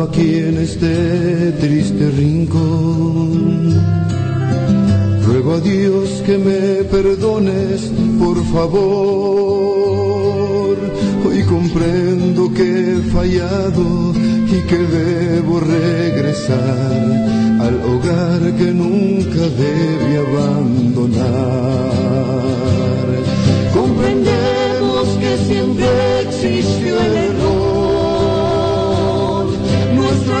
aquí en este triste rincón. Ruego a Dios que me perdones, por favor. Hoy comprendo que he fallado y que debo regresar al hogar que nunca debe abandonar. Comprendemos que siempre existió el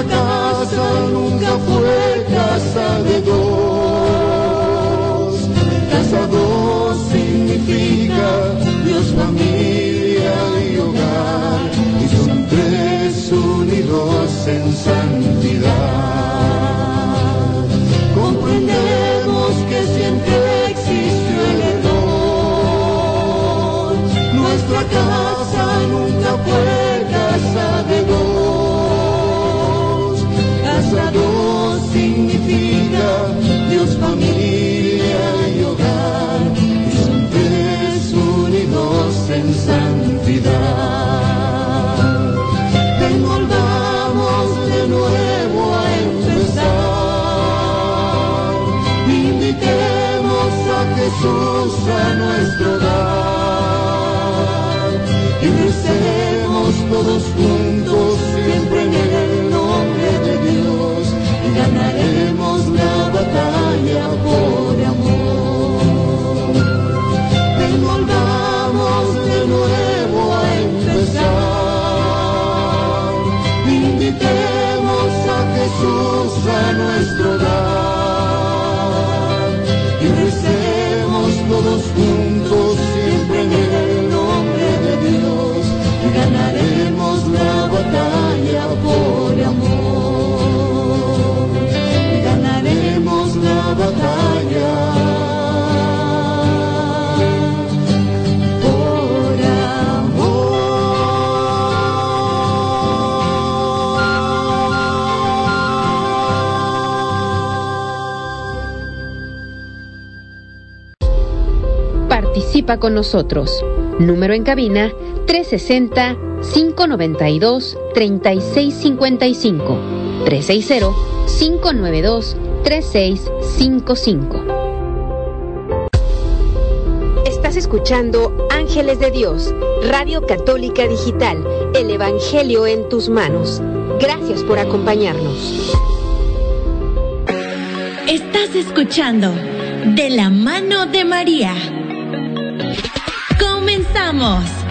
casa nunca fue casa de dos. Casa dos significa Dios, familia y hogar. Y son tres unidos en santidad. Comprendemos que siempre existió el error. Nuestra casa nunca fue casa de dos. Dios, familia y hogar. Y son unidos en santidad. Envolvamos de nuevo a empezar. Invitemos a Jesús a nuestro hogar. Participa con nosotros. Número en cabina 360-592-3655. 360-592-3655. Estás escuchando Ángeles de Dios, Radio Católica Digital, el Evangelio en tus manos. Gracias por acompañarnos. Estás escuchando De la mano de María. Comenzamos.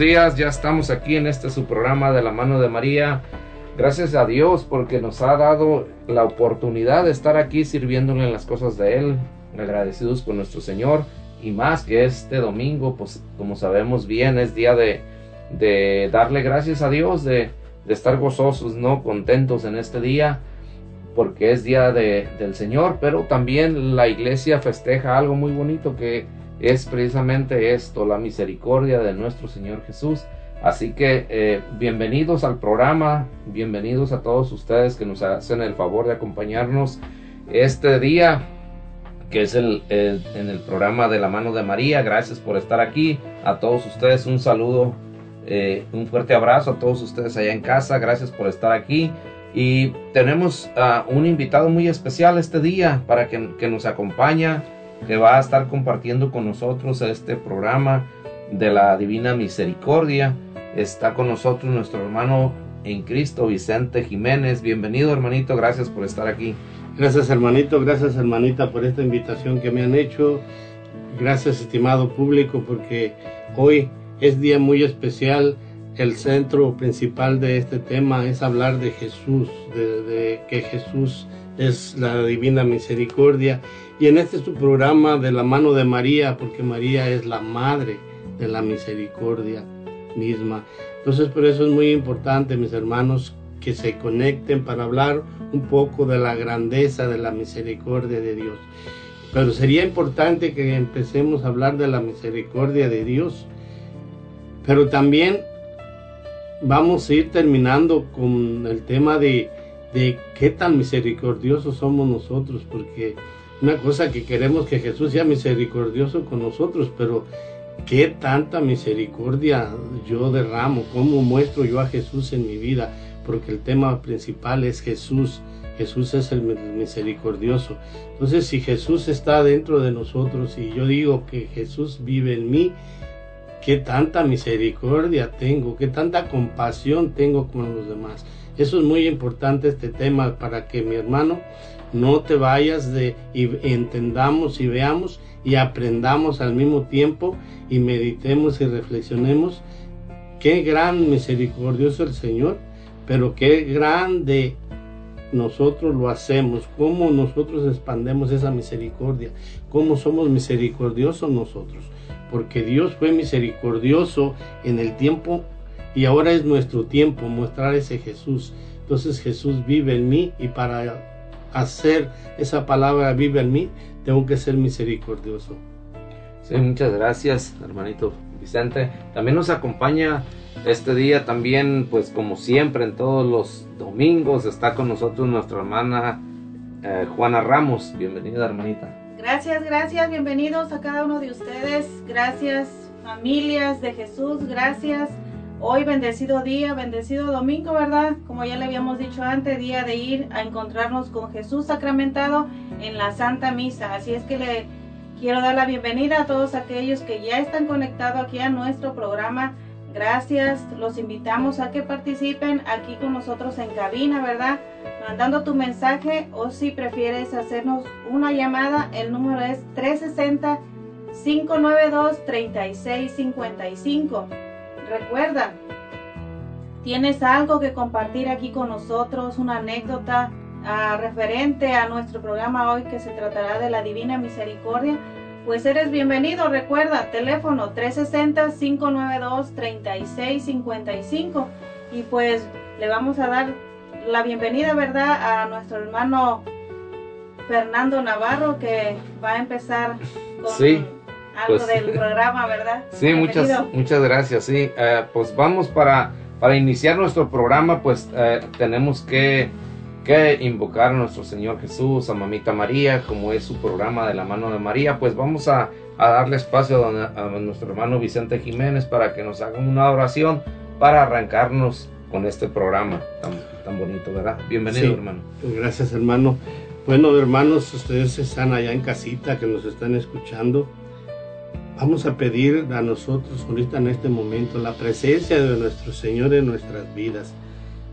Días, ya estamos aquí en este su programa de la mano de María. Gracias a Dios porque nos ha dado la oportunidad de estar aquí sirviéndole en las cosas de Él, agradecidos con nuestro Señor y más que este domingo, pues como sabemos bien, es día de, de darle gracias a Dios, de, de estar gozosos, ¿no? Contentos en este día porque es día de, del Señor, pero también la iglesia festeja algo muy bonito que es precisamente esto, la misericordia de nuestro Señor Jesús. Así que eh, bienvenidos al programa, bienvenidos a todos ustedes que nos hacen el favor de acompañarnos este día, que es el, en el programa de la mano de María. Gracias por estar aquí. A todos ustedes un saludo, eh, un fuerte abrazo a todos ustedes allá en casa. Gracias por estar aquí. Y tenemos a un invitado muy especial este día para que, que nos acompaña, que va a estar compartiendo con nosotros este programa de la Divina Misericordia. Está con nosotros nuestro hermano en Cristo, Vicente Jiménez. Bienvenido hermanito, gracias por estar aquí. Gracias hermanito, gracias hermanita por esta invitación que me han hecho. Gracias estimado público porque hoy es día muy especial. El centro principal de este tema es hablar de Jesús, de, de que Jesús es la divina misericordia. Y en este su programa de la mano de María, porque María es la madre de la misericordia misma. Entonces por eso es muy importante, mis hermanos, que se conecten para hablar un poco de la grandeza de la misericordia de Dios. Pero sería importante que empecemos a hablar de la misericordia de Dios. Pero también vamos a ir terminando con el tema de, de qué tan misericordiosos somos nosotros, porque una cosa que queremos que Jesús sea misericordioso con nosotros, pero qué tanta misericordia yo derramo, cómo muestro yo a Jesús en mi vida, porque el tema principal es Jesús. Jesús es el misericordioso. Entonces, si Jesús está dentro de nosotros y yo digo que Jesús vive en mí, qué tanta misericordia tengo, qué tanta compasión tengo con los demás. Eso es muy importante este tema para que mi hermano no te vayas de y entendamos y veamos y aprendamos al mismo tiempo y meditemos y reflexionemos qué gran misericordioso el Señor, pero qué grande nosotros lo hacemos, cómo nosotros expandemos esa misericordia, cómo somos misericordiosos nosotros, porque Dios fue misericordioso en el tiempo y ahora es nuestro tiempo mostrar ese Jesús. Entonces Jesús vive en mí y para hacer esa palabra vive en mí, tengo que ser misericordioso. Sí, muchas gracias, hermanito Vicente. También nos acompaña este día también, pues como siempre en todos los domingos, está con nosotros nuestra hermana eh, Juana Ramos. Bienvenida, hermanita. Gracias, gracias, bienvenidos a cada uno de ustedes. Gracias, familias de Jesús, gracias. Hoy bendecido día, bendecido domingo, ¿verdad? Como ya le habíamos dicho antes, día de ir a encontrarnos con Jesús sacramentado en la Santa Misa. Así es que le quiero dar la bienvenida a todos aquellos que ya están conectados aquí a nuestro programa. Gracias, los invitamos a que participen aquí con nosotros en cabina, ¿verdad? Mandando tu mensaje o si prefieres hacernos una llamada, el número es 360 592 3655. Recuerda, tienes algo que compartir aquí con nosotros, una anécdota uh, referente a nuestro programa hoy que se tratará de la Divina Misericordia, pues eres bienvenido. Recuerda, teléfono 360-592-3655. Y pues le vamos a dar la bienvenida, ¿verdad?, a nuestro hermano Fernando Navarro que va a empezar con... Sí algo pues, del programa, ¿verdad? Sí, muchas, muchas gracias. Sí, eh, pues vamos para, para iniciar nuestro programa, pues eh, tenemos que, que invocar a nuestro Señor Jesús, a Mamita María, como es su programa de la mano de María, pues vamos a, a darle espacio a, a, nuestro hermano Vicente Jiménez para que nos haga una oración para arrancarnos con este programa tan, tan bonito, ¿verdad? Bienvenido, Sí. hermano. Gracias, hermano. Bueno, hermanos, ustedes están allá en casita que nos están escuchando. Vamos a pedir a nosotros ahorita en este momento la presencia de nuestro Señor en nuestras vidas,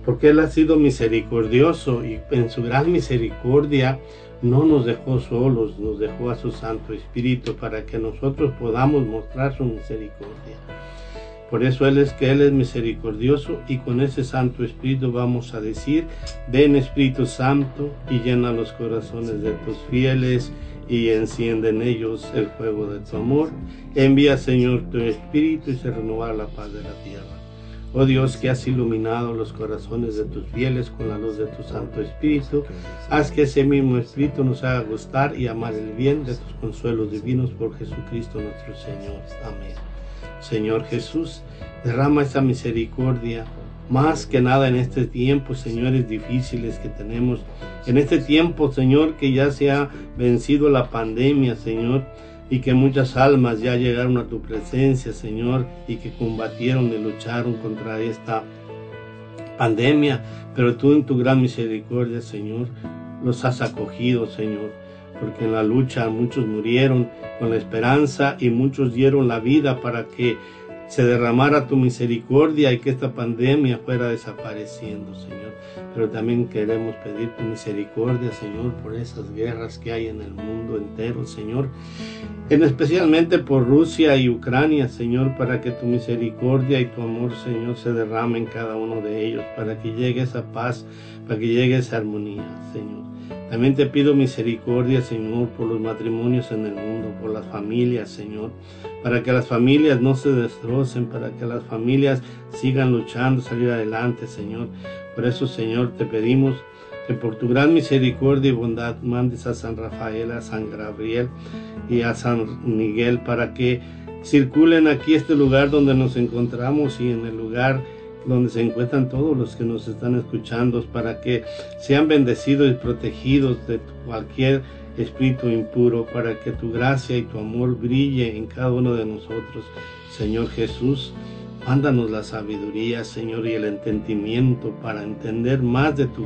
porque Él ha sido misericordioso y en su gran misericordia no nos dejó solos, nos dejó a su Santo Espíritu para que nosotros podamos mostrar su misericordia. Por eso Él es que Él es misericordioso y con ese Santo Espíritu vamos a decir, ven Espíritu Santo y llena los corazones de tus fieles y enciende en ellos el fuego de tu amor. Envía Señor tu Espíritu y se renovará la paz de la tierra. Oh Dios, que has iluminado los corazones de tus fieles con la luz de tu Santo Espíritu, haz que ese mismo Espíritu nos haga gustar y amar el bien de tus consuelos divinos por Jesucristo nuestro Señor. Amén. Señor Jesús, derrama esa misericordia más que nada en este tiempo, señores, difíciles que tenemos. En este tiempo, Señor, que ya se ha vencido la pandemia, Señor, y que muchas almas ya llegaron a tu presencia, Señor, y que combatieron y lucharon contra esta pandemia. Pero tú en tu gran misericordia, Señor, los has acogido, Señor. Porque en la lucha muchos murieron con la esperanza y muchos dieron la vida para que se derramara tu misericordia y que esta pandemia fuera desapareciendo, Señor. Pero también queremos pedir tu misericordia, Señor, por esas guerras que hay en el mundo entero, Señor. En especialmente por Rusia y Ucrania, Señor, para que tu misericordia y tu amor, Señor, se derrame en cada uno de ellos, para que llegue esa paz, para que llegue esa armonía, Señor. También te pido misericordia, Señor, por los matrimonios en el mundo, por las familias, Señor, para que las familias no se destrocen, para que las familias sigan luchando, salir adelante, Señor. Por eso, Señor, te pedimos que por tu gran misericordia y bondad mandes a San Rafael, a San Gabriel y a San Miguel para que circulen aquí este lugar donde nos encontramos y en el lugar donde se encuentran todos los que nos están escuchando, para que sean bendecidos y protegidos de cualquier espíritu impuro, para que tu gracia y tu amor brille en cada uno de nosotros. Señor Jesús, mándanos la sabiduría, Señor, y el entendimiento para entender más de tu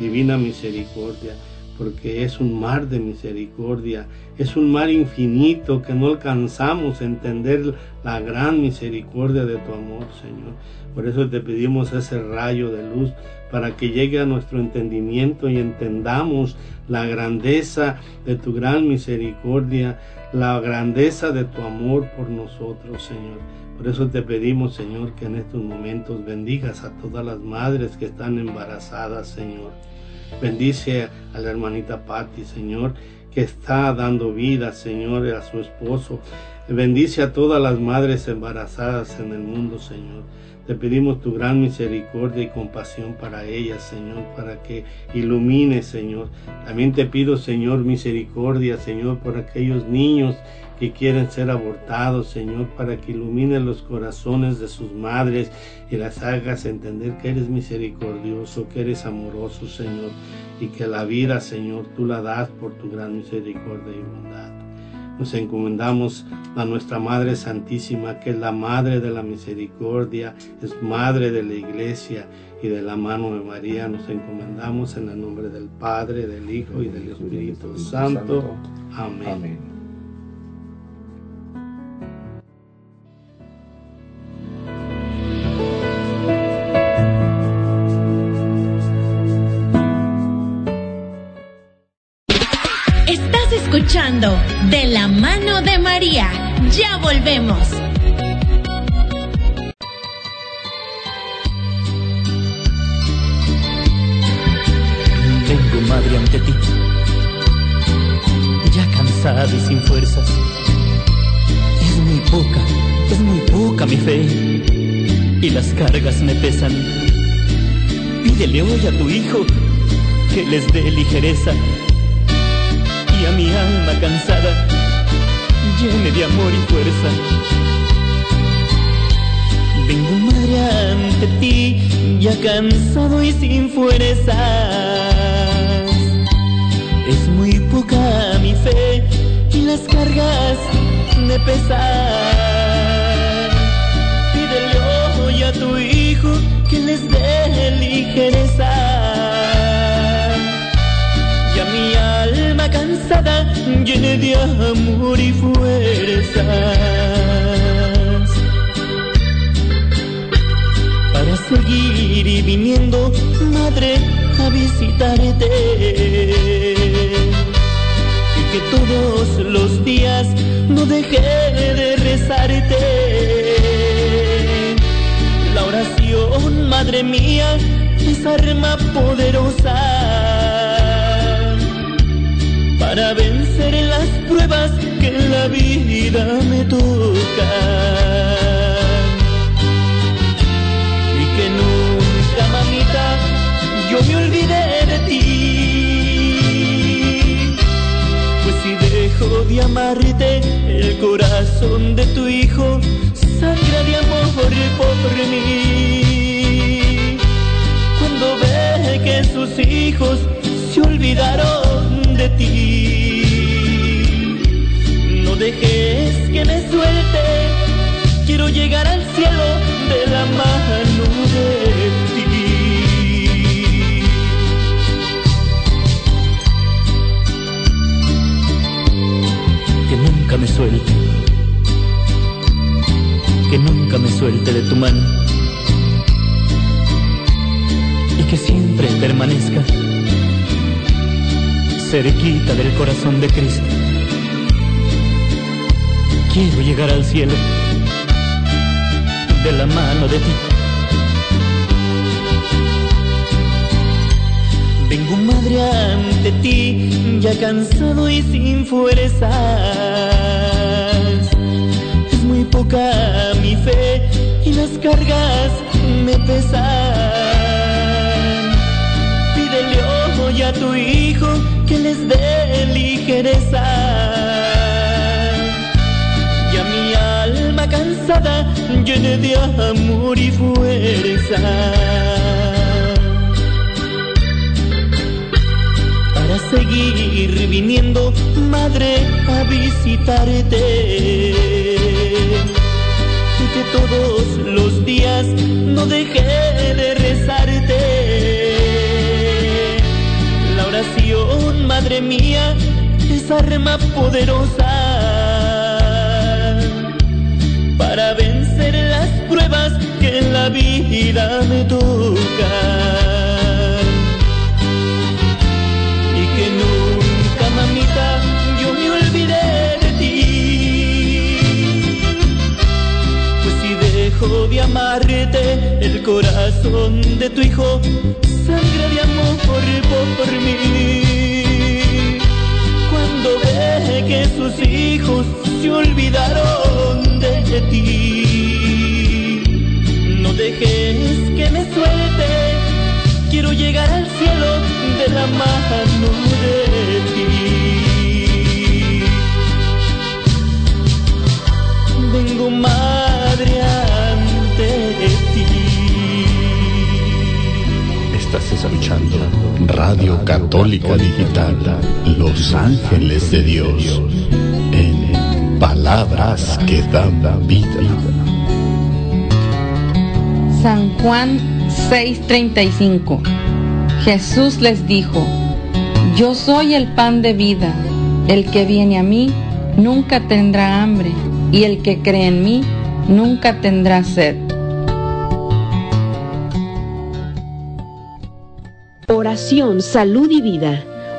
divina misericordia porque es un mar de misericordia, es un mar infinito que no alcanzamos a entender la gran misericordia de tu amor, Señor. Por eso te pedimos ese rayo de luz para que llegue a nuestro entendimiento y entendamos la grandeza de tu gran misericordia, la grandeza de tu amor por nosotros, Señor. Por eso te pedimos, Señor, que en estos momentos bendigas a todas las madres que están embarazadas, Señor. Bendice a la hermanita Patti, Señor, que está dando vida, Señor, a su esposo. Bendice a todas las madres embarazadas en el mundo, Señor. Te pedimos tu gran misericordia y compasión para ellas, Señor, para que ilumine, Señor. También te pido, Señor, misericordia, Señor, por aquellos niños que quieren ser abortados, Señor, para que ilumine los corazones de sus madres y las hagas entender que eres misericordioso, que eres amoroso, Señor, y que la vida, Señor, tú la das por tu gran misericordia y bondad. Nos encomendamos a nuestra Madre Santísima, que es la Madre de la Misericordia, es Madre de la Iglesia y de la mano de María. Nos encomendamos en el nombre del Padre, del Hijo y del Espíritu Santo. Amén. Ya volvemos. Vengo, madre, ante ti. Ya cansada y sin fuerzas. Es muy poca, es muy poca mi fe. Y las cargas me pesan. Pídele hoy a tu hijo que les dé ligereza a mi alma cansada llene de amor y fuerza. Vengo madre ante ti, ya cansado y sin fuerzas. Es muy poca mi fe y las cargas me pesan. Pídele hoy a tu hijo que les dé ligereza cansada, llena de amor y fuerzas. Para seguir y viniendo, madre, a visitarte. Y que todos los días no deje de rezarte. La oración, madre mía, es arma poderosa para vencer las pruebas que la vida me toca. Y que nunca, mamita, yo me olvidé de ti. Pues si dejo de amarte, el corazón de tu hijo sangra de amor por mí. Cuando ve que sus hijos se olvidaron no dejes que me suelte, quiero llegar al cielo de la mano de ti. Que nunca me suelte, que nunca me suelte de tu mano. Y que siempre permanezca cerquita del corazón de Cristo. Quiero llegar al cielo de la mano de ti. Vengo madre ante ti, ya cansado y sin fuerzas. Es muy poca mi fe y las cargas me pesan. Pídele hoy a tu hijo que les dé ligereza. Y a mi alma cansada llene de amor y fuerza. Para seguir viniendo, madre, a visitarte. Y que todos los días no deje de rezarte. Oración, madre mía, es arma poderosa para vencer las pruebas que en la vida me tocan. Y que nunca, mamita, yo me olvidé de ti. Pues si dejo de amarte, el corazón de tu hijo sangre de amor por mí. Sus hijos se olvidaron de ti, no dejes que me suelte. Quiero llegar al cielo de la mano de ti. Vengo madre ante ti. Estás escuchando Radio Católica Digital, Los Ángeles de Dios, Palabras que dan vida. San Juan 6:35 Jesús les dijo, Yo soy el pan de vida, el que viene a mí nunca tendrá hambre, y el que cree en mí nunca tendrá sed. Oración, salud y vida.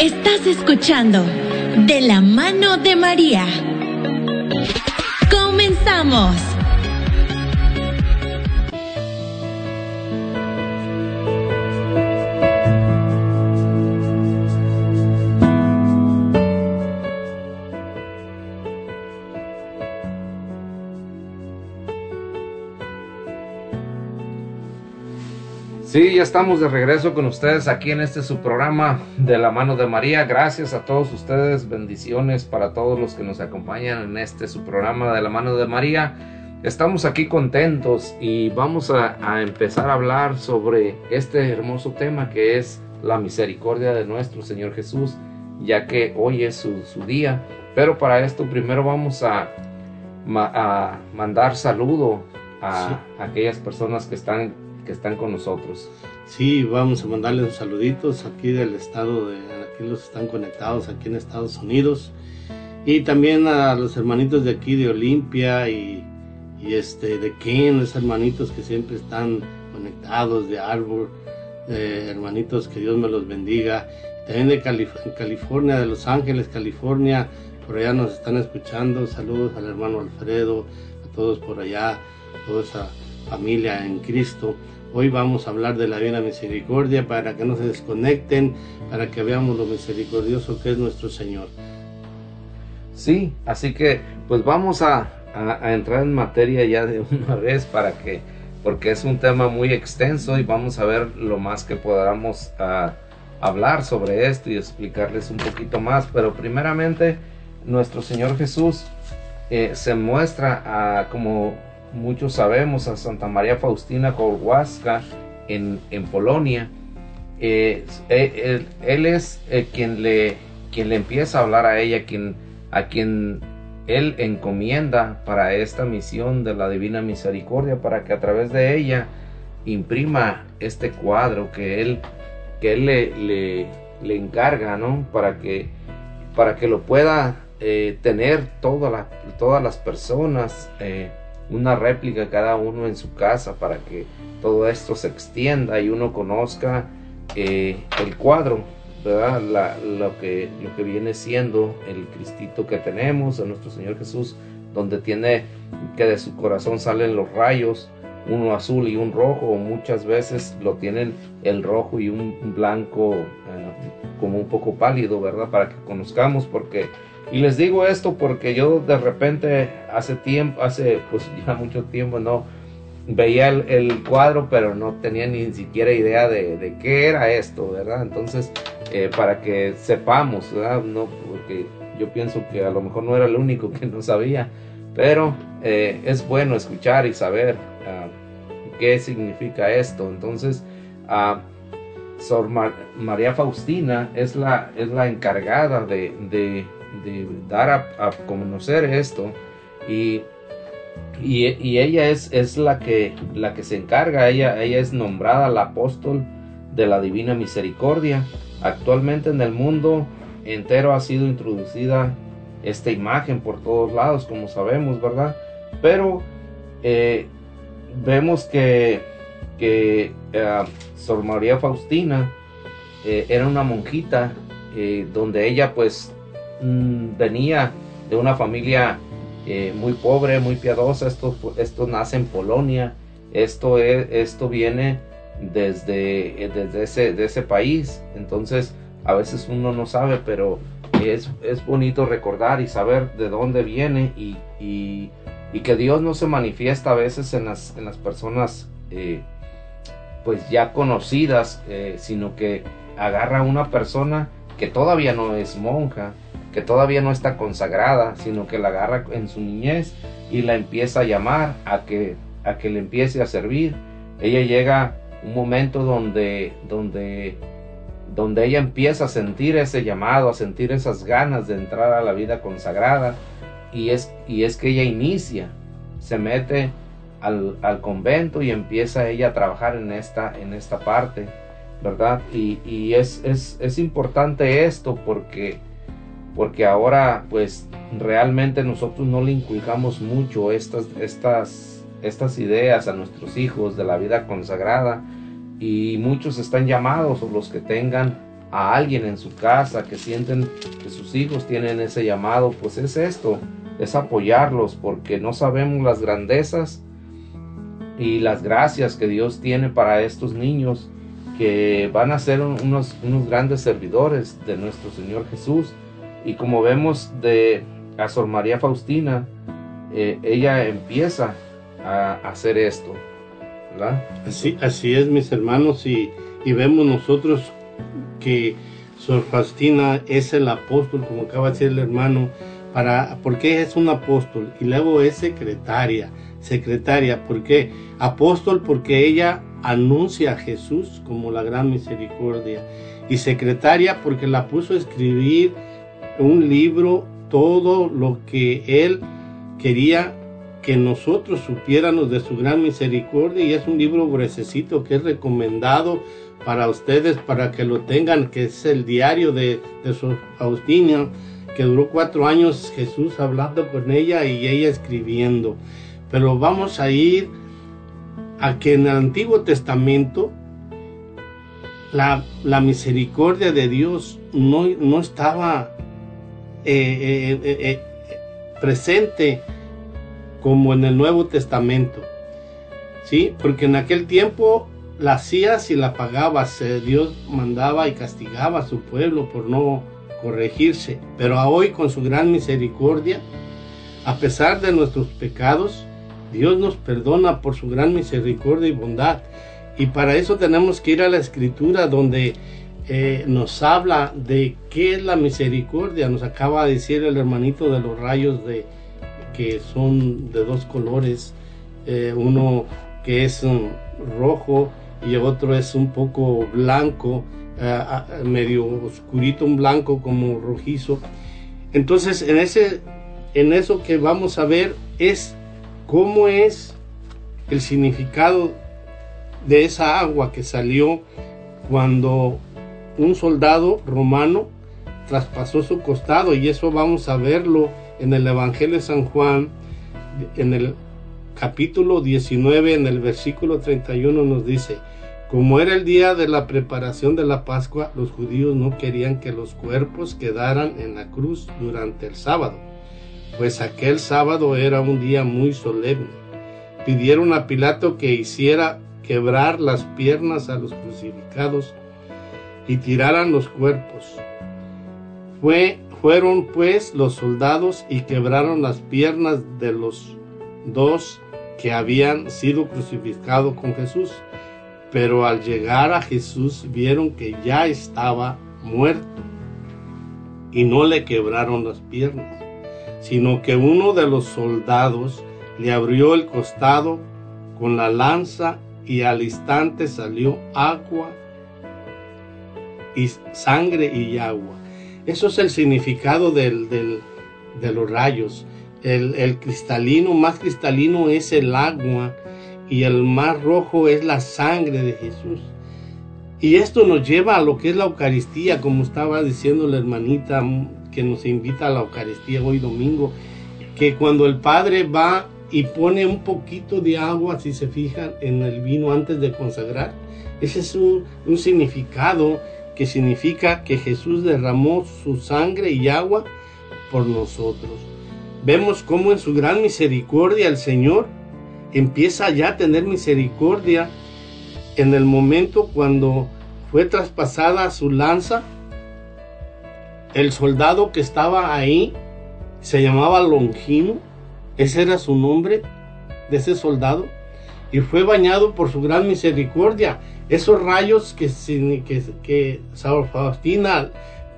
Estás escuchando De la mano de María. Comenzamos. Sí, ya estamos de regreso con ustedes aquí en este su programa de la mano de María. Gracias a todos ustedes, bendiciones para todos los que nos acompañan en este su programa de la mano de María. Estamos aquí contentos y vamos a, a empezar a hablar sobre este hermoso tema que es la misericordia de nuestro Señor Jesús, ya que hoy es su, su día. Pero para esto primero vamos a mandar saludo a aquellas personas que están, que están con nosotros. Sí, vamos a mandarles unos saluditos aquí del estado de, aquí los están conectados aquí en Estados Unidos y también a los hermanitos de aquí de Olimpia y, y este de Ken, los hermanitos que siempre están conectados de Arbor, eh, hermanitos que Dios me los bendiga. También de Calif- California, de Los Ángeles, California, por allá nos están escuchando. Saludos al hermano Alfredo, a todos por allá, toda esa familia en Cristo. Hoy vamos a hablar de la Divina Misericordia para que no se desconecten, para que veamos lo misericordioso que es nuestro Señor. Sí, así que pues vamos a, entrar en materia ya de una vez para que, porque es un tema muy extenso y vamos a ver lo más que podamos hablar sobre esto y explicarles un poquito más. Pero primeramente, nuestro Señor Jesús eh, se muestra como muchos sabemos, a Santa María Faustina Kowalska en, en Polonia. Eh, eh, él, es quien, le, quien le empieza a hablar a ella, quien a quien Él encomienda para esta misión de la Divina Misericordia, para que a través de ella imprima este cuadro que Él, que él le, le, encarga, ¿no? Para que, para que lo pueda eh, tener toda todas las personas, eh, una réplica cada uno en su casa, para que todo esto se extienda y uno conozca eh, el cuadro ¿verdad? lo, que, lo que viene siendo el Cristito que tenemos, a nuestro Señor Jesús, donde tiene que de su corazón salen los rayos, uno azul y un rojo, muchas veces lo tienen el rojo y un blanco eh, como un poco pálido, ¿verdad? Para que conozcamos, porque, y les digo esto porque yo de repente hace tiempo, hace pues ya mucho tiempo, no, veía el, cuadro, pero no tenía ni siquiera idea de, de qué era esto, ¿verdad? Entonces, eh, para que sepamos, ¿verdad? No, porque yo pienso que a lo mejor no era el único que no sabía, pero eh, es bueno escuchar y saber ah, qué significa esto. Entonces, uh, Sor María Faustina es la, es la encargada de, de, de dar a, conocer esto y, y, y, ella es, es la, que, la que se encarga, ella, ella es nombrada la apóstol de la Divina Misericordia Actualmente en el mundo entero ha sido introducida esta imagen por todos lados, como sabemos, ¿verdad? Pero eh, vemos que, que eh, Sor María Faustina eh, era una monjita donde ella pues mm, venía de una familia muy pobre, muy piadosa. Esto, esto nace en Polonia. Esto, es, esto viene desde, eh, desde ese, país. Entonces, a veces uno no sabe, pero es, es bonito recordar y saber de dónde viene y, y, que Dios no se manifiesta a veces en las, en las personas eh, pues ya conocidas, eh, sino que agarra a una persona que todavía no es monja, que todavía no está consagrada, sino que la agarra en su niñez y la empieza a llamar a que, a que le empiece a servir. Ella llega un momento donde, donde, donde ella empieza a sentir ese llamado, a sentir esas ganas de entrar a la vida consagrada, y es, y es que ella inicia, se mete al, convento y empieza ella a trabajar en esta, en esta parte, ¿verdad? Y, y es, es, es importante esto porque, porque ahora pues realmente nosotros no le inculcamos mucho estas, estas estas ideas a nuestros hijos de la vida consagrada y muchos están llamados o los que tengan a alguien en su casa que sienten que sus hijos tienen ese llamado, pues es esto, es apoyarlos porque no sabemos las grandezas y las gracias que Dios tiene para estos niños que van a ser unos, unos grandes servidores de nuestro Señor Jesús. Y como vemos de a Sor María Faustina, eh, ella empieza a hacer esto. ¿verdad? Así, así es, mis hermanos, y, y vemos nosotros que Sor Faustina es el apóstol, como acaba de decir el hermano, para, porque es un apóstol y luego es secretaria, secretaria, porque apóstol porque ella anuncia a Jesús como la gran misericordia y secretaria porque la puso a escribir un libro, todo lo que él quería que nosotros supiéramos de su gran misericordia y es un libro gruesecito que es recomendado para ustedes para que lo tengan, que es el diario de, de su Faustina, que duró cuatro años Jesús hablando con ella y ella escribiendo. Pero vamos a ir a que en el Antiguo Testamento la, la misericordia de Dios no, no estaba eh, eh, eh, presente como en el Nuevo Testamento. ¿sí? Porque en aquel tiempo la hacías y la pagabas, Dios mandaba y castigaba a su pueblo por no corregirse, pero hoy con su gran misericordia, a pesar de nuestros pecados, Dios nos perdona por su gran misericordia y bondad. Y para eso tenemos que ir a la escritura donde nos habla de qué es la misericordia. Nos acaba de decir el hermanito de los rayos de que son de dos colores, eh, uno que es um, rojo y otro es un poco blanco, eh, medio oscurito, un blanco como rojizo. Entonces, en ese, en eso que vamos a ver es cómo es el significado de esa agua que salió cuando un soldado romano traspasó su costado y eso vamos a verlo en el Evangelio de San Juan en el capítulo 19 en el versículo 31 nos dice como era el día de la preparación de la Pascua los judíos no querían que los cuerpos quedaran en la cruz durante el sábado pues aquel sábado era un día muy solemne. Pidieron a Pilato que hiciera quebrar las piernas a los crucificados y tiraran los cuerpos. Fue, fueron pues los soldados y quebraron las piernas de los dos que habían sido crucificados con Jesús. Pero al llegar a Jesús vieron que ya estaba muerto y no le quebraron las piernas sino que uno de los soldados le abrió el costado con la lanza y al instante salió agua y sangre y agua. Eso es el significado del, de los rayos. El, el, cristalino, más cristalino es el agua y el más rojo es la sangre de Jesús. Y esto nos lleva a lo que es la Eucaristía, como estaba diciendo la hermanita que nos invita a la Eucaristía hoy domingo, que cuando el Padre va y pone un poquito de agua, si se fijan, en el vino antes de consagrar, ese es un, un significado que significa que Jesús derramó su sangre y agua por nosotros. Vemos cómo en su gran misericordia el Señor empieza ya a tener misericordia en el momento cuando fue traspasada su lanza el soldado que estaba ahí se llamaba Longino, ese era su nombre de ese soldado, y fue bañado por su gran misericordia. Esos rayos que, que, Faustina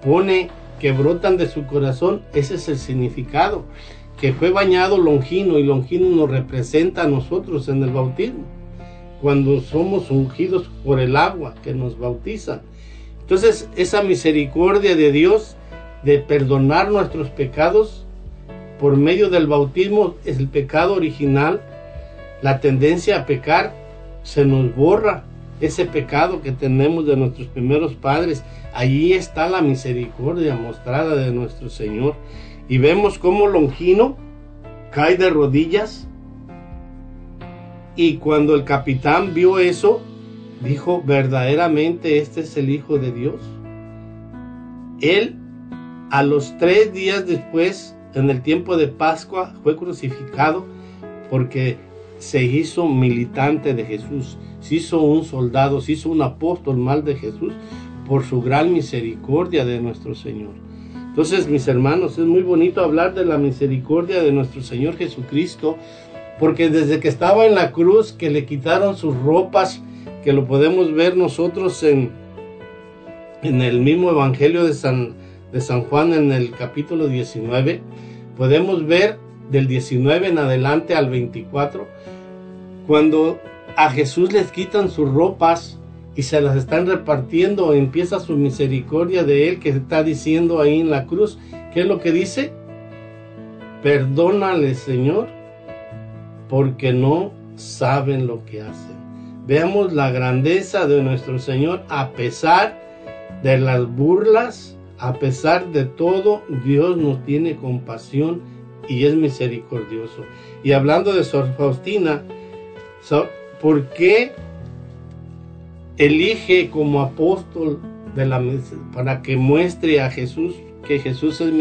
pone que brotan de su corazón, ese es el significado, que fue bañado Longino y Longino nos representa a nosotros en el bautismo, cuando somos ungidos por el agua que nos bautiza. Entonces esa misericordia de Dios de perdonar nuestros pecados por medio del bautismo, es el pecado original, la tendencia a pecar, se nos borra ese pecado que tenemos de nuestros primeros padres. Allí está la misericordia mostrada de nuestro Señor. Y vemos cómo Longino cae de rodillas. Y cuando el capitán vio eso, dijo, verdaderamente este es el Hijo de Dios. Él a los tres días después, en el tiempo de Pascua, fue crucificado porque se hizo militante de Jesús, se hizo un soldado, se hizo un apóstol mal de Jesús por su gran misericordia de nuestro Señor. Entonces, mis hermanos, es muy bonito hablar de la misericordia de nuestro Señor Jesucristo, porque desde que estaba en la cruz, que le quitaron sus ropas, que lo podemos ver nosotros en, en el mismo Evangelio de San, de San Juan en el capítulo 19, podemos ver del 19 en adelante al 24, cuando a Jesús les quitan sus ropas y se las están repartiendo, empieza su misericordia de Él que está diciendo ahí en la cruz. ¿Qué es lo que dice? Perdónale, Señor, porque no saben lo que hacen. Veamos la grandeza de nuestro Señor a pesar de las burlas, a pesar de todo, Dios nos tiene compasión y es misericordioso. Y hablando de Sor Faustina, ¿por qué elige como apóstol de la, para que muestre a Jesús que Jesús es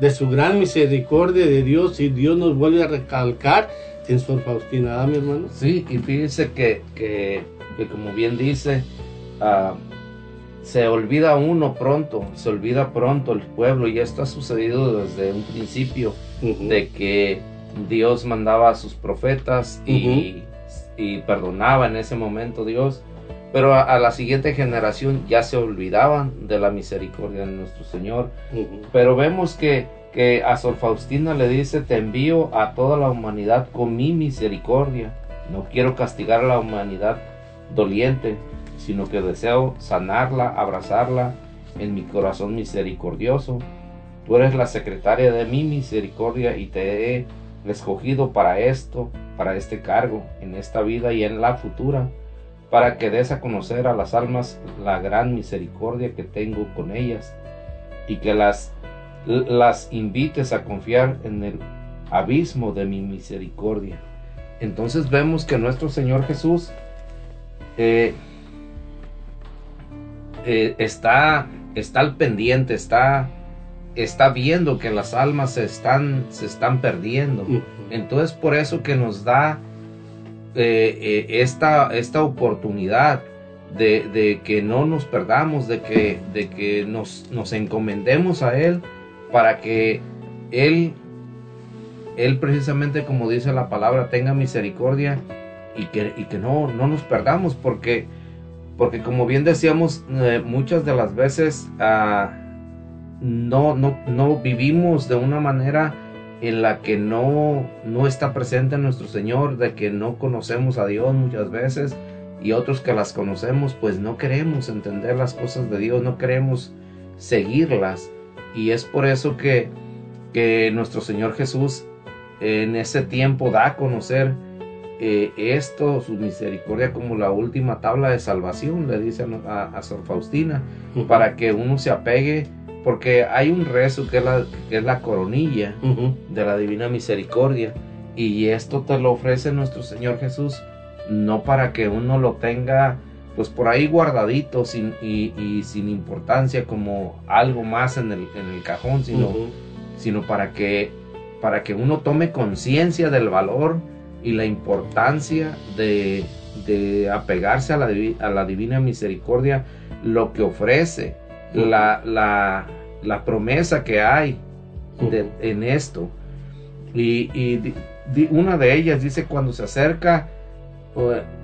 de su gran misericordia de Dios y Dios nos vuelve a recalcar en Sor Faustina, ¿ah, mi hermano? Sí, y fíjense que, que, que como bien dice, ah, se olvida uno pronto, se olvida pronto el pueblo y esto ha sucedido desde un principio de que Dios mandaba a sus profetas y, y perdonaba en ese momento Dios, pero a, a la siguiente generación ya se olvidaban de la misericordia de nuestro Señor. Pero vemos que, que a Sor Faustina le dice, te envío a toda la humanidad con mi misericordia. No quiero castigar a la humanidad doliente, sino que deseo sanarla, abrazarla en mi corazón misericordioso. Tú eres la secretaria de mi misericordia y te he escogido para esto, para este cargo, en esta vida y en la futura, para que des a conocer a las almas la gran misericordia que tengo con ellas y que las, las invites a confiar en el abismo de mi misericordia. Entonces vemos que nuestro Señor Jesús eh, eh, está, está al pendiente, está, está viendo que las almas se están, se están perdiendo. Entonces por eso que nos da eh, eh, esta, esta oportunidad de, de que no nos perdamos, de que, de que nos, nos encomendemos a Él para que Él, Él precisamente como dice la palabra, tenga misericordia y que, y que no, no nos perdamos porque, porque como bien decíamos, eh, muchas de las veces ah, no, no, no vivimos de una manera en la que no, no está presente nuestro Señor, de que no conocemos a Dios muchas veces y otros que las conocemos, pues no queremos entender las cosas de Dios, no queremos seguirlas. Y es por eso que, que nuestro Señor Jesús en ese tiempo da a conocer eh, esto, su misericordia, como la última tabla de salvación, le dice a, a, Sor Faustina, para que uno se apegue, porque hay un rezo que es la, que es la coronilla de la divina misericordia, y esto te lo ofrece nuestro Señor Jesús, no para que uno lo tenga pues por ahí guardadito sin, y, y sin importancia como algo más en el, en el cajón, sino, sino para que para que uno tome conciencia del valor y la importancia de, de apegarse a la, a la divina misericordia, lo que ofrece, la, la, la promesa que hay de- en esto. Y, y di- di- una de ellas dice cuando se acerca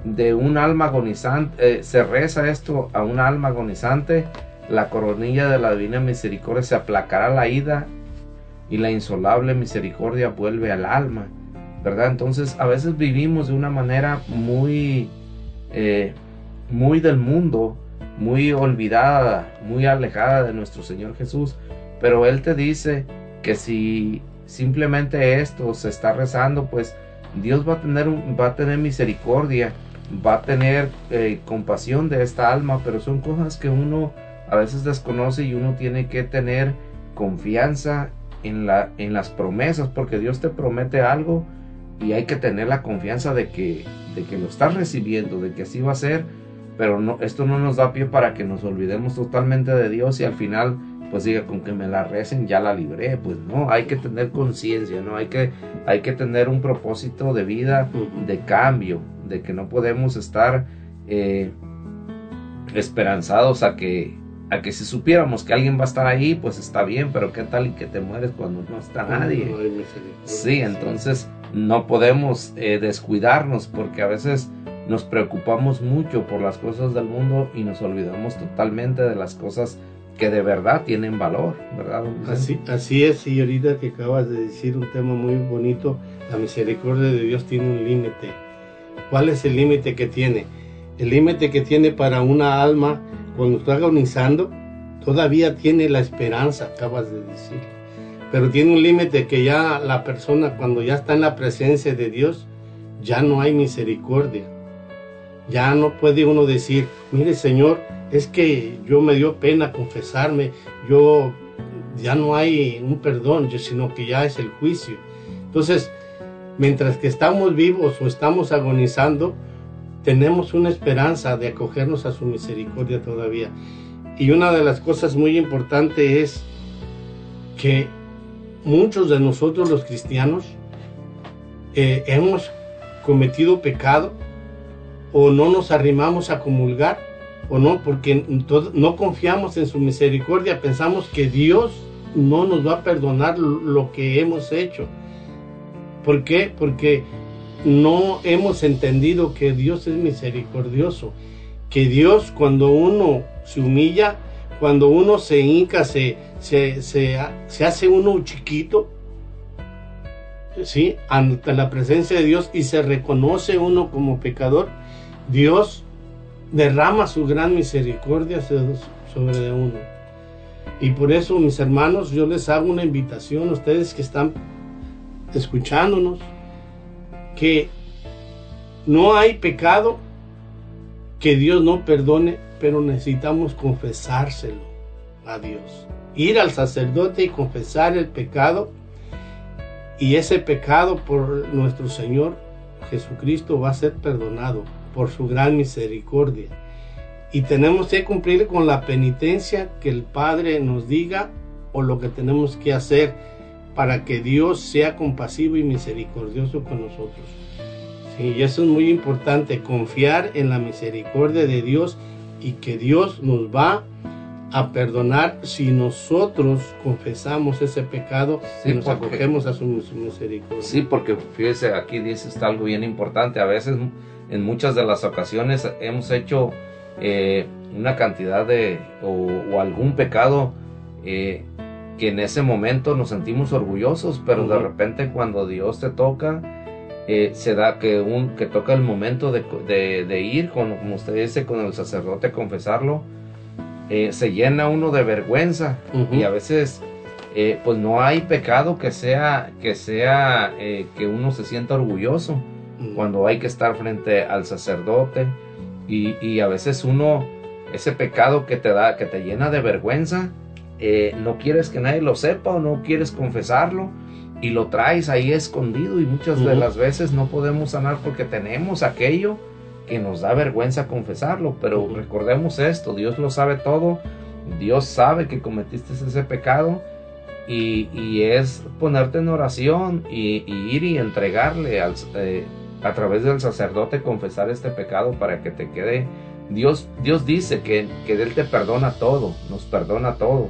de un alma agonizante, eh, se reza esto a un alma agonizante, la coronilla de la divina misericordia se aplacará la ida y la insolable misericordia vuelve al alma, ¿verdad? Entonces a veces vivimos de una manera muy, eh, muy del mundo, muy olvidada, muy alejada de nuestro Señor Jesús, pero Él te dice que si simplemente esto se está rezando, pues Dios va a tener, va a tener misericordia, va a tener eh, compasión de esta alma, pero son cosas que uno a veces desconoce y uno tiene que tener confianza en, la, en las promesas, porque Dios te promete algo y hay que tener la confianza de que, de que lo estás recibiendo, de que así va a ser, pero no, esto no nos da pie para que nos olvidemos totalmente de Dios y al final pues diga con que me la recen ya la libré, pues no, hay que tener conciencia, no, hay que, hay que tener un propósito de vida, de cambio, de que no podemos estar eh, esperanzados a que a que si supiéramos que alguien va a estar ahí, pues está bien, pero qué tal y que te mueres cuando no está nadie. Sí, entonces no podemos eh, descuidarnos porque a veces nos preocupamos mucho por las cosas del mundo y nos olvidamos totalmente de las cosas que de verdad tienen valor, ¿verdad? Así, así es, y ahorita que acabas de decir un tema muy bonito, la misericordia de Dios tiene un límite. ¿Cuál es el límite que tiene? El límite que tiene para una alma cuando está agonizando, todavía tiene la esperanza, acabas de decir. Pero tiene un límite que ya la persona cuando ya está en la presencia de Dios, ya no hay misericordia. Ya no puede uno decir, mire Señor, es que yo me dio pena confesarme, yo ya no hay un perdón, sino que ya es el juicio. Entonces, mientras que estamos vivos o estamos agonizando, tenemos una esperanza de acogernos a su misericordia todavía. Y una de las cosas muy importantes es que muchos de nosotros los cristianos eh, hemos cometido pecado o no nos arrimamos a comulgar o no, porque no confiamos en su misericordia, pensamos que Dios no nos va a perdonar lo que hemos hecho. ¿Por qué? Porque no hemos entendido que Dios es misericordioso, que Dios cuando uno se humilla, cuando uno se hinca, se, se, se, se hace uno chiquito, ¿sí? ante la presencia de Dios y se reconoce uno como pecador, Dios derrama su gran misericordia sobre uno. Y por eso, mis hermanos, yo les hago una invitación a ustedes que están escuchándonos, que no hay pecado que Dios no perdone, pero necesitamos confesárselo a Dios. Ir al sacerdote y confesar el pecado y ese pecado por nuestro Señor Jesucristo va a ser perdonado por su gran misericordia. Y tenemos que cumplir con la penitencia que el Padre nos diga o lo que tenemos que hacer para que Dios sea compasivo y misericordioso con nosotros. Y eso es muy importante, confiar en la misericordia de Dios y que Dios nos va a perdonar si nosotros confesamos ese pecado y nos acogemos a su, misericordia. Sí, porque fíjese, aquí dice está algo bien importante. A veces, en muchas de las ocasiones, hemos hecho eh, una cantidad de, o, algún pecado eh, que en ese momento nos sentimos orgullosos, pero de repente cuando Dios te toca, eh, se da que, un, que toca el momento de, de, ir, con, como usted dice, con el sacerdote a confesarlo eh, se llena uno de vergüenza y a veces eh, pues no hay pecado que sea que sea eh, que uno se sienta orgulloso cuando hay que estar frente al sacerdote y, y, a veces uno ese pecado que te da que te llena de vergüenza no quieres que nadie lo sepa o no quieres confesarlo y lo traes ahí escondido y muchas de las veces no podemos sanar porque tenemos aquello que nos da vergüenza confesarlo, pero recordemos esto, Dios lo sabe todo, Dios sabe que cometiste ese pecado y, es ponerte en oración y, ir y entregarle al, eh, a través del sacerdote confesar este pecado para que te quede. Dios, Dios dice que, que Él te perdona todo, nos perdona todo.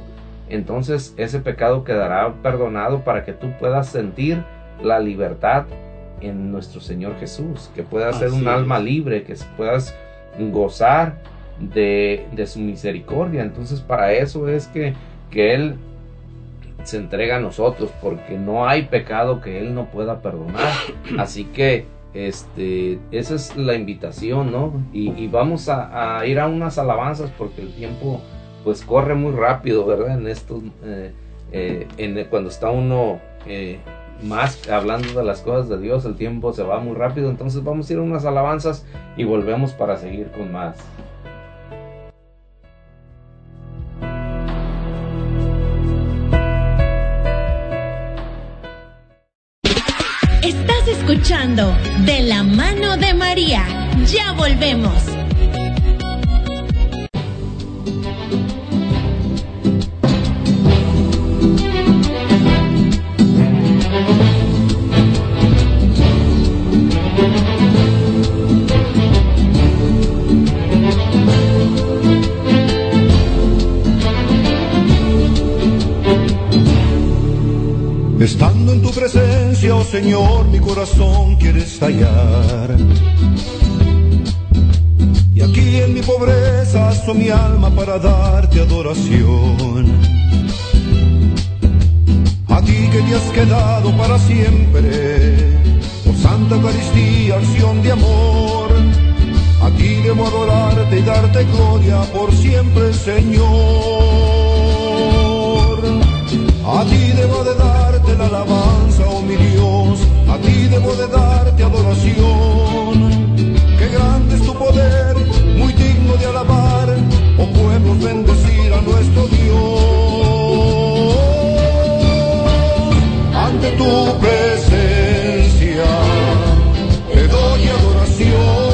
Entonces ese pecado quedará perdonado para que tú puedas sentir la libertad en nuestro Señor Jesús, que puedas ser un alma libre, que puedas gozar de, su misericordia. Entonces para eso es que, que Él se entrega a nosotros, porque no hay pecado que Él no pueda perdonar. Así que este, esa es la invitación, ¿no? Y, vamos a, ir a unas alabanzas porque el tiempo pues corre muy rápido, ¿verdad? En esto, eh, eh, en, cuando está uno eh, más hablando de las cosas de Dios, el tiempo se va muy rápido, entonces vamos a ir a unas alabanzas y volvemos para seguir con más. Estás escuchando De la mano de María. Ya volvemos. Estando en tu presencia, oh Señor, mi corazón quiere estallar. Y aquí en mi pobreza aso mi alma para darte adoración. A ti que te has quedado para siempre, oh Santa Eucaristía, acción de amor. A ti debo adorarte y darte gloria por siempre, Señor. A ti debo de dar la alabanza, oh mi Dios, a ti debo de darte adoración. Qué grande es tu poder, muy digno de alabar, oh pueblos bendecir a nuestro Dios. Ante tu presencia te doy adoración,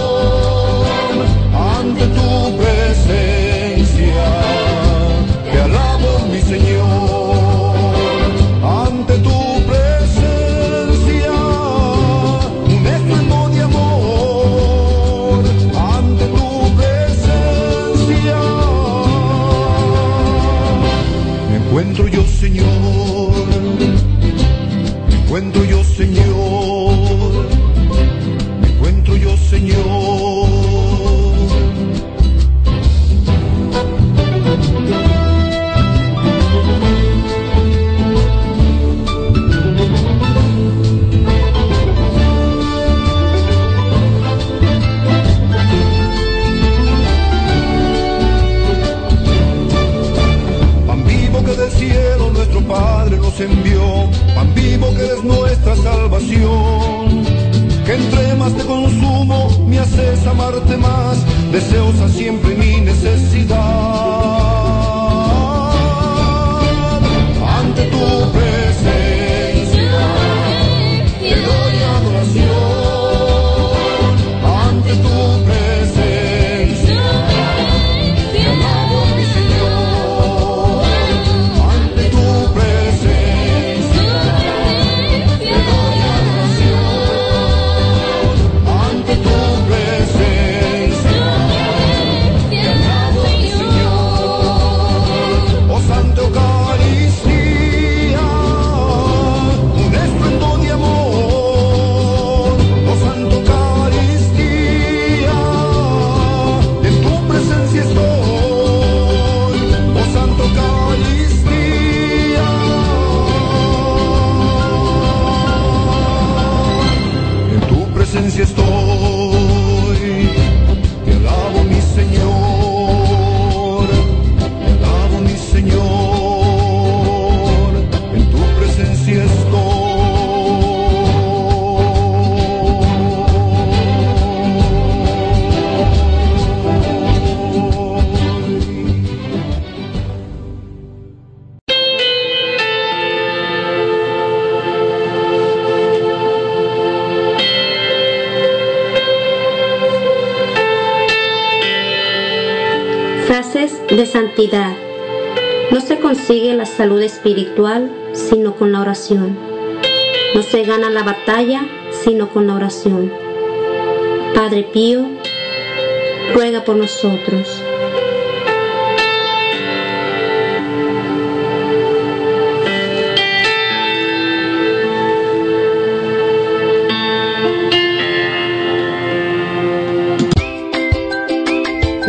amarte más, deseosa siempre mi necesidad. Santidad. No se consigue la salud espiritual sino con la oración. No se gana la batalla sino con la oración. Padre Pío, ruega por nosotros.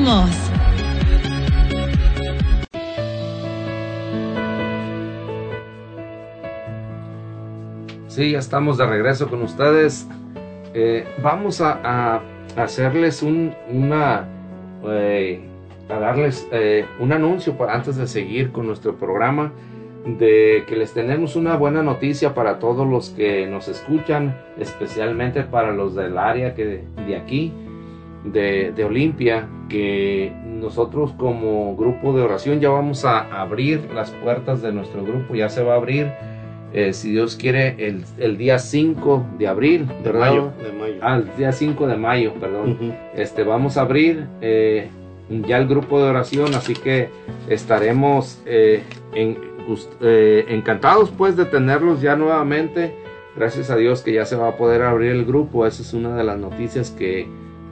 Comenzamos. Sí, ya estamos de regreso con ustedes. Eh, vamos a, a hacerles un, una, eh, a darles eh, un anuncio para antes de seguir con nuestro programa de que les tenemos una buena noticia para todos los que nos escuchan, especialmente para los del área que de aquí, de, de Olimpia, que nosotros como grupo de oración ya vamos a abrir las puertas de nuestro grupo, ya se va a abrir eh, si Dios quiere, el, el día 5 de abril, De ¿verdad? mayo, de mayo. Ah, el día 5 de mayo, perdón. Este, vamos a abrir eh, ya el grupo de oración, así que estaremos eh, en- eh, encantados pues de tenerlos ya nuevamente. Gracias a Dios que ya se va a poder abrir el grupo. Esa es una de las noticias que,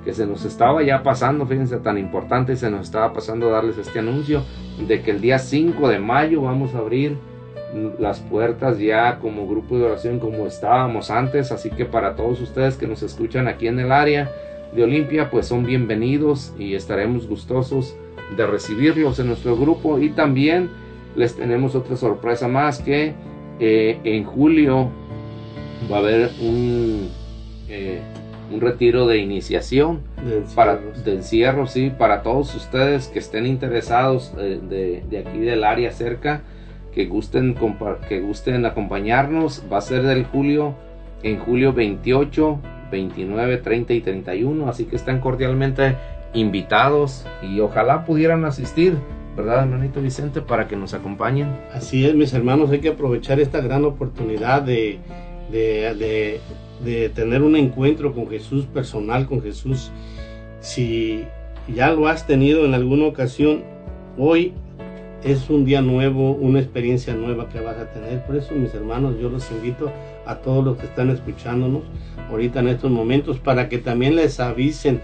que se nos estaba ya pasando, fíjense, tan importante, se nos estaba pasando darles este anuncio de que el día 5 de mayo vamos a abrir las puertas ya como grupo de oración como estábamos antes, así que para todos ustedes que nos escuchan aquí en el área de Olimpia, pues son bienvenidos y estaremos gustosos de recibirlos en nuestro grupo. Y también les tenemos otra sorpresa más que eh, en julio va a haber un, eh, un retiro de iniciación De para encierros. de encierro, sí, para todos ustedes que estén interesados eh, de, de aquí del área cerca, que gusten que gusten acompañarnos, va a ser del julio en julio 28, 29, 30 y 31, así que están cordialmente invitados y ojalá pudieran asistir, ¿verdad, hermanito Vicente, para que nos acompañen? Así es, mis hermanos, hay que aprovechar esta gran oportunidad de, de, de- de tener un encuentro con Jesús, personal con Jesús. Si ya lo has tenido en alguna ocasión, hoy es un día nuevo, una experiencia nueva que vas a tener. Por eso, mis hermanos, yo los invito a todos los que están escuchándonos ahorita en estos momentos para que también les avisen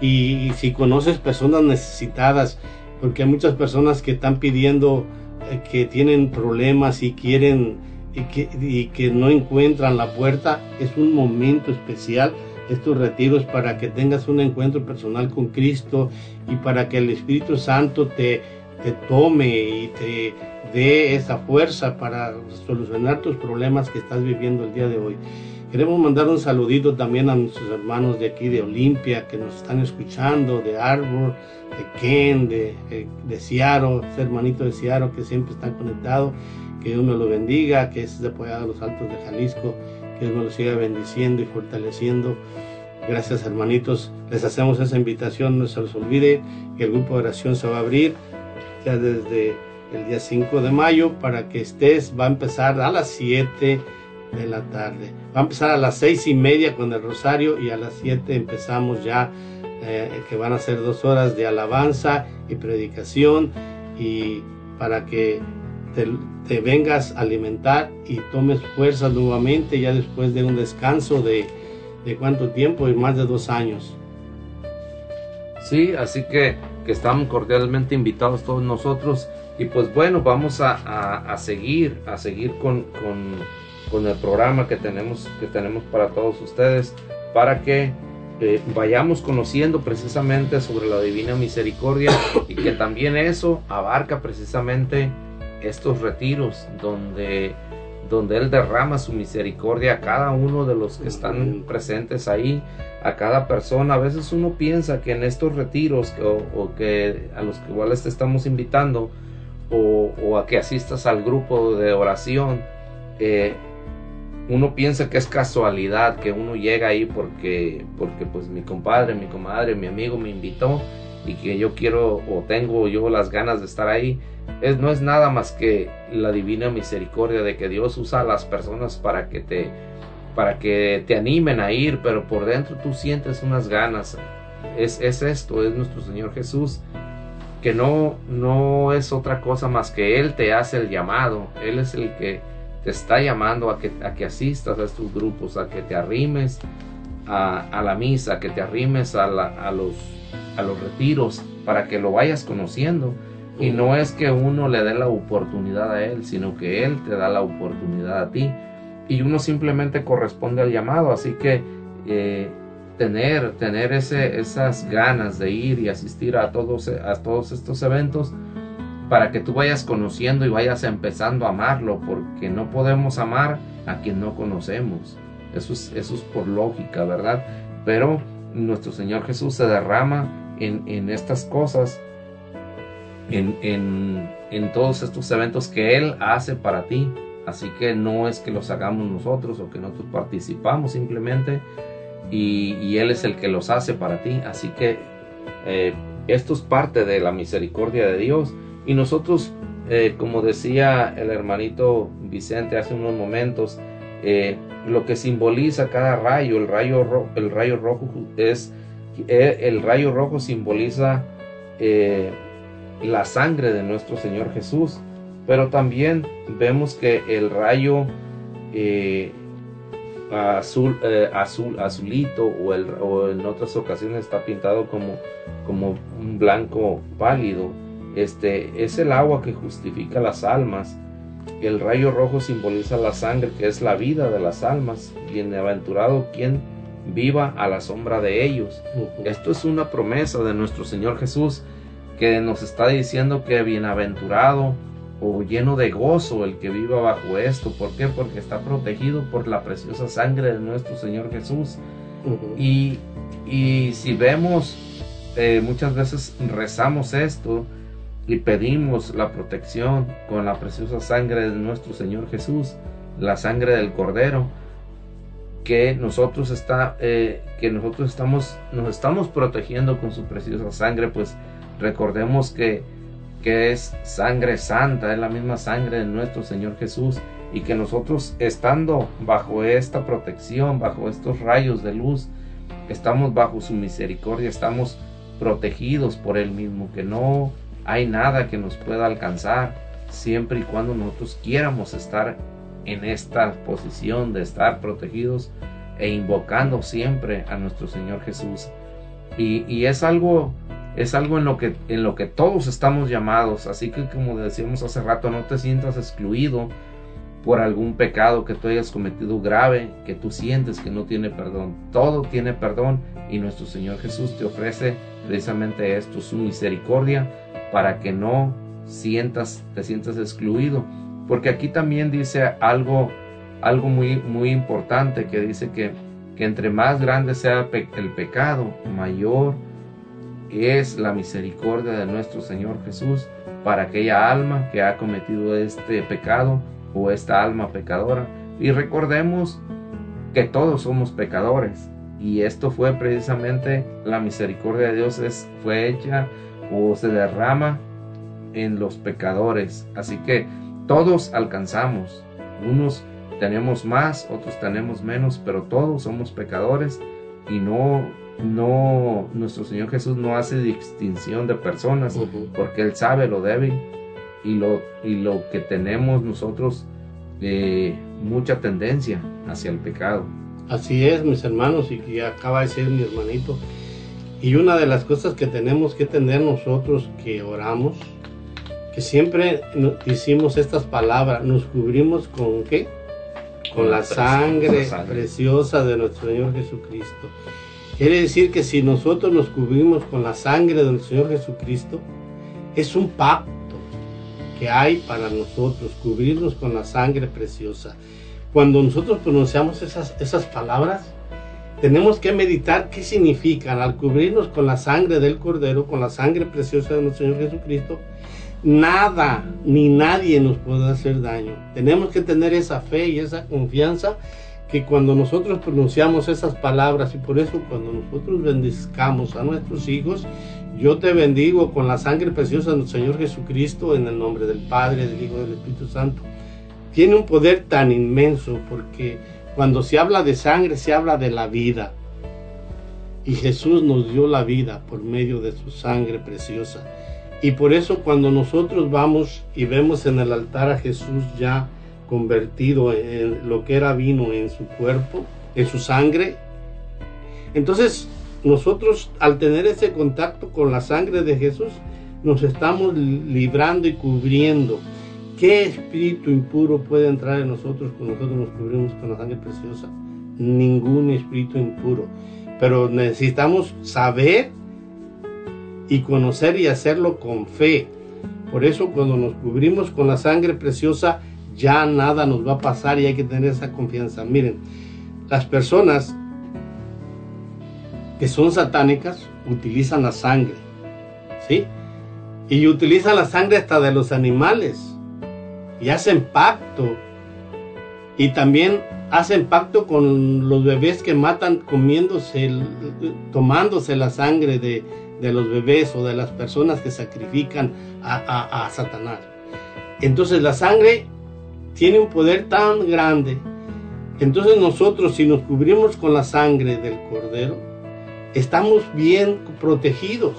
y, si conoces personas necesitadas, porque hay muchas personas que están pidiendo eh, que tienen problemas y quieren y que, y que no encuentran la puerta, es un momento especial estos retiros para que tengas un encuentro personal con Cristo y para que el Espíritu Santo te, te tome y te dé esa fuerza para solucionar tus problemas que estás viviendo el día de hoy. Queremos mandar un saludito también a nuestros hermanos de aquí de Olimpia que nos están escuchando, de Arbor, de Ken, de, de, de Ciaro, ese hermanito de Ciaro que siempre está conectado. Que Dios me lo bendiga, que es de Apoyado a los Altos de Jalisco, que Dios me lo siga bendiciendo y fortaleciendo. Gracias hermanitos, les hacemos esa invitación, no se les olvide que el grupo de oración se va a abrir ya desde el día 5 de mayo para que estés, va a empezar a las 7 de la tarde. Va a empezar a las seis y media con el rosario y a las 7 empezamos ya, eh, que van a ser dos horas de alabanza y predicación y para que te, vengas a alimentar y tomes fuerzas nuevamente ya después de un descanso de, de cuánto tiempo y más de dos años. Sí, así que, que estamos cordialmente invitados todos nosotros y pues bueno, vamos a, a, seguir, a seguir con con el programa que tenemos, que tenemos para todos ustedes, para que eh, vayamos conociendo precisamente sobre la divina misericordia y que también eso abarca precisamente estos retiros donde, donde Él derrama su misericordia a cada uno de los que están presentes ahí, a cada persona. A veces uno piensa que en estos retiros o, o que a los que iguales te estamos invitando o, o, a que asistas al grupo de oración, eh, uno piensa que es casualidad que uno llega ahí porque, porque pues mi compadre, mi comadre, mi amigo me invitó y que yo quiero o tengo yo las ganas de estar ahí. Es, no es nada más que la divina misericordia de que Dios usa a las personas para que te para que te animen a ir, pero por dentro tú sientes unas ganas. Es, es esto, es nuestro Señor Jesús, que no, no es otra cosa más que Él te hace el llamado, Él es el que te está llamando a que, a que asistas a estos grupos, a que te arrimes a, la misa, a que te arrimes a, los, a los retiros para que lo vayas conociendo. Y no es que uno le dé la oportunidad a él, sino que él te da la oportunidad a ti. Y uno simplemente corresponde al llamado. Así que eh, tener, tener ese, esas ganas de ir y asistir a todos, a todos estos eventos para que tú vayas conociendo y vayas empezando a amarlo, porque no podemos amar a quien no conocemos. Eso es, eso es por lógica, ¿verdad? Pero nuestro Señor Jesús se derrama en, en estas cosas, en, en, en todos estos eventos que Él hace para ti. Así que no es que los hagamos nosotros o que nosotros participamos simplemente y, Él es el que los hace para ti. Así que eh, esto es parte de la misericordia de Dios y nosotros, eh, como decía el hermanito Vicente hace unos momentos, eh, lo que simboliza cada rayo, el rayo, el rayo rojo es, eh, el rayo rojo simboliza la sangre de nuestro Señor Jesús, pero también vemos que el rayo azul, azul, azulito o, el, o en otras ocasiones está pintado como, como un blanco pálido este es el agua que justifica las almas. El rayo rojo simboliza la sangre, que es la vida de las almas. Bienaventurado quien viva a la sombra de ellos. Esto es una promesa de nuestro Señor Jesús que nos está diciendo que bienaventurado o lleno de gozo el que viva bajo esto. ¿Por qué? Porque está protegido por la preciosa sangre de nuestro Señor Jesús. Uh -huh. y, y, si vemos, eh, muchas veces rezamos esto y pedimos la protección con la preciosa sangre de nuestro Señor Jesús, la sangre del Cordero, que nosotros está, eh, que nosotros estamos, nos estamos protegiendo con su preciosa sangre, pues recordemos que, que es sangre santa, es la misma sangre de nuestro Señor Jesús, y que nosotros estando bajo esta protección, bajo estos rayos de luz, estamos bajo su misericordia, estamos protegidos por Él mismo, que no hay nada que nos pueda alcanzar siempre y cuando nosotros quieramos estar en esta posición de estar protegidos e invocando siempre a nuestro Señor Jesús. Y, y, es algo es algo en lo que en lo que todos estamos llamados, así que como decíamos hace rato, no te sientas excluido por algún pecado que tú hayas cometido grave, que tú sientes que no tiene perdón. Todo tiene perdón y nuestro Señor Jesús te ofrece precisamente esto, su misericordia, para que no sientas, te sientas excluido. Porque aquí también dice algo, algo muy, muy importante que dice que, que entre más grande sea el pecado, mayor es la misericordia de nuestro Señor Jesús para aquella alma que ha cometido este pecado o esta alma pecadora. Y recordemos que todos somos pecadores y esto fue precisamente la misericordia de Dios es, fue hecha o se derrama en los pecadores. Así que todos alcanzamos. Unos tenemos más, otros tenemos menos, pero todos somos pecadores y no no nuestro Señor Jesús no hace distinción de personas porque él sabe lo débil y lo y lo que tenemos nosotros eh, mucha tendencia hacia el pecado. Así es, mis hermanos, y que acaba de decir mi hermanito. Y una de las cosas que tenemos que tener nosotros que oramos, que siempre decimos estas palabras, nos cubrimos con qué? Con la sangre, preciosa de nuestro Señor Jesucristo. Quiere decir que si nosotros nos cubrimos con la sangre del Señor Jesucristo, es un pacto que hay para nosotros, cubrirnos con la sangre preciosa. Cuando nosotros pronunciamos esas, esas palabras, tenemos que meditar qué significan al cubrirnos con la sangre del Cordero, con la sangre preciosa de nuestro Señor Jesucristo. Nada ni nadie nos puede hacer daño. Tenemos que tener esa fe y esa confianza que cuando nosotros pronunciamos esas palabras y por eso cuando nosotros bendizcamos a nuestros hijos, yo te bendigo con la sangre preciosa de nuestro Señor Jesucristo en el nombre del Padre, del Hijo y del Espíritu Santo. Tiene un poder tan inmenso porque cuando se habla de sangre se habla de la vida. Y Jesús nos dio la vida por medio de su sangre preciosa. Y por eso cuando nosotros vamos y vemos en el altar a Jesús ya convertido en lo que era vino en su cuerpo, en su sangre, entonces nosotros al tener ese contacto con la sangre de Jesús, nos estamos librando y cubriendo. ¿Qué espíritu impuro puede entrar en nosotros cuando nosotros nos cubrimos con la sangre preciosa? Ningún espíritu impuro. Pero necesitamos saber y conocer y hacerlo con fe. Por eso cuando nos cubrimos con la sangre preciosa, ya nada nos va a pasar y hay que tener esa confianza. Miren, las personas que son satánicas utilizan la sangre, ¿sí? Y utilizan la sangre hasta de los animales y hacen pacto. Y también hacen pacto con los bebés que matan comiéndose, tomándose la sangre de, los bebés o de las personas que sacrifican a, a Satanás. Entonces la sangre tiene un poder tan grande. Entonces nosotros si nos cubrimos con la sangre del cordero, estamos bien protegidos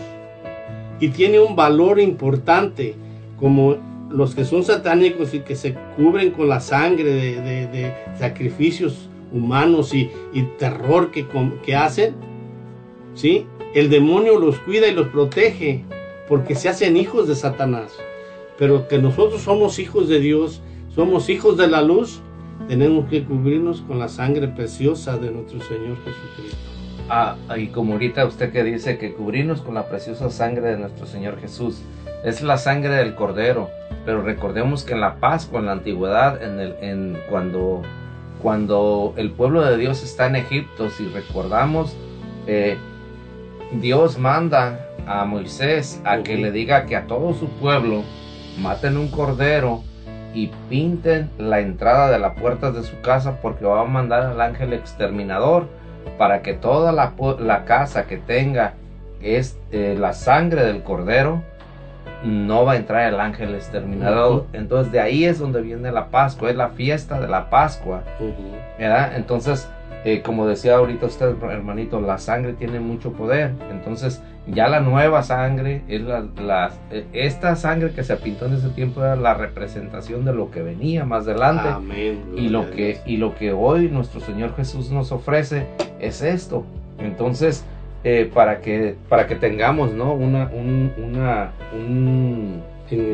y tiene un valor importante como los que son satánicos y que se cubren con la sangre de, sacrificios humanos y, terror que, que hacen, ¿sí? El demonio los cuida y los protege porque se hacen hijos de Satanás. Pero que nosotros somos hijos de Dios, somos hijos de la luz, tenemos que cubrirnos con la sangre preciosa de nuestro Señor Jesucristo. Ah, y como ahorita usted que dice que cubrirnos con la preciosa sangre de nuestro Señor Jesús, es la sangre del Cordero, pero recordemos que en la Pascua, en la antigüedad, en el, en, cuando, cuando el pueblo de Dios está en Egipto, si recordamos, eh, Dios manda a Moisés a que le diga que a todo su pueblo maten un cordero y pinten la entrada de la puerta de su casa porque va a mandar al ángel exterminador para que toda la, casa que tenga es eh, la sangre del cordero, no va a entrar el ángel exterminador. Entonces de ahí es donde viene la Pascua, es la fiesta de la Pascua. Entonces, eh, como decía ahorita usted, hermanito, la sangre tiene mucho poder. Entonces, ya la nueva sangre es la, esta sangre que se pintó en ese tiempo era la representación de lo que venía más adelante y lo que y lo que hoy nuestro Señor Jesús nos ofrece es esto entonces eh, para que para que tengamos no una un, una un,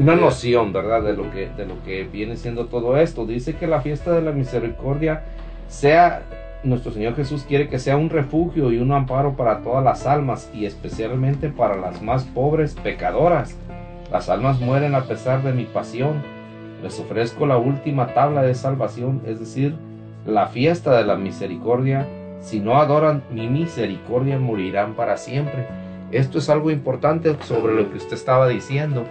una noción, ¿verdad? De lo que de lo que viene siendo todo esto. Dice que la fiesta de la misericordia sea nuestro Señor Jesús quiere que sea un refugio y un amparo para todas las almas y especialmente para las más pobres pecadoras. Las almas mueren a pesar de mi pasión. Les ofrezco la última tabla de salvación, es decir, la fiesta de la misericordia. Si no adoran mi misericordia, morirán para siempre. Esto es algo importante sobre lo que usted estaba diciendo,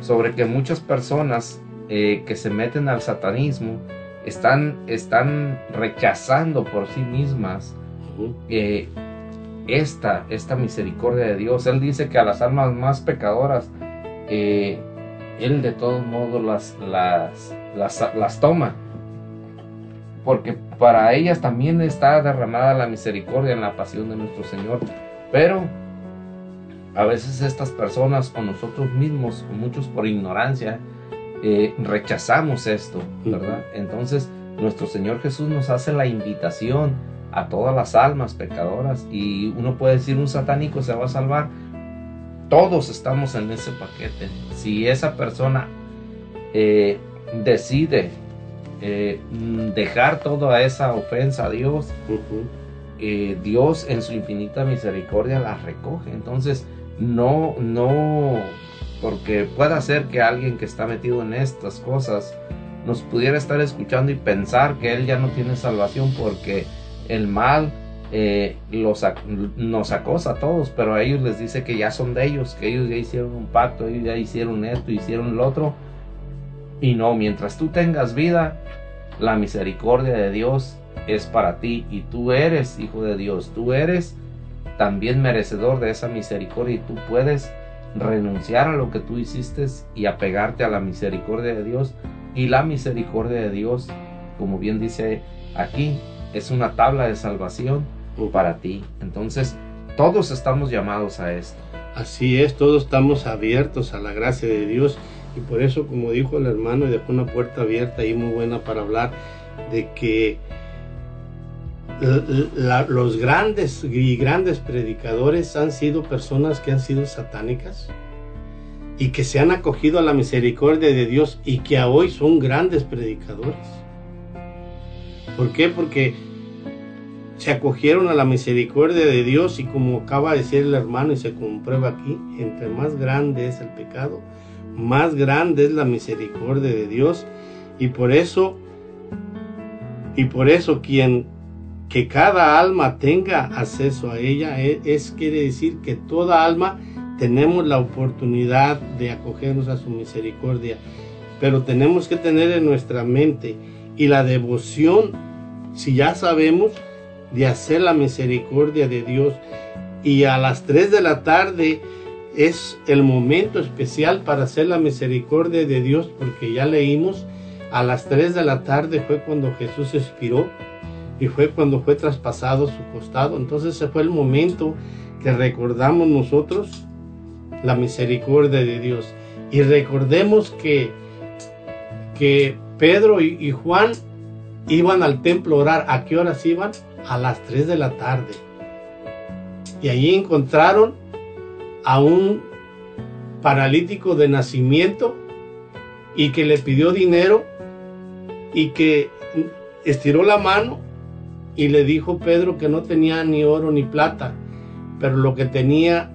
sobre que muchas personas eh, que se meten al satanismo están, están rechazando por sí mismas eh, esta, esta misericordia de Dios. Él dice que a las almas más pecadoras, eh, Él de todos modos las, las, las, las toma porque para ellas también está derramada la misericordia en la pasión de nuestro Señor. Pero a veces estas personas o nosotros mismos, o muchos por ignorancia, eh, rechazamos esto, ¿verdad? Entonces nuestro Señor Jesús nos hace la invitación a todas las almas pecadoras y uno puede decir un satánico se va a salvar. Todos estamos en ese paquete. Si esa persona eh, decide eh, dejar toda esa ofensa a Dios, Dios en su infinita misericordia la recoge. Entonces, no, no, porque puede ser que alguien que está metido en estas cosas nos pudiera estar escuchando y pensar que él ya no tiene salvación porque el mal eh, los, nos acosa a todos, pero a ellos les dice que ya son de ellos, que ellos ya hicieron un pacto, ellos ya hicieron esto, hicieron lo otro. Y no, mientras tú tengas vida, la misericordia de Dios es para ti y tú eres hijo de Dios, tú eres también merecedor de esa misericordia y tú puedes renunciar a lo que tú hiciste y apegarte a la misericordia de Dios. Y la misericordia de Dios, como bien dice aquí, es una tabla de salvación para ti. Entonces, todos estamos llamados a esto. Así es, todos estamos abiertos a la gracia de Dios y por eso, como dijo el hermano, y dejó una puerta abierta y muy buena para hablar de que los grandes y grandes predicadores han sido personas que han sido satánicas y que se han acogido a la misericordia de Dios y que hoy son grandes predicadores. ¿Por qué? Porque se acogieron a la misericordia de Dios y como acaba de decir el hermano y se comprueba aquí, entre más grande es el pecado, más grande es la misericordia de Dios y por eso y por eso quien que cada alma tenga acceso a ella e, es, quiere decir que toda alma tenemos la oportunidad de acogernos a su misericordia, pero tenemos que tener en nuestra mente y la devoción, si ya sabemos, de hacer la misericordia de Dios. Y a las 3 de la tarde es el momento especial para hacer la misericordia de Dios, porque ya leímos, a las 3 de la tarde fue cuando Jesús expiró y fue cuando fue traspasado su costado. Entonces ese fue el momento que recordamos nosotros la misericordia de Dios. Y recordemos que, que Pedro y, Juan iban al templo a orar. ¿A qué horas iban? A las 3 de la tarde. Y allí encontraron a un paralítico de nacimiento y que le pidió dinero y que estiró la mano y le dijo Pedro que no tenía ni oro ni plata, pero lo que tenía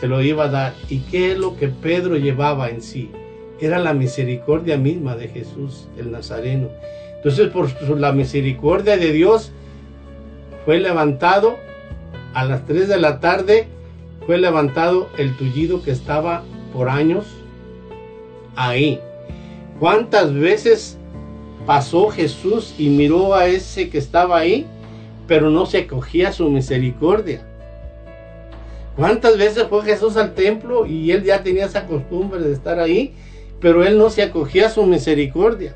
se lo iba a dar. ¿Y qué es lo que Pedro llevaba en sí? Era la misericordia misma de Jesús, el Nazareno. Entonces, por la misericordia de Dios, fue levantado a las 3 de la tarde, fue levantado el tullido que estaba por años ahí. ¿Cuántas veces pasó Jesús y miró a ese que estaba ahí, pero no se acogía a su misericordia. ¿Cuántas veces fue Jesús al templo y él ya tenía esa costumbre de estar ahí, pero él no se acogía a su misericordia?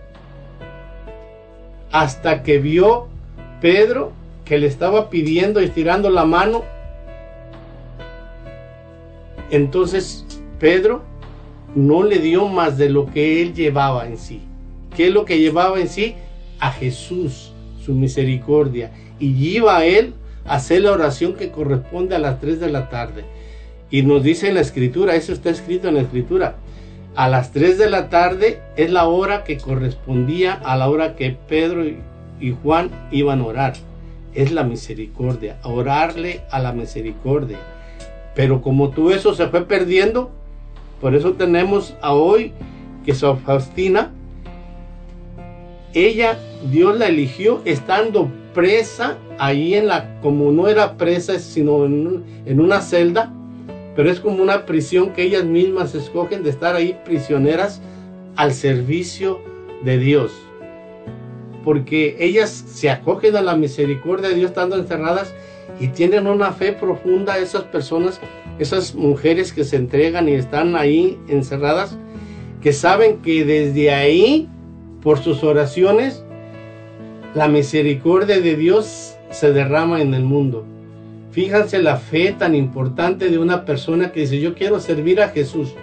Hasta que vio Pedro que le estaba pidiendo, estirando la mano. Entonces Pedro no le dio más de lo que él llevaba en sí. ¿Qué es lo que llevaba en sí? A Jesús, su misericordia. Y iba a él a hacer la oración que corresponde a las 3 de la tarde. Y nos dice en la escritura, eso está escrito en la escritura, a las 3 de la tarde es la hora que correspondía a la hora que Pedro y, Juan iban a orar. Es la misericordia, orarle a la misericordia. Pero como todo eso se fue perdiendo, por eso tenemos a hoy que Sor Faustina, ella, Dios la eligió estando presa ahí en la, como no era presa, sino en, un- en una celda, pero es como una prisión que ellas mismas escogen de estar ahí prisioneras al servicio de Dios. Porque ellas se acogen a la misericordia de Dios estando encerradas y tienen una fe profunda esas personas, esas mujeres que se entregan y están ahí encerradas, que saben que desde ahí, por sus oraciones, la misericordia de Dios se derrama en el mundo. Fíjense la fe tan importante de una persona que dice, yo quiero servir a Jesús.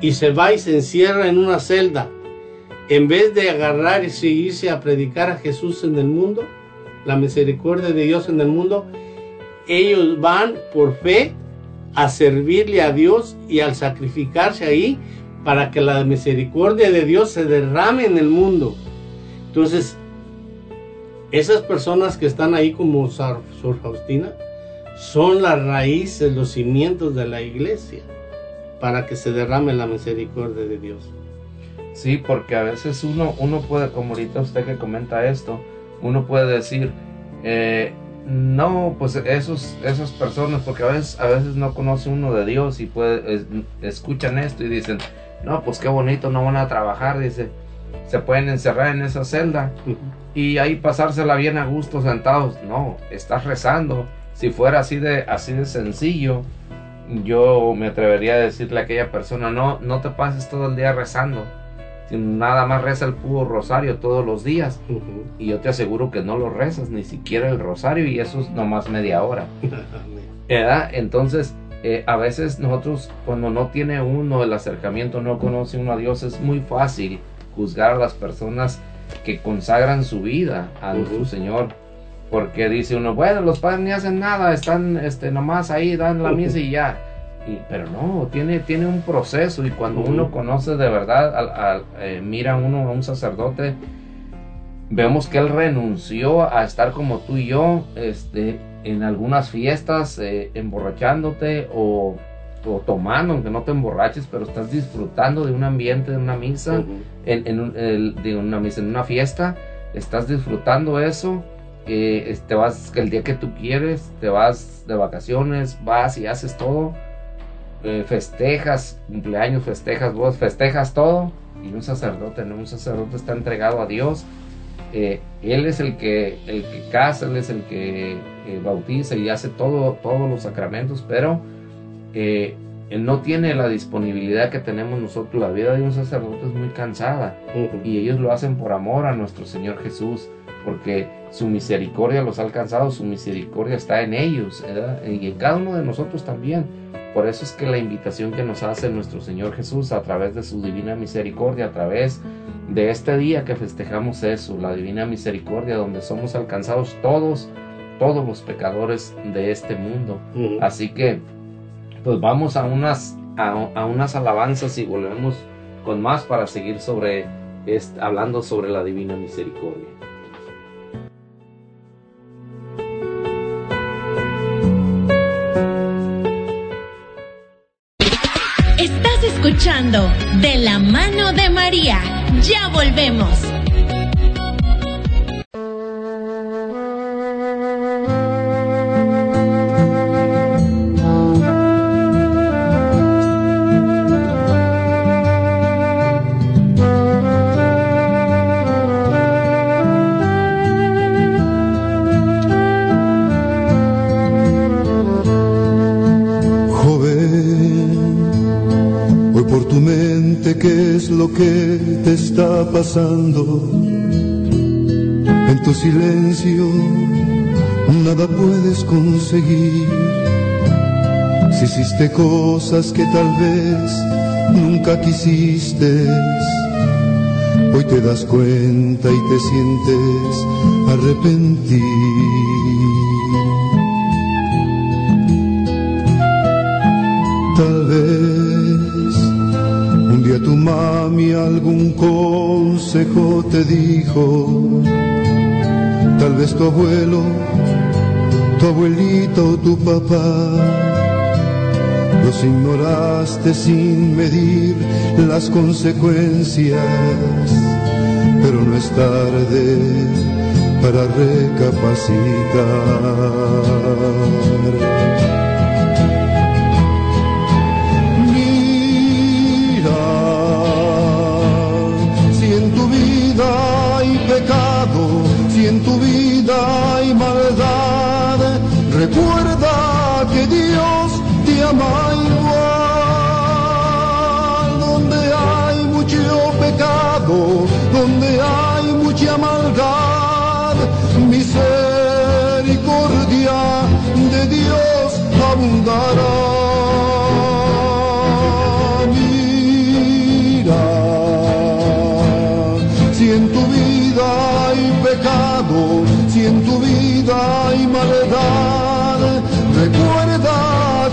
Y se va y se encierra en una celda. En vez de agarrar y seguirse a predicar a Jesús en el mundo, la misericordia de Dios en el mundo, ellos van por fe a servirle a Dios y al sacrificarse ahí para que la misericordia de Dios se derrame en el mundo. Entonces, esas personas que están ahí como Sor Faustina son las raíces, los cimientos de la iglesia para que se derrame la misericordia de Dios. Sí, porque a veces uno, uno puede, como ahorita usted que comenta esto, uno puede decir, eh, no, pues esos, esas personas, porque a veces, a veces no conoce uno de Dios y puede, es- escuchan esto y dicen, no, pues qué bonito, no van a trabajar, dice, se pueden encerrar en esa celda y ahí pasársela bien a gusto sentados. No, estás rezando. Si fuera así de, así de sencillo, yo me atrevería a decirle a aquella persona, no, no te pases todo el día rezando. Nada más reza el puro rosario todos los días. Y yo te aseguro que no lo rezas, ni siquiera el rosario, y eso es nomás media hora. ¿verdad? Entonces, eh, a veces nosotros, cuando no tiene uno el acercamiento, no conoce uno a Dios, es muy fácil juzgar a las personas que consagran su vida a nuestro Señor. Porque dice uno, bueno, los padres ni hacen nada, están este, nomás ahí, dan la misa y ya. Y, pero no, tiene, tiene un proceso y cuando Ujú. uno conoce de verdad, eh, mira uno a un sacerdote, vemos que él renunció a estar como tú y yo, este, en algunas fiestas, eh, emborrachándote o, o tomando, aunque no te emborraches, pero estás disfrutando de un ambiente, de una misa, en, en un- el- de una misa, en una fiesta, estás disfrutando eso, eh, es- te vas el día que tú quieres, te vas de vacaciones, vas y haces todo, eh, festejas, cumpleaños, festejas, vos festejas todo, y un sacerdote, ¿no? Un sacerdote está entregado a Dios, eh, él es el que, el que casa, él es el que eh, bautiza y hace todo, todos los sacramentos, pero eh, no tiene la disponibilidad que tenemos nosotros. La vida de un sacerdote es muy cansada y ellos lo hacen por amor a nuestro Señor Jesús, porque su misericordia los ha alcanzado, su misericordia está en ellos ¿verdad? y en cada uno de nosotros también. Por eso es que la invitación que nos hace nuestro Señor Jesús a través de su divina misericordia, a través de este día que festejamos eso, la divina misericordia, donde somos alcanzados todos, todos los pecadores de este mundo. Así que, pues vamos a unas, a, a unas alabanzas y volvemos con más para seguir sobre, hablando sobre la divina misericordia. Estás escuchando De la mano de María. Ya volvemos. En tu silencio nada puedes conseguir. Si hiciste cosas que tal vez nunca quisiste, hoy te das cuenta y te sientes arrepentir. Tal vez dijo, tal vez tu abuelo, tu abuelito o tu papá. Los ignoraste sin medir las consecuencias, pero no es tarde para recapacitar. Si en tu vida hay maldad, recuerda que Dios te ama igual. Donde hay mucho pecado, donde hay mucha maldad, misericordia de Dios abundará. En tu vida hay maldad, recuerda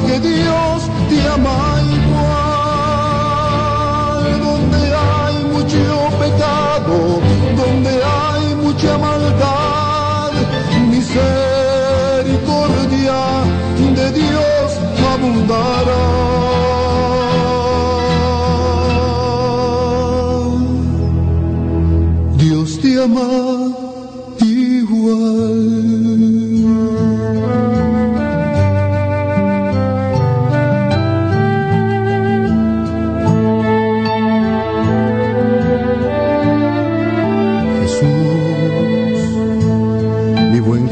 que Dios te ama igual. Donde hay mucho pecado, donde hay mucha maldad, misericordia de Dios abundará.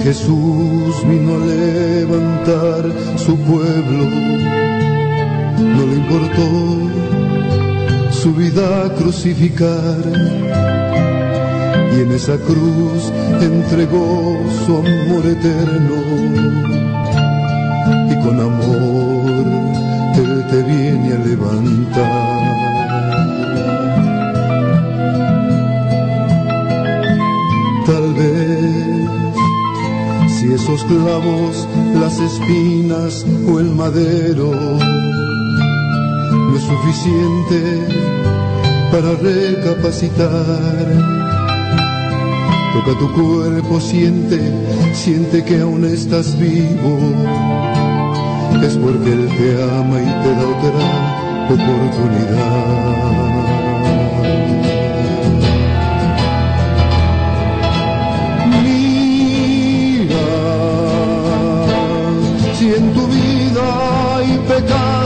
Jesús vino a levantar su pueblo, no le importó su vida crucificar y en esa cruz entregó su amor eterno y con amor Él te viene a levantar. Tal vez si esos clavos, las espinas o el madero no es suficiente para recapacitar Toca tu cuerpo, siente, siente que aún estás vivo. Es porque Él te ama y te da otra oportunidad. Mira, si en tu vida hay pecado,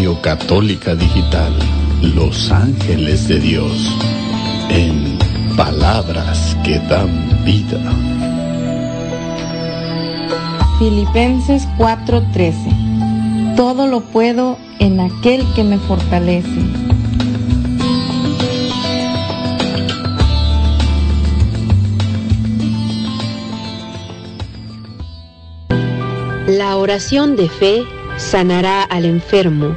Radio Católica Digital, Los Ángeles de Dios, en palabras que dan vida. Filipenses 4:13 Todo lo puedo en aquel que me fortalece. La oración de fe sanará al enfermo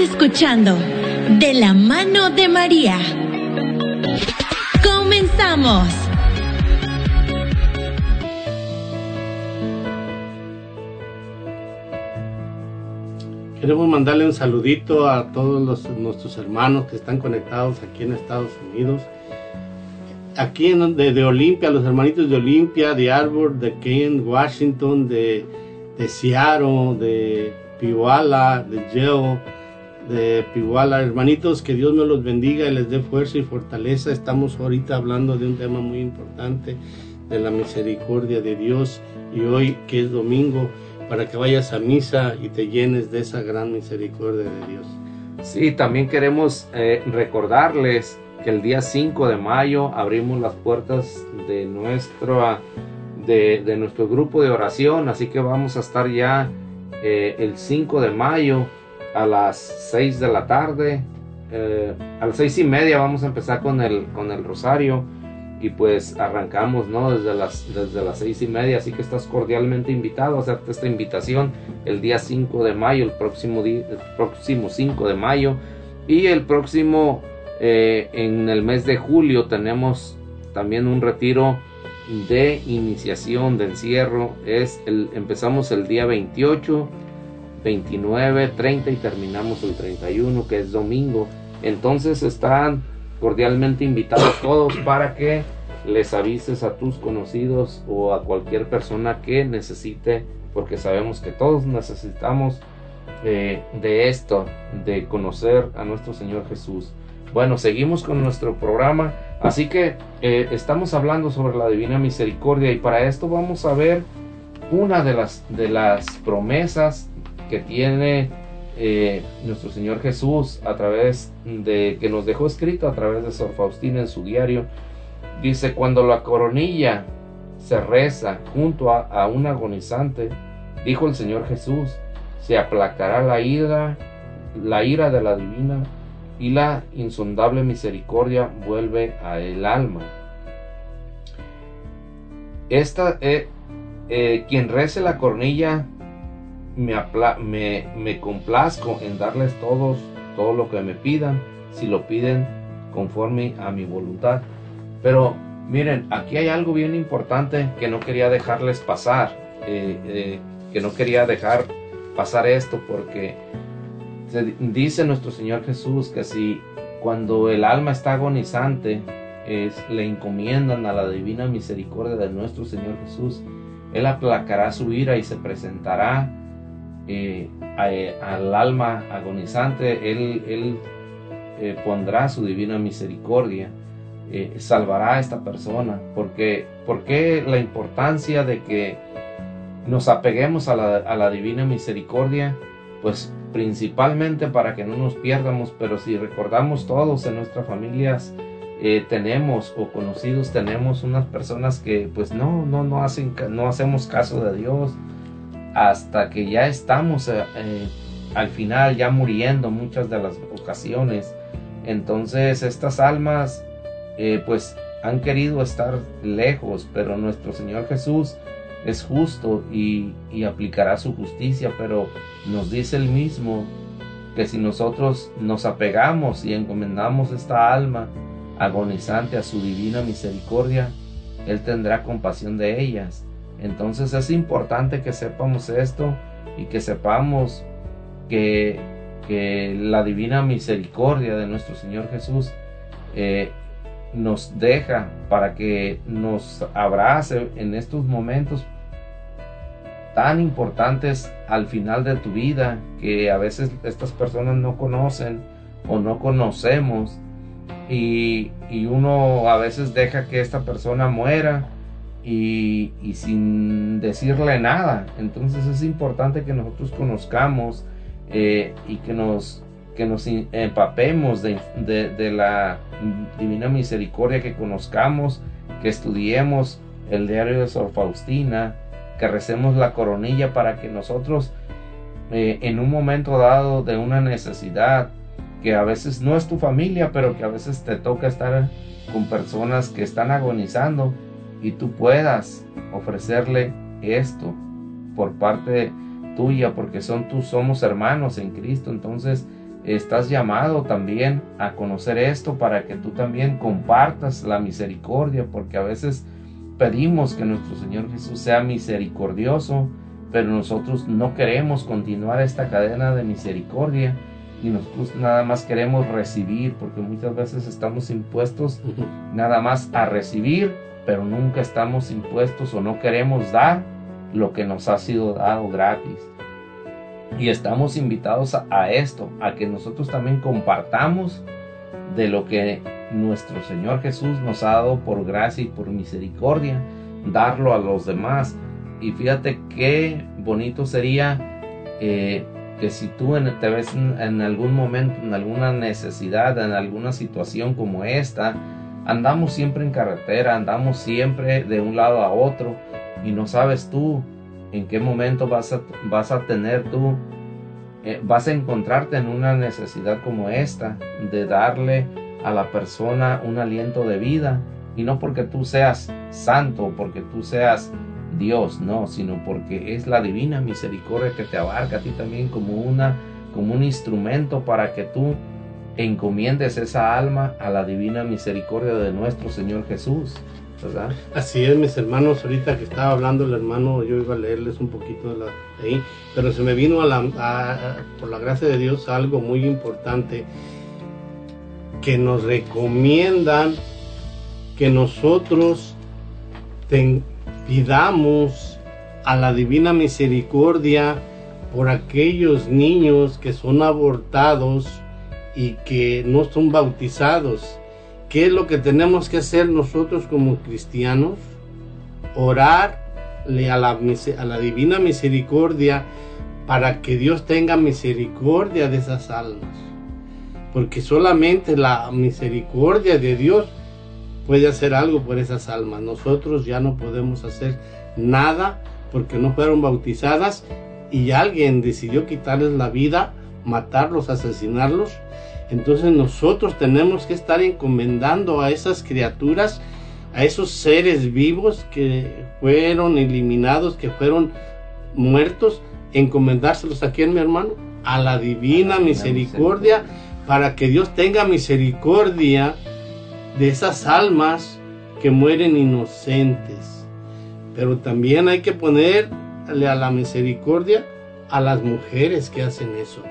Escuchando De la mano de María. Comenzamos. Queremos mandarle un saludito a todos los, nuestros hermanos que están conectados aquí en Estados Unidos. Aquí en, de, de Olimpia, los hermanitos de Olimpia, de Arbor, de Kent, Washington, de, Seattle, de Piwala, de Yale, de Piwala. Hermanitos, que Dios me los bendiga y les dé fuerza y fortaleza. Estamos ahorita hablando de un tema muy importante, de la misericordia de Dios. Y hoy, que es domingo, para que vayas a misa y te llenes de esa gran misericordia de Dios. Sí, también queremos eh, recordarles que el día 5 de mayo abrimos las puertas de nuestro, de nuestro grupo de oración, así que vamos a estar ya eh, el 5 de mayo a las 6 de la tarde. eh, a las seis y media vamos a empezar con el, con el rosario. Y pues arrancamos ¿no? desde, las, desde las seis y media, así que estás cordialmente invitado a hacerte esta invitación el día 5 de mayo, el próximo, día, el próximo 5 de mayo. Y el próximo eh, en el mes de julio tenemos también un retiro de iniciación de encierro. Es el empezamos el día 28 29 30 y terminamos el 31 que es domingo entonces están cordialmente invitados todos para que les avises a tus conocidos o a cualquier persona que necesite porque sabemos que todos necesitamos eh, de esto de conocer a nuestro Señor Jesús bueno, seguimos con nuestro programa. Así que eh, estamos hablando sobre la divina misericordia y para esto vamos a ver una de las, de las promesas que tiene eh, nuestro Señor Jesús a través de que nos dejó escrito a través de Sor Faustina en su diario. Dice, cuando la coronilla se reza junto a, un agonizante, dijo el Señor Jesús, se aplacará la ira, la ira de la divina y la insondable misericordia vuelve a el alma. Esta, eh, eh, quien rece la cornilla, me, complazco en darles todos todo lo que me pidan, si lo piden conforme a mi voluntad. Pero miren, aquí hay algo bien importante que no quería dejarles pasar, eh, que no quería dejar pasar esto porque dice nuestro Señor Jesús que si cuando el alma está agonizante, es, le encomiendan a la divina misericordia de nuestro Señor Jesús, Él aplacará su ira y se presentará eh, al alma agonizante, Él, él eh, pondrá su divina misericordia, eh, salvará a esta persona. Porque, porque la importancia de que nos apeguemos a la, a la divina misericordia, pues principalmente para que no nos pierdamos, pero si recordamos todos en nuestras familias eh, tenemos o conocidos tenemos unas personas que pues no no no hacen no hacemos caso de Dios hasta que ya estamos eh, eh, al final ya muriendo muchas de las ocasiones entonces estas almas pues han querido estar lejos pero nuestro Señor Jesús es justo y, y, aplicará su justicia, pero nos dice el mismo que si nosotros nos apegamos y encomendamos esta alma agonizante a su divina misericordia, Él tendrá compasión de ellas. Entonces es importante que sepamos esto y que sepamos que, que la divina misericordia de nuestro Señor Jesús eh, nos deja para que nos abrace en estos momentos tan importantes al final de tu vida que a veces estas personas no conocen o no conocemos y, y uno a veces deja que esta persona muera y, sin decirle nada. Entonces es importante que nosotros conozcamos eh, y que nos que nos empapemos de, de- de la divina misericordia, que conozcamos, que estudiemos el diario de Sor Faustina, que recemos la coronilla para que nosotros eh, en un momento dado de una necesidad, que a veces no es tu familia, pero que a veces te toca estar con personas que están agonizando y tú puedas ofrecerle esto por parte tuya, porque son tú somos hermanos en Cristo, entonces estás llamado también a conocer esto para que tú también compartas la misericordia, porque a veces pedimos que nuestro Señor Jesús sea misericordioso, pero nosotros no queremos continuar esta cadena de misericordia y nosotros nada más queremos recibir, porque muchas veces estamos impuestos nada más a recibir, pero nunca estamos impuestos o no queremos dar lo que nos ha sido dado gratis. Y estamos invitados a, a esto, a que nosotros también compartamos de lo que nuestro Señor Jesús nos ha dado por gracia y por misericordia, darlo a los demás. Y fíjate qué bonito sería eh, que si tú en- te ves en, algún momento, en alguna necesidad, en alguna situación como esta, andamos siempre en carretera, andamos siempre de un lado a otro y no sabes tú en qué momento vas a, vas a tener tú, eh, vas a encontrarte en una necesidad como esta, de darle a la persona un aliento de vida. Y no porque tú seas santo, porque tú seas Dios, no, sino porque es la divina misericordia que te abarca a ti también como una como un instrumento para que tú encomiendes esa alma a la divina misericordia de nuestro Señor Jesús, ¿verdad? Así es, mis hermanos, ahorita que estaba hablando el hermano, yo iba a leerles un poquito de, la, ahí, pero se me vino a la, por la gracia de Dios algo muy importante que nos recomiendan que nosotros ten- pidamos a la divina misericordia por aquellos niños que son abortados y que no son bautizados. ¿Qué es lo que tenemos que hacer nosotros como cristianos? Orarle a la, a la divina misericordia para que Dios tenga misericordia de esas almas. Porque solamente la misericordia de Dios puede hacer algo por esas almas. Nosotros ya no podemos hacer nada porque no fueron bautizadas y alguien decidió quitarles la vida, matarlos, asesinarlos. Entonces nosotros tenemos que estar encomendando a esas criaturas, a esos seres vivos que fueron eliminados, que fueron muertos, encomendárselos a quién, mi hermano? A la divina misericordia, para que Dios tenga misericordia de esas almas que mueren inocentes. Pero también hay que ponerle a la misericordia a las mujeres que hacen eso.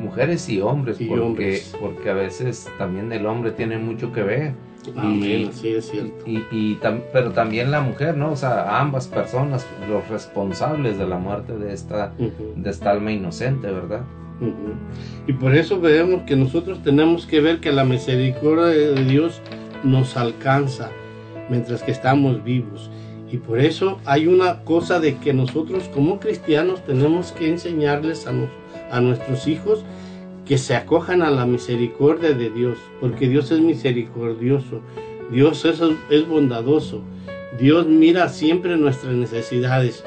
Mujeres y hombres, Y porque, hombres. porque a veces también el hombre tiene mucho que ver. Amén, sí es cierto. Y, y tam- pero también la mujer, ¿no? O sea, ambas personas, los responsables de la muerte de esta, de esta alma inocente, ¿verdad? Y por eso vemos que nosotros tenemos que ver que la misericordia de Dios nos alcanza mientras que estamos vivos. Y por eso hay una cosa de que nosotros como cristianos tenemos que enseñarles a, nos- a nuestros hijos que se acojan a la misericordia de Dios, porque Dios es misericordioso, Dios es, es bondadoso, Dios mira siempre nuestras necesidades,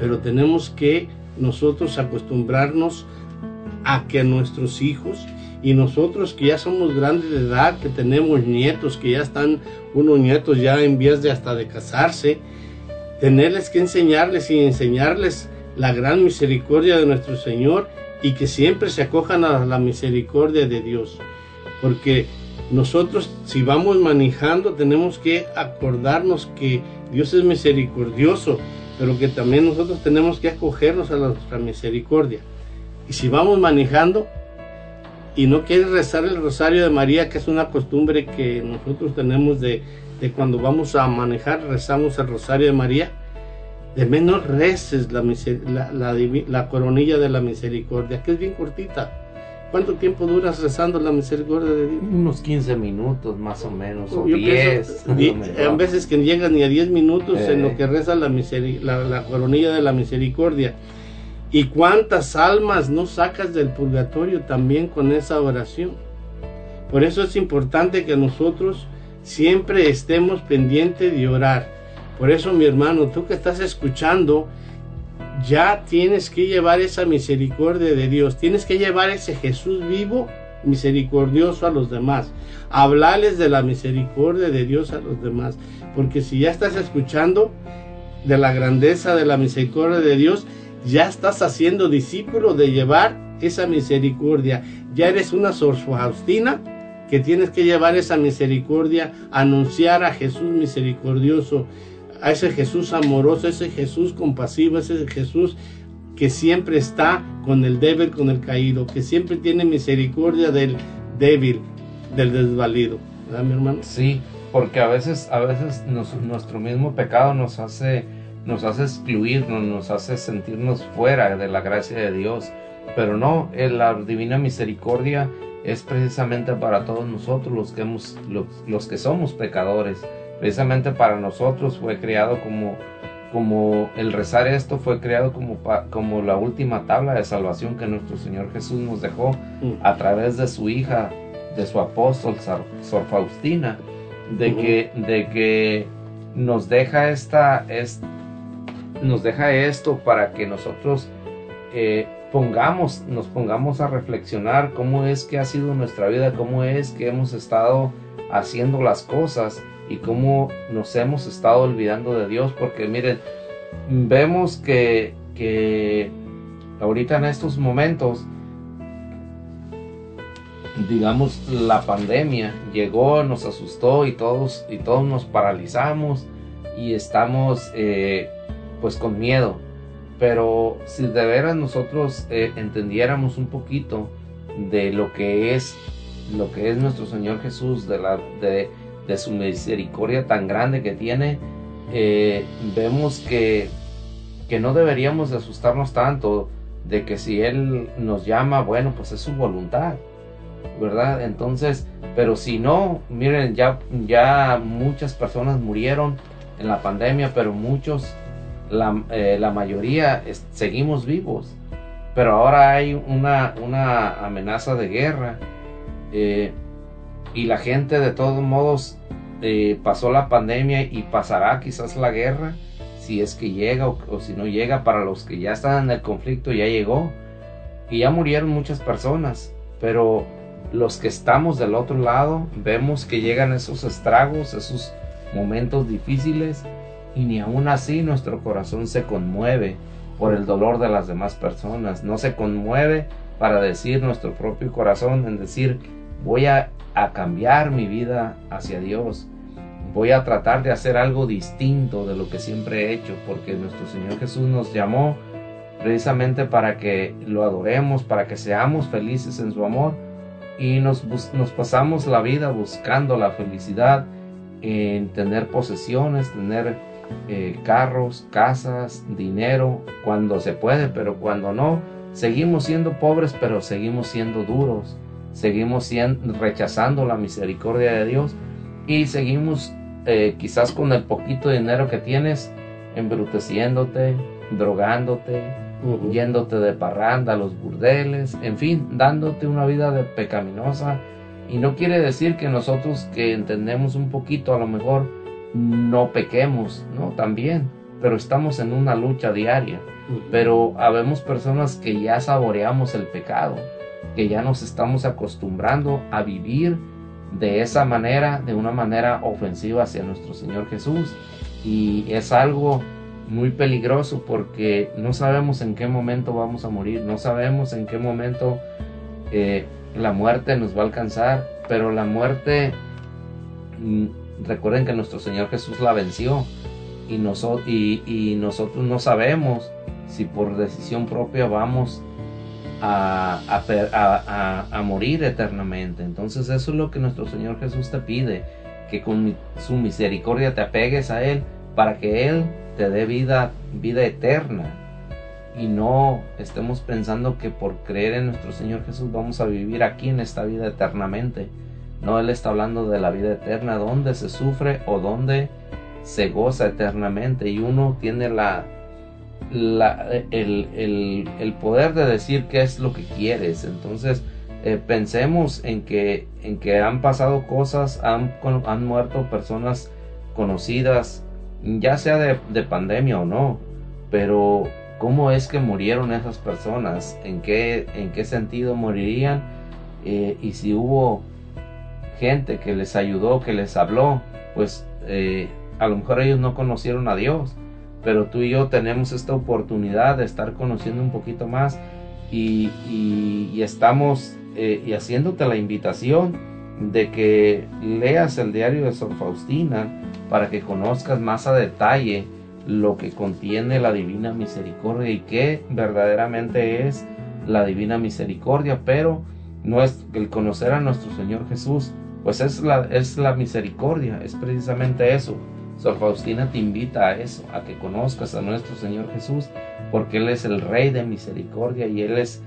pero tenemos que nosotros acostumbrarnos a que nuestros hijos y nosotros que ya somos grandes de edad, que tenemos nietos, que ya están unos nietos ya en vías de hasta de casarse, tenerles que enseñarles y enseñarles la gran misericordia de nuestro Señor y que siempre se acojan a la misericordia de Dios. Porque nosotros si vamos manejando tenemos que acordarnos que Dios es misericordioso, pero que también nosotros tenemos que acogernos a nuestra misericordia. Y si vamos manejando y no quieres rezar el rosario de María, que es una costumbre que nosotros tenemos de, de cuando vamos a manejar, rezamos el rosario de María, de menos reces la, la, la la coronilla de la misericordia, que es bien cortita. ¿Cuánto tiempo duras rezando la misericordia de Dios? Unos 15 minutos más o menos, o Yo 10. pienso, a veces que llegan ni a 10 minutos en Eh. lo que reza la, la coronilla de la misericordia. ¿Y cuántas almas no sacas del purgatorio también con esa oración? Por eso es importante que nosotros siempre estemos pendientes de orar. Por eso, mi hermano, tú que estás escuchando, ya tienes que llevar esa misericordia de Dios, tienes que llevar ese Jesús vivo, misericordioso a los demás, hablarles de la misericordia de Dios a los demás, porque si ya estás escuchando de la grandeza de la misericordia de Dios, ya estás haciendo discípulo de llevar esa misericordia, ya eres una Sor Faustina que tienes que llevar esa misericordia, anunciar a Jesús misericordioso, a ese Jesús amoroso, ese Jesús compasivo, ese Jesús que siempre está con el débil, con el caído, que siempre tiene misericordia del débil, del desvalido. ¿Verdad, mi hermano? Sí, porque a veces, a veces nuestro mismo pecado nos hace, nos hace excluirnos, nos hace sentirnos fuera de la gracia de Dios. Pero no, la divina misericordia es precisamente para todos nosotros los que, hemos, los, los que somos pecadores precisamente para nosotros fue creado como, como el rezar esto fue creado como, como la última tabla de salvación que nuestro Señor Jesús nos dejó Mm. a través de su hija, de su apóstol Sor, Faustina, de, que, de que nos deja esta, es, nos deja esto para que nosotros eh, pongamos, nos pongamos a reflexionar cómo es que ha sido nuestra vida, cómo es que hemos estado haciendo las cosas y cómo nos hemos estado olvidando de Dios, porque miren, vemos que, que ahorita en estos momentos, digamos, la pandemia llegó, nos asustó y todos, y todos nos paralizamos y estamos eh, pues con miedo. Pero si de veras nosotros eh, entendiéramos un poquito de lo que es lo que es nuestro Señor Jesús, de la de, su misericordia tan grande que tiene, eh, vemos que, que no deberíamos de asustarnos tanto de que si Él nos llama, bueno, pues es su voluntad, ¿verdad? Entonces, pero si no, miren, ya, ya muchas personas murieron en la pandemia, pero muchos, la, eh, la mayoría seguimos vivos, pero ahora hay una, una amenaza de guerra. Eh, y la gente de todos modos eh, pasó la pandemia y pasará quizás la guerra si es que llega o, o, si no llega para los que ya están en el conflicto ya llegó y ya murieron muchas personas pero los que estamos del otro lado vemos que llegan esos estragos esos momentos difíciles y ni aún así nuestro corazón se conmueve por el dolor de las demás personas no se conmueve para decir nuestro propio corazón en decir voy a a cambiar mi vida hacia Dios. Voy a tratar de hacer algo distinto de lo que siempre he hecho, porque nuestro Señor Jesús nos llamó precisamente para que lo adoremos, para que seamos felices en su amor y nos, nos pasamos la vida buscando la felicidad en tener posesiones, tener eh, carros, casas, dinero, cuando se puede, pero cuando no, seguimos siendo pobres, pero seguimos siendo duros seguimos siendo, rechazando la misericordia de Dios y seguimos eh, quizás con el poquito dinero que tienes embruteciéndote, drogándote, uh -huh. yéndote de parranda a los burdeles, en fin, dándote una vida de pecaminosa. Y no quiere decir que nosotros que entendemos un poquito a lo mejor no pequemos, ¿no? También, pero estamos en una lucha diaria. Uh -huh. Pero habemos personas que ya saboreamos el pecado que ya nos estamos acostumbrando a vivir de esa manera, de una manera ofensiva hacia nuestro Señor Jesús. Y es algo muy peligroso porque no sabemos en qué momento vamos a morir, no sabemos en qué momento eh, la muerte nos va a alcanzar, pero la muerte, mm, recuerden que nuestro Señor Jesús la venció y, noso y, y nosotros no sabemos si por decisión propia vamos a, a, morir eternamente. Entonces eso es lo que nuestro Señor Jesús te pide, que con su misericordia te apegues a Él para que Él te dé vida, vida eterna. Y no estemos pensando que por creer en nuestro Señor Jesús vamos a vivir aquí en esta vida eternamente. No, Él está hablando de la vida eterna, donde se sufre o donde se goza eternamente. Y uno tiene la, el, el, poder de decir qué es lo que quieres. Entonces, eh, pensemos en que, en que han pasado cosas, han, han muerto personas conocidas, ya sea de, de, pandemia o no, pero cómo es que murieron esas personas, en qué, en qué sentido morirían eh, y si hubo gente que les ayudó, que les habló, pues eh, a lo mejor ellos no conocieron a Dios, pero tú y yo tenemos esta oportunidad de estar conociendo un poquito más y, estamos eh, y haciéndote la invitación de que leas el diario de Sor Faustina para que conozcas más a detalle lo que contiene la divina misericordia y qué verdaderamente es la divina misericordia, pero el conocer a nuestro Señor Jesús, pues es la, es la misericordia, es precisamente eso, Sor Faustina te invita a eso, a que conozcas a nuestro Señor Jesús, porque Él es el Rey de misericordia y Él es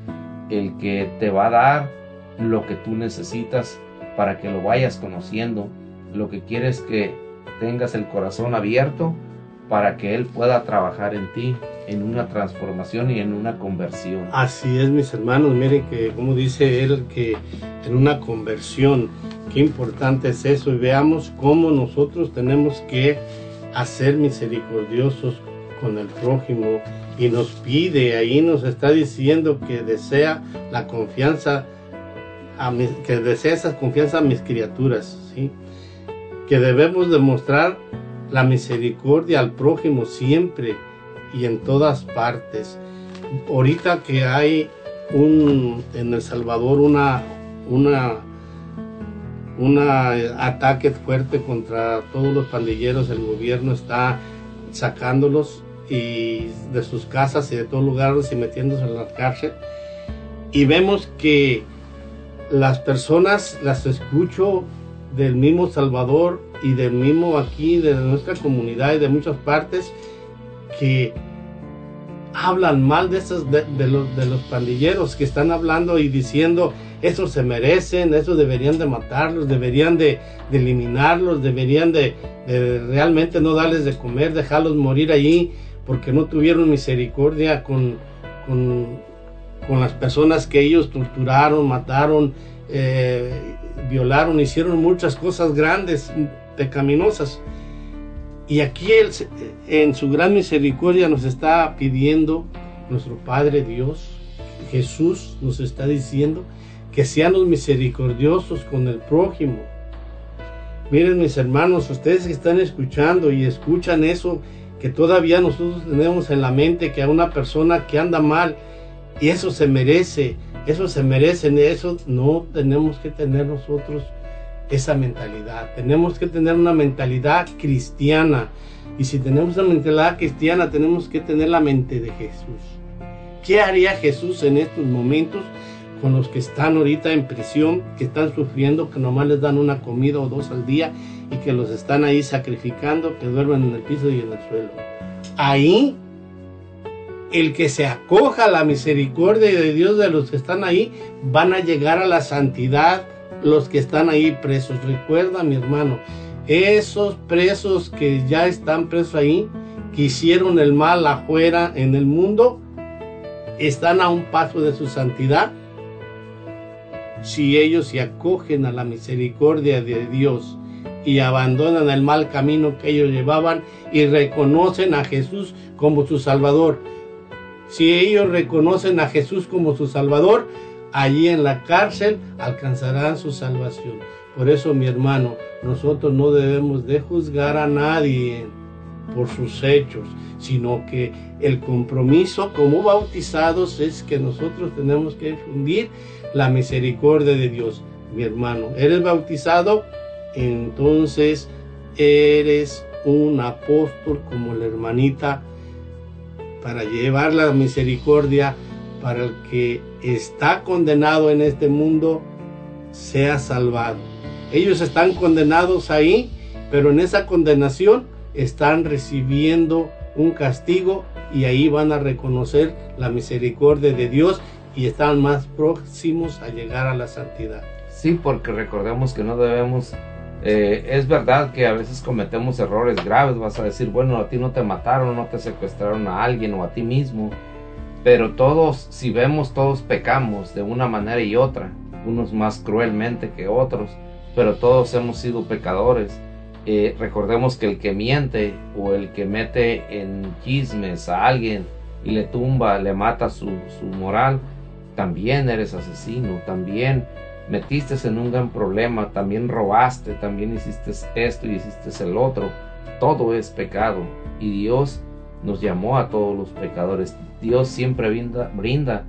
el que te va a dar lo que tú necesitas para que lo vayas conociendo. Lo que quieres que tengas el corazón abierto para que Él pueda trabajar en ti en una transformación y en una conversión. Así es, mis hermanos, miren que como dice él, que en una conversión, qué importante es eso y veamos cómo nosotros tenemos que hacer misericordiosos con el prójimo y nos pide, ahí nos está diciendo que desea la confianza, que desea esa confianza a mis criaturas, ¿sí? que debemos demostrar la misericordia al prójimo siempre y en todas partes. Ahorita que hay un en El Salvador una una un ataque fuerte contra todos los pandilleros, el gobierno está sacándolos y de sus casas y de todos lugares y metiéndose en la cárcel. Y vemos que las personas las escucho del mismo Salvador y del mismo aquí, de nuestra comunidad y de muchas partes, que hablan mal de, esos, de, los, de los pandilleros que están hablando y diciendo eso se merecen, eso deberían de matarlos, deberían de, eliminarlos, deberían de, realmente no darles de comer, dejarlos morir allí porque no tuvieron misericordia con, con, las personas que ellos torturaron, mataron, eh, violaron, hicieron muchas cosas grandes, pecaminosas. Y aquí Él, en su gran misericordia, nos está pidiendo, nuestro Padre Dios, Jesús nos está diciendo que seamos misericordiosos con el prójimo. Miren mis hermanos, ustedes que están escuchando y escuchan eso, que todavía nosotros tenemos en la mente que a una persona que anda mal, y eso se merece, eso se merece, eso no tenemos que tener nosotros esa mentalidad. Tenemos que tener una mentalidad cristiana. Y si tenemos una mentalidad cristiana, tenemos que tener la mente de Jesús. ¿Qué haría Jesús en estos momentos con los que están ahorita en prisión, que están sufriendo, que nomás les dan una comida o dos al día y que los están ahí sacrificando, que duermen en el piso y en el suelo? Ahí, el que se acoja a la misericordia de Dios de los que están ahí, van a llegar a la santidad los que están ahí presos. Recuerda, mi hermano, esos presos que ya están presos ahí, que hicieron el mal afuera en el mundo, están a un paso de su santidad. Si ellos se acogen a la misericordia de Dios y abandonan el mal camino que ellos llevaban y reconocen a Jesús como su Salvador. Si ellos reconocen a Jesús como su Salvador, allí en la cárcel alcanzarán su salvación. Por eso, mi hermano, nosotros no debemos de juzgar a nadie por sus hechos, sino que el compromiso como bautizados es que nosotros tenemos que difundir la misericordia de Dios. Mi hermano, eres bautizado, entonces eres un apóstol como la hermanita para llevar la misericordia para el que está condenado en este mundo sea salvado. Ellos están condenados ahí, pero en esa condenación están recibiendo un castigo y ahí van a reconocer la misericordia de Dios y están más próximos a llegar a la santidad. Sí, porque recordemos que no debemos Eh, es verdad que a veces cometemos errores graves, vas a decir, bueno, a ti no te mataron, no te secuestraron a alguien o a ti mismo, pero todos, si vemos, todos pecamos de una manera y otra, unos más cruelmente que otros, pero todos hemos sido pecadores. Eh, recordemos que el que miente o el que mete en chismes a alguien y le tumba, le mata su, su moral, también eres asesino, también metiste en un gran problema, también robaste, también hiciste esto y hiciste el otro. Todo es pecado y Dios nos llamó a todos los pecadores. Dios siempre brinda,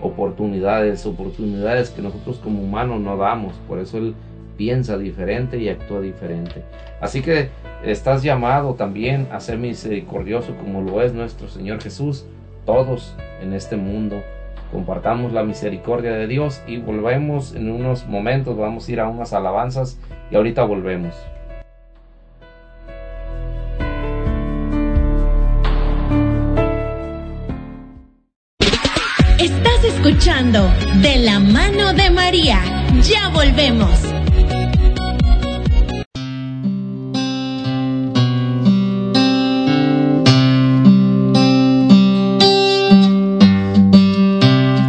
oportunidades, oportunidades que nosotros como humanos no damos. Por eso Él piensa diferente y actúa diferente. Así que estás llamado también a ser misericordioso como lo es nuestro Señor Jesús. Todos en este mundo compartamos la misericordia de Dios y volvemos en unos momentos, vamos a ir a unas alabanzas y ahorita volvemos. De la mano de María. Ya volvemos.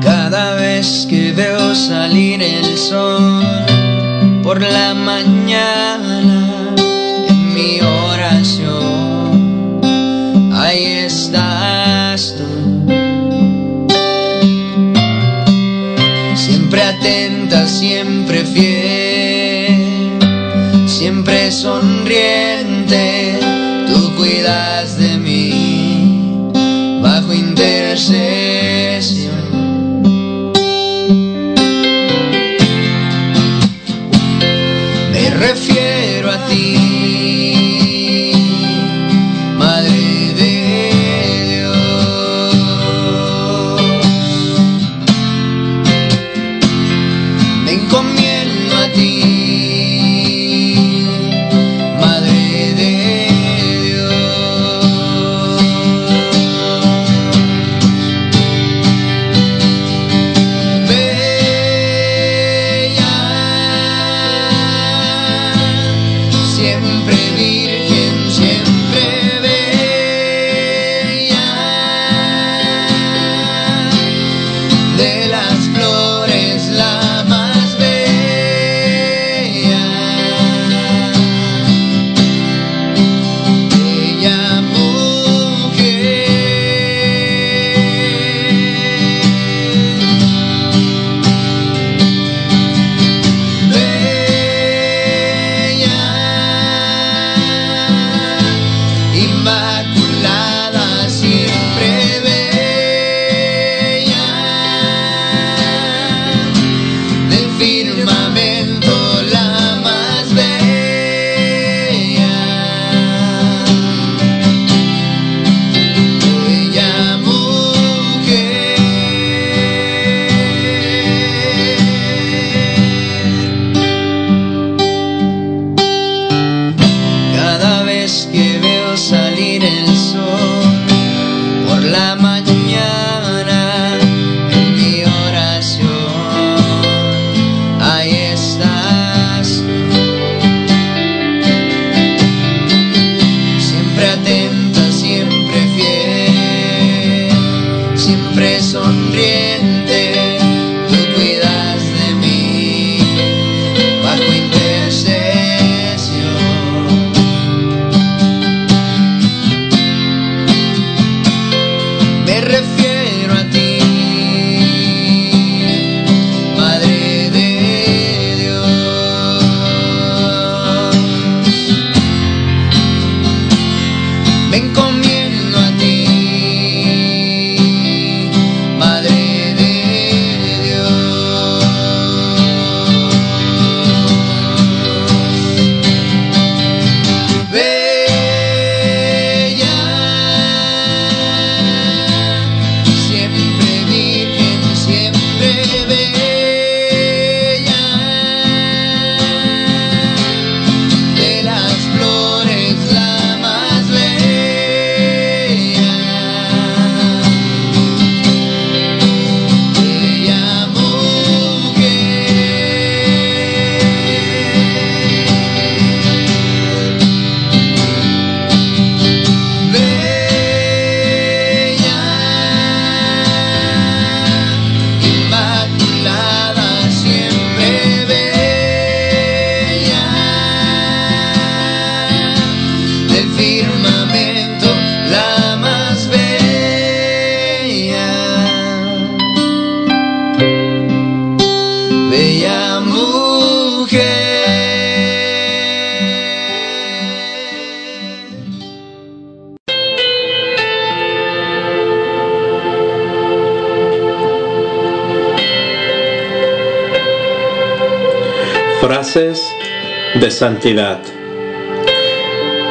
Cada vez que veo salir el sol por la mañana siempre sonriente,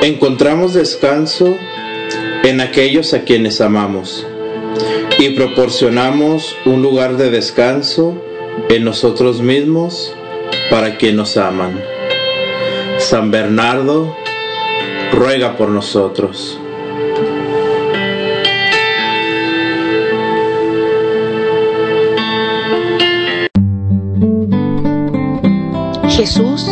Encontramos descanso en aquellos a quienes amamos y proporcionamos un lugar de descanso en nosotros mismos para quienes nos aman. San Bernardo ruega por nosotros. Jesús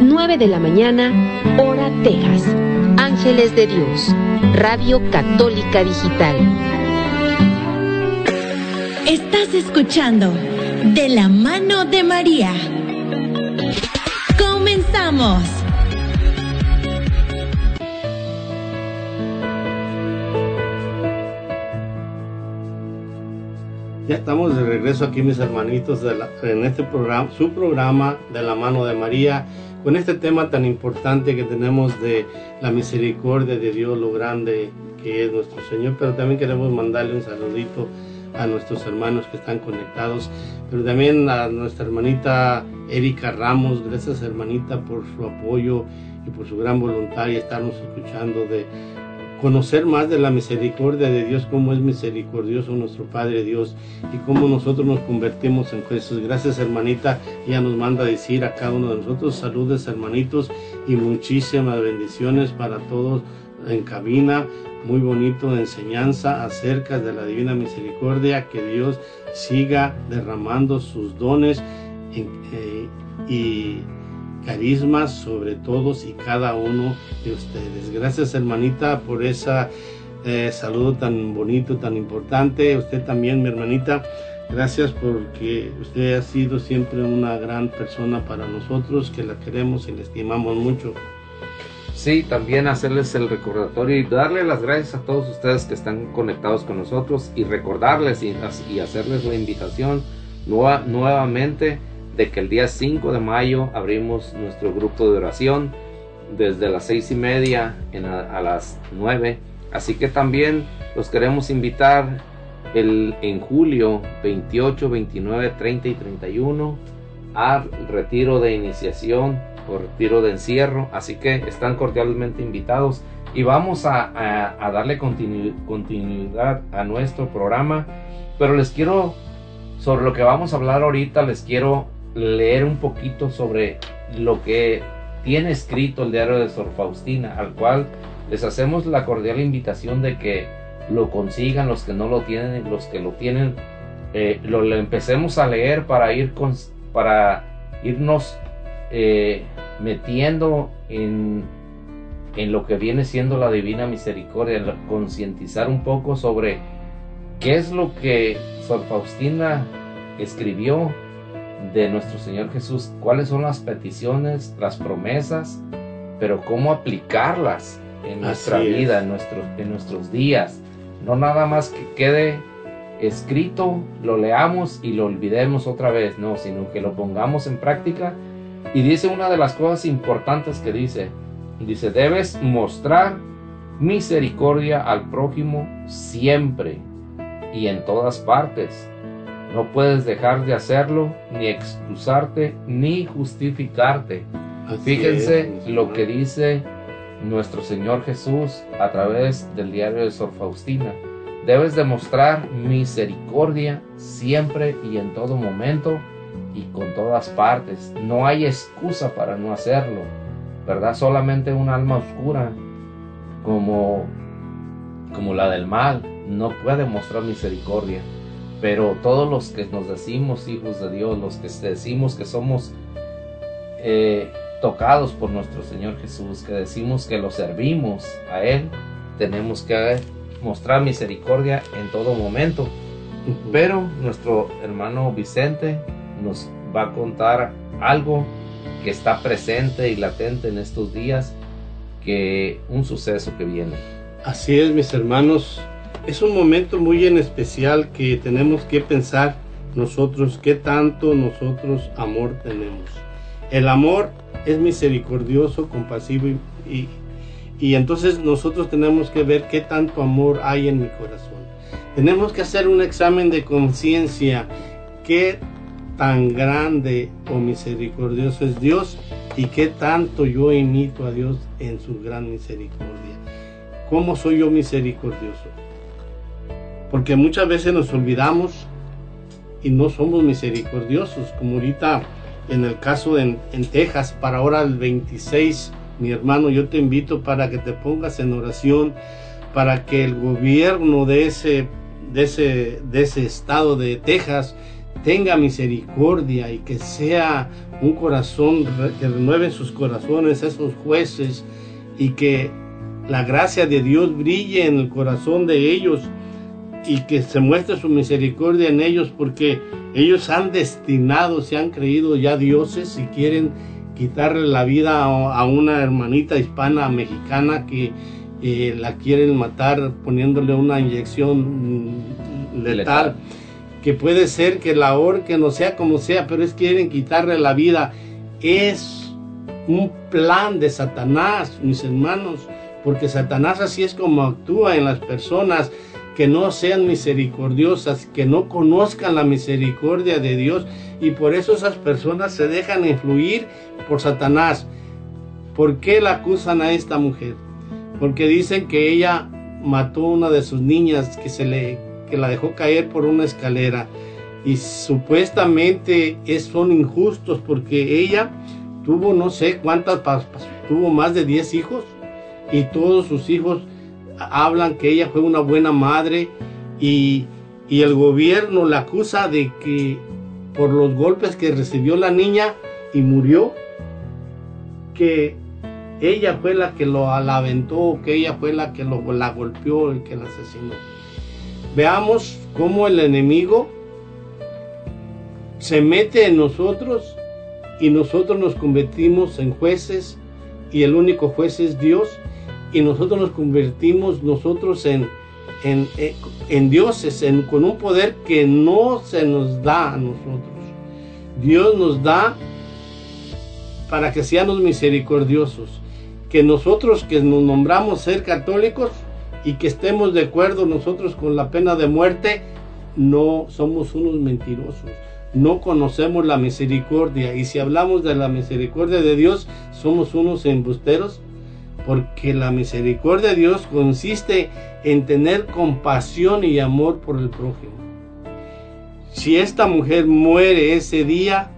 9 de la mañana, hora Texas. Ángeles de Dios, Radio Católica Digital. Estás escuchando De la mano de María. Comenzamos. Ya estamos de regreso aquí, mis hermanitos, de la- en este programa, su programa de la mano de María, con este tema tan importante que tenemos de la misericordia de Dios, lo grande que es nuestro Señor, pero también queremos mandarle un saludito a nuestros hermanos que están conectados, pero también a nuestra hermanita Erika Ramos, gracias hermanita por su apoyo y por su gran voluntad y estarnos escuchando de conocer más de la misericordia de Dios, cómo es misericordioso nuestro Padre Dios y cómo nosotros nos convertimos en Jesús. Gracias hermanita, ella nos manda decir a cada uno de nosotros saludes hermanitos y muchísimas bendiciones para todos en cabina. Muy bonito de enseñanza acerca de la divina misericordia, que Dios siga derramando sus dones eh, y carismas sobre todos y cada uno de ustedes. Gracias hermanita por ese saludo tan bonito, tan importante. Usted también, mi hermanita, gracias porque usted ha sido siempre una gran persona para nosotros, que la queremos y la estimamos mucho. Sí, también hacerles el recordatorio y darle las gracias a todos ustedes que están conectados con nosotros y recordarles y, y hacerles la invitación nueva- nuevamente de que el día 5 de mayo abrimos nuestro grupo de oración desde las seis y media a, las 9. Así que también los queremos invitar el, en julio 28, 29, 30 y 31 al retiro de iniciación o retiro de encierro. Así que están cordialmente invitados y vamos a, darle continu- continuidad a nuestro programa. Pero les quiero, sobre lo que vamos a hablar ahorita, les quiero leer un poquito sobre lo que tiene escrito el diario de Sor Faustina, al cual les hacemos la cordial invitación de que lo consigan los que no lo tienen los que lo tienen eh, lo, empecemos a leer para ir para irnos eh, metiendo en, en lo que viene siendo la divina misericordia, concientizar un poco sobre qué es lo que Sor Faustina escribió de nuestro Señor Jesús, cuáles son las peticiones, las promesas, pero cómo aplicarlas en nuestra Así vida, en nuestros, en nuestros días. No nada más que quede escrito, lo leamos y lo olvidemos otra vez, no, sino que lo pongamos en práctica. Y dice una de las cosas importantes que dice, dice, debes mostrar misericordia al prójimo siempre y en todas partes. No puedes dejar de hacerlo, ni excusarte, ni justificarte. Así Fíjense es, lo que dice nuestro Señor Jesús a través del diario de Sor Faustina. Debes demostrar misericordia siempre y en todo momento y con todas partes. No hay excusa para no hacerlo, ¿verdad? Solamente un alma oscura como, como la del mal no puede mostrar misericordia. Pero todos los que nos decimos hijos de Dios, los que decimos que somos eh, tocados por nuestro Señor Jesús, que decimos que lo servimos a Él, tenemos que mostrar misericordia en todo momento. Pero nuestro hermano Vicente nos va a contar algo que está presente y latente en estos días que un suceso que viene. Así es, mis hermanos. Es un momento muy en especial que tenemos que pensar nosotros qué tanto nosotros amor tenemos. El amor es misericordioso, compasivo y, y, y entonces nosotros tenemos que ver qué tanto amor hay en mi corazón. Tenemos que hacer un examen de conciencia. ¿Qué tan grande o misericordioso es Dios y qué tanto yo imito a Dios en su gran misericordia? ¿Cómo soy yo misericordioso? Porque muchas veces nos olvidamos y no somos misericordiosos, como ahorita en el caso en, en Texas, para ahora el 26, mi hermano, yo te invito para que te pongas en oración, para que el gobierno de ese, de ese, de ese estado de Texas tenga misericordia y que sea un corazón, que renueven sus corazones esos jueces y que la gracia de Dios brille en el corazón de ellos y que se muestre su misericordia en ellos porque ellos han destinado, se han creído ya dioses y quieren quitarle la vida a una hermanita hispana mexicana que eh, la quieren matar poniéndole una inyección letal, letal, que puede ser que la ahorquen o sea como sea, pero es quieren quitarle la vida. Es un plan de Satanás, mis hermanos, porque Satanás así es como actúa en las personas que no sean misericordiosas, que no conozcan la misericordia de Dios y por eso esas personas se dejan influir por Satanás. ¿Por qué la acusan a esta mujer? Porque dicen que ella mató a una de sus niñas que se le que la dejó caer por una escalera y supuestamente es, son injustos porque ella tuvo no sé cuántas tuvo más de 10 hijos y todos sus hijos hablan que ella fue una buena madre y, y el gobierno la acusa de que por los golpes que recibió la niña y murió, que ella fue la que lo la aventó, que ella fue la que lo, la golpeó y que la asesinó. Veamos cómo el enemigo se mete en nosotros y nosotros nos convertimos en jueces y el único juez es Dios y nosotros nos convertimos nosotros en, en, en dioses, en, con un poder que no se nos da a nosotros. Dios nos da para que seamos misericordiosos, que nosotros que nos nombramos ser católicos y que estemos de acuerdo nosotros con la pena de muerte, no somos unos mentirosos. No conocemos la misericordia y si hablamos de la misericordia de Dios, somos unos embusteros porque la misericordia de Dios consiste en tener compasión y amor por el prójimo. Si esta mujer muere ese día,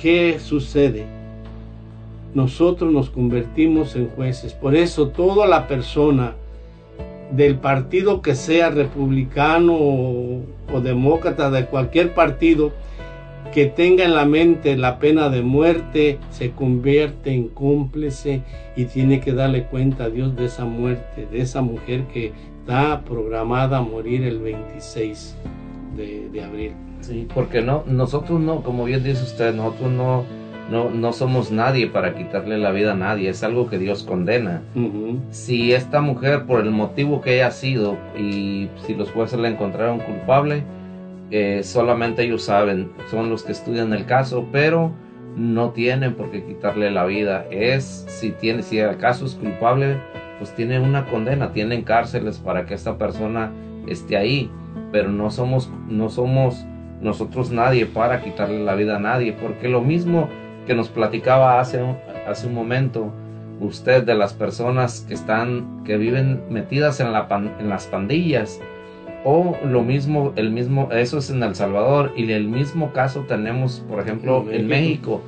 ¿qué sucede? Nosotros nos convertimos en jueces. Por eso toda la persona del partido que sea republicano o, demócrata, de cualquier partido, que tenga en la mente la pena de muerte se convierte en cómplice y tiene que darle cuenta a Dios de esa muerte, de esa mujer que está programada a morir el 26 de, de abril. Sí, porque no, nosotros no, como bien dice usted, nosotros no, no, no somos nadie para quitarle la vida a nadie, es algo que Dios condena. Uh -huh. Si esta mujer, por el motivo que haya sido, y si los jueces la encontraron culpable, solamente ellos saben, son los que estudian el caso, pero no tienen por qué quitarle la vida. Es, si tiene, si el caso es culpable, pues tiene una condena, tienen cárceles para que esta persona esté ahí, pero no somos, no somos nosotros nadie para quitarle la vida a nadie, porque lo mismo que nos platicaba hace hace un momento usted de las personas que están, que viven metidas en las pandillas, o lo mismo, el mismo, eso es en El Salvador, y el mismo caso tenemos, por ejemplo, en México,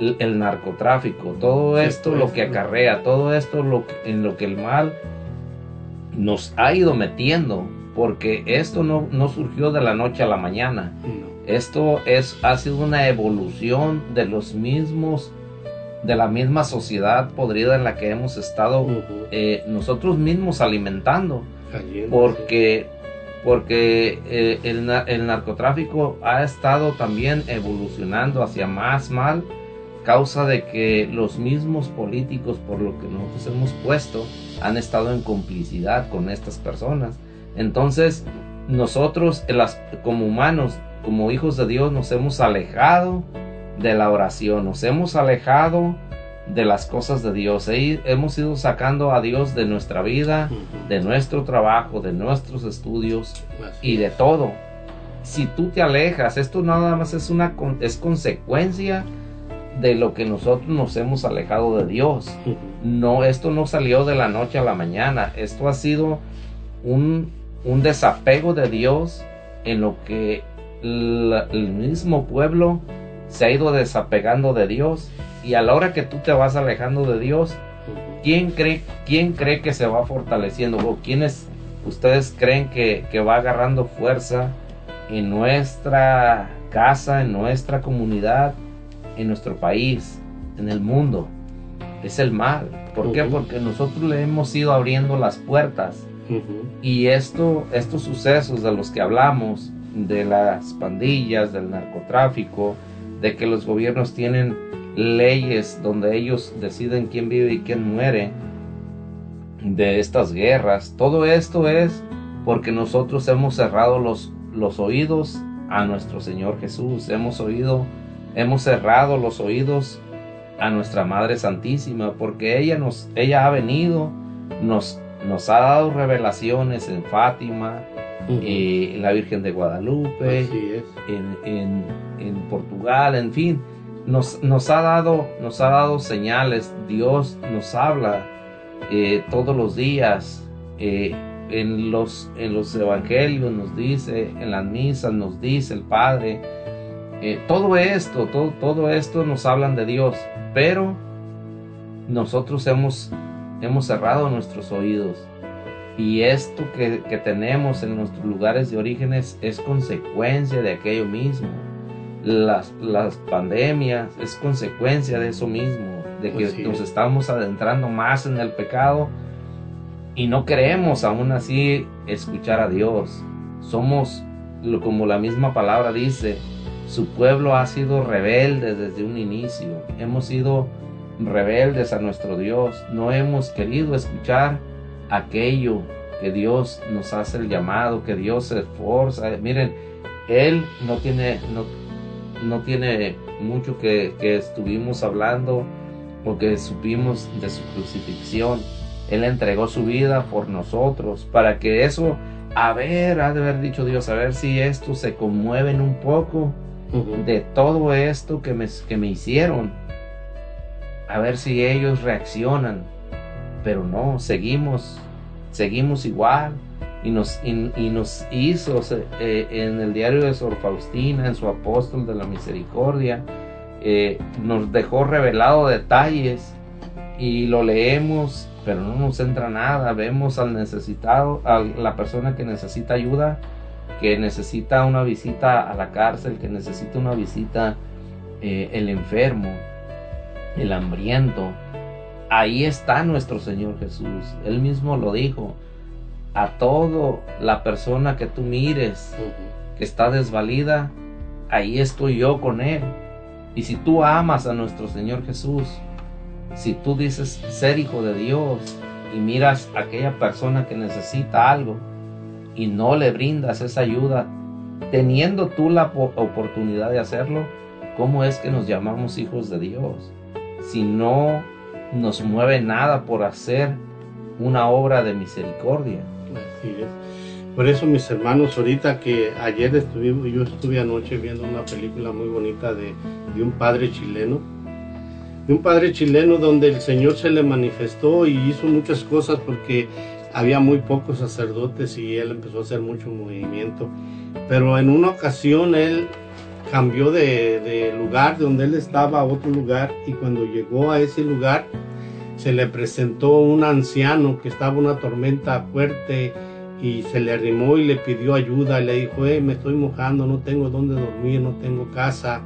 el, el narcotráfico, todo esto lo que acarrea, todo esto lo, en lo que el mal nos ha ido metiendo, porque esto no, no surgió de la noche a la mañana. Esto es, ha sido una evolución de los mismos, de la misma sociedad podrida en la que hemos estado Uh -huh. eh, nosotros mismos alimentando. Cayendo, Porque porque eh, el, na- el narcotráfico ha estado también evolucionando hacia más mal, causa de que los mismos políticos, por lo que nosotros hemos puesto, han estado en complicidad con estas personas. Entonces, nosotros como humanos, como hijos de Dios, nos hemos alejado de la oración, nos hemos alejado de las cosas de Dios. He- hemos ido sacando a Dios de nuestra vida, de nuestro trabajo, de nuestros estudios y de todo. Si tú te alejas, esto nada más es una es consecuencia de lo que nosotros nos hemos alejado de Dios. No, esto no salió de la noche a la mañana. Esto ha sido un, un desapego de Dios en lo que la- el mismo pueblo se ha ido desapegando de Dios. Y a la hora que tú te vas alejando de Dios, ¿quién cree, quién cree que se va fortaleciendo? ¿O quiénes ustedes creen que, que va agarrando fuerza en nuestra casa, en nuestra comunidad, en nuestro país, en el mundo? Es el mal. ¿Por qué? Porque nosotros le hemos ido abriendo las puertas. Y esto, estos sucesos de los que hablamos, de las pandillas, del narcotráfico, de que los gobiernos tienen leyes donde ellos deciden quién vive y quién muere, de estas guerras, todo esto es porque nosotros hemos cerrado los, los oídos a nuestro Señor Jesús, hemos oído, hemos cerrado los oídos a nuestra Madre Santísima, porque ella nos, ella ha venido, nos, nos ha dado revelaciones en Fátima, eh, en la Virgen de Guadalupe, en, en- en Portugal, en fin, nos, nos ha dado, nos ha dado señales, Dios nos habla eh, todos los días, eh, en los, en los evangelios nos dice, en las misas nos dice el Padre, eh, todo esto, todo, todo esto nos hablan de Dios, pero nosotros hemos, hemos cerrado nuestros oídos. Y esto que, que tenemos en nuestros lugares de orígenes es consecuencia de aquello mismo. Las, las pandemias es consecuencia de eso mismo, de que Así nos es. estamos adentrando más en el pecado y no queremos aún así escuchar a Dios. Somos, como la misma palabra dice, su pueblo ha sido rebelde desde un inicio. Hemos sido rebeldes a nuestro Dios. No hemos querido escuchar aquello que Dios nos hace el llamado, que Dios se esforza. Miren, Él no tiene, no, no tiene mucho que, que estuvimos hablando o que supimos de su crucifixión. Él entregó su vida por nosotros para que eso, a ver, ha de haber dicho Dios, a ver si estos se conmueven un poco de todo esto que me, que me hicieron. A ver si ellos reaccionan. Pero no, seguimos, seguimos igual. Y nos, y, nos hizo eh, en el diario de Sor Faustina, en su apóstol de la misericordia, eh, nos dejó revelado detalles y lo leemos, pero no nos entra nada. Vemos al necesitado, a la persona que necesita ayuda, que necesita una visita a la cárcel, que necesita una visita eh, el enfermo, el hambriento. Ahí está nuestro Señor Jesús. Él mismo lo dijo. A todo la persona que tú mires que está desvalida, ahí estoy yo con Él. Y si tú amas a nuestro Señor Jesús, si tú dices ser hijo de Dios y miras a aquella persona que necesita algo y no le brindas esa ayuda, teniendo tú la po- oportunidad de hacerlo, ¿cómo es que nos llamamos hijos de Dios? Si no nos mueve nada por hacer una obra de misericordia. Por eso, mis hermanos, ahorita que ayer estuvimos, yo estuve anoche viendo una película muy bonita de, de un padre chileno, de un padre chileno donde el Señor se le manifestó y hizo muchas cosas porque había muy pocos sacerdotes y él empezó a hacer mucho movimiento. Pero en una ocasión él cambió de, de lugar de donde él estaba a otro lugar y cuando llegó a ese lugar se le presentó un anciano que estaba una tormenta fuerte y se le arrimó y le pidió ayuda y le dijo, "Eh, me estoy mojando, no tengo dónde dormir, no tengo casa.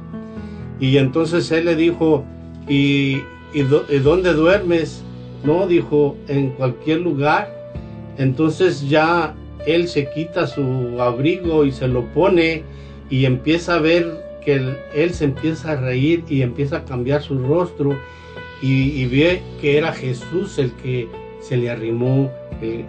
Y entonces él le dijo, ¿y, y, dó- y dónde duermes? No, dijo, en cualquier lugar. Entonces ya él se quita su abrigo y se lo pone y empieza a ver que él se empieza a reír y empieza a cambiar su rostro y, ve que era Jesús el que se le arrimó, el,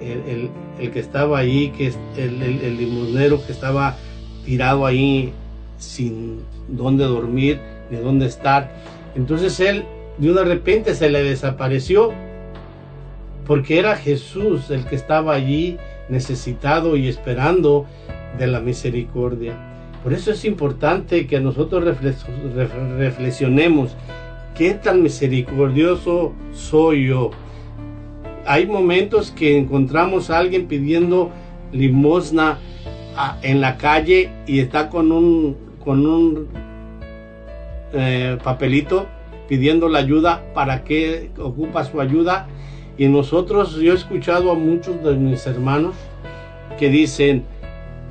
el- que estaba ahí, que el, limonero que estaba tirado ahí sin dónde dormir, ni dónde estar. Entonces él de una repente se le desapareció porque era Jesús el que estaba allí necesitado y esperando de la misericordia. Por eso es importante que nosotros reflex- ref- reflexionemos qué tan misericordioso soy yo. Hay momentos que encontramos a alguien pidiendo limosna a- en la calle y está con un, con un eh, papelito pidiendo la ayuda, para qué ocupa su ayuda. Y nosotros, yo he escuchado a muchos de mis hermanos que dicen,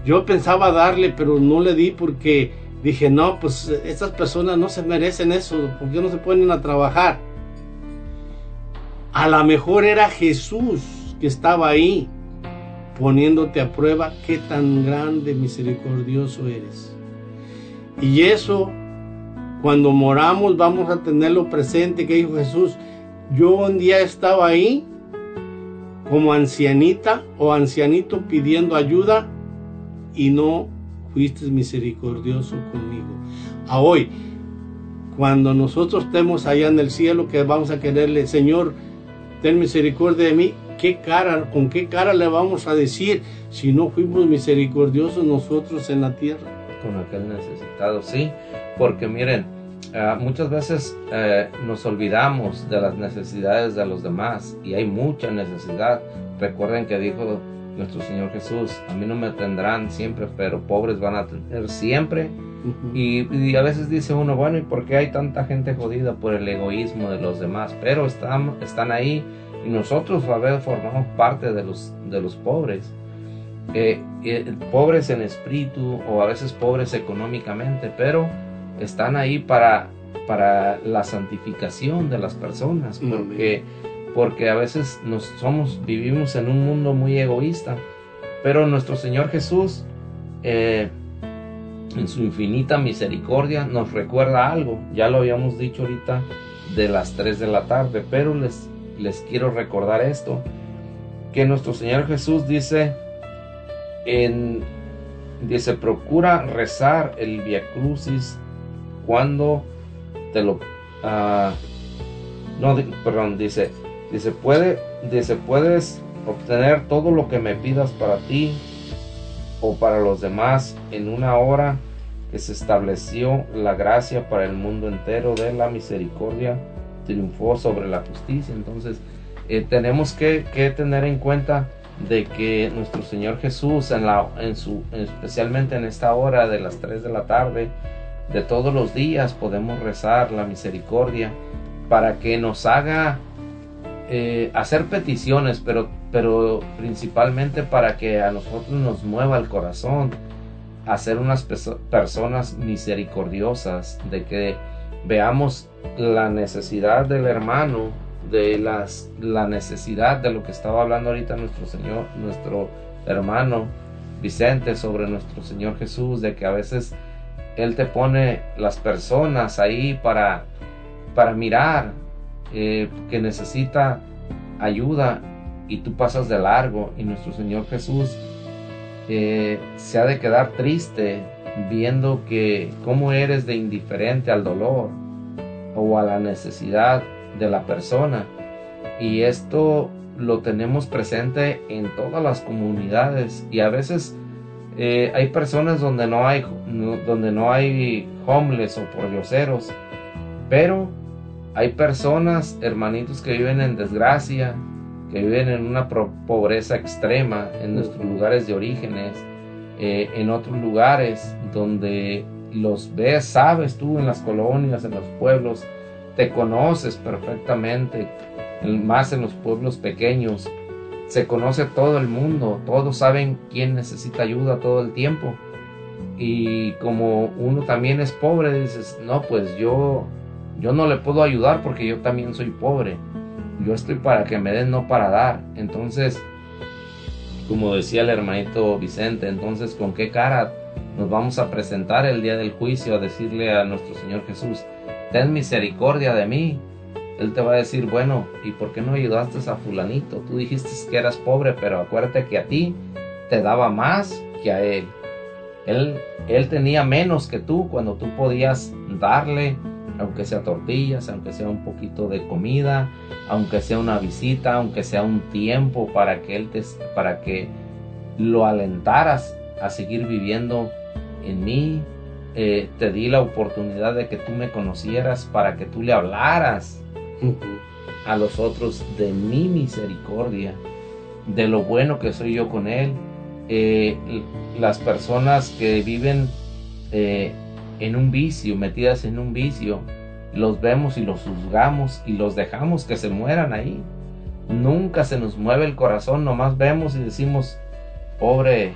yo pensaba darle, pero no le di porque dije, no, pues estas personas no se merecen eso, porque no se ponen a trabajar. A lo mejor era Jesús que estaba ahí poniéndote a prueba qué tan grande, misericordioso eres. Y eso, cuando moramos, vamos a tenerlo presente, que dijo Jesús, yo un día estaba ahí como ancianita o ancianito pidiendo ayuda y no fuiste misericordioso conmigo. A hoy, cuando nosotros estemos allá en el cielo, que vamos a quererle, Señor, ten misericordia de mí, ¿qué cara, con qué cara le vamos a decir si no fuimos misericordiosos nosotros en la tierra? con aquel necesitado, sí, porque miren, ah, muchas veces eh, nos olvidamos de las necesidades de los demás y hay mucha necesidad. Recuerden que dijo nuestro Señor Jesús, a mí no me tendrán siempre, pero pobres van a tener siempre. Y, y a veces dice uno, bueno, ¿y por qué hay tanta gente jodida por el egoísmo de los demás? Pero están, están ahí y nosotros a veces formamos parte de los, de los pobres. Eh, eh, pobres en espíritu o a veces pobres económicamente, pero están ahí para, para la santificación de las personas, porque, porque a veces nos somos, vivimos en un mundo muy egoísta, pero nuestro Señor Jesús, eh, en su infinita misericordia, nos recuerda algo, ya lo habíamos dicho ahorita de las 3 de la tarde, pero les, les quiero recordar esto, que nuestro Señor Jesús dice, dice, procura rezar el Via Crucis cuando te lo, ah, no, perdón, dice, dice, puede, dice, puedes obtener todo lo que me pidas para ti o para los demás en una hora que se estableció la gracia para el mundo entero de la misericordia triunfó sobre la justicia. Entonces, eh, tenemos que, que tener en cuenta de que nuestro Señor Jesús, en la, en su, especialmente en esta hora de las 3 de la tarde, de todos los días, podemos rezar la misericordia para que nos haga eh, hacer peticiones, pero, pero principalmente para que a nosotros nos mueva el corazón a ser unas personas misericordiosas, de que veamos la necesidad del hermano, de las, la necesidad de lo que estaba hablando ahorita nuestro Señor, nuestro hermano Vicente sobre nuestro Señor Jesús, de que a veces Él te pone las personas ahí para, para mirar eh, que necesita ayuda y tú pasas de largo y nuestro Señor Jesús eh, se ha de quedar triste viendo que cómo eres de indiferente al dolor o a la necesidad de la persona. Y esto lo tenemos presente en todas las comunidades. Y a veces eh, hay personas donde no hay no- donde no hay homeless o pordioseros pero hay personas hermanitos que viven en desgracia que viven en una pobreza extrema en nuestros lugares de orígenes eh, en otros lugares donde los ves sabes tú en las colonias en los pueblos te conoces perfectamente, en- más en los pueblos pequeños. Se conoce todo el mundo, todos saben quién necesita ayuda todo el tiempo. Y como uno también es pobre, dices, no, pues yo, yo no le puedo ayudar porque yo también soy pobre. Yo estoy para que me den, no para dar. Entonces, como decía el hermanito Vicente, entonces con qué cara nos vamos a presentar el día del juicio a decirle a nuestro Señor Jesús, ten misericordia de mí. Él te va a decir, bueno, ¿y por qué no ayudaste a fulanito? Tú dijiste que eras pobre, pero acuérdate que a ti te daba más que a él. Él, él tenía menos que tú cuando tú podías darle, aunque sea tortillas, aunque sea un poquito de comida, aunque sea una visita, aunque sea un tiempo para que él te, para que lo alentaras a seguir viviendo en mí. Eh, te di la oportunidad de que tú me conocieras para que tú le hablaras a los otros de mi misericordia, de lo bueno que soy yo con él. Eh, las personas que viven eh, en un vicio, metidas en un vicio, los vemos y los juzgamos y los dejamos que se mueran ahí. Nunca se nos mueve el corazón, nomás vemos y decimos, pobre,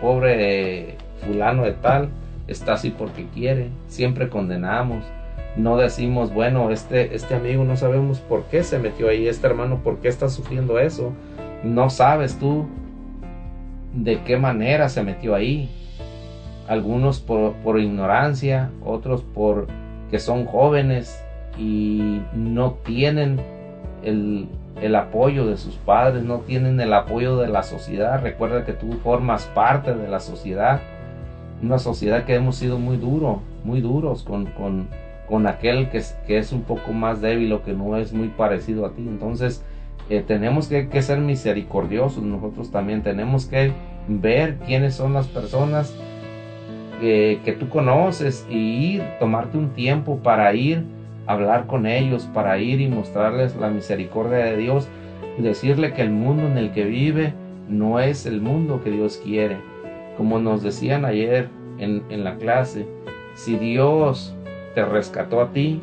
pobre fulano de tal, está así porque quiere. Siempre condenamos. No decimos, bueno, este, este amigo no sabemos por qué se metió ahí, este hermano, por qué está sufriendo eso. No sabes tú de qué manera se metió ahí. Algunos por, por ignorancia, otros por que son jóvenes y no tienen el, el apoyo de sus padres, no tienen el apoyo de la sociedad. Recuerda que tú formas parte de la sociedad, una sociedad que hemos sido muy duro, muy duros con, con, con aquel que es, que es un poco más débil o que no es muy parecido a ti. Entonces, eh, tenemos que, que, ser misericordiosos nosotros también, tenemos que ver quiénes son las personas que, tú conoces y ir, tomarte un tiempo para ir hablar con ellos, para ir y mostrarles la misericordia de Dios y decirle que el mundo en el que vive no es el mundo que Dios quiere. Como nos decían ayer en, en la clase, si Dios te rescató a ti,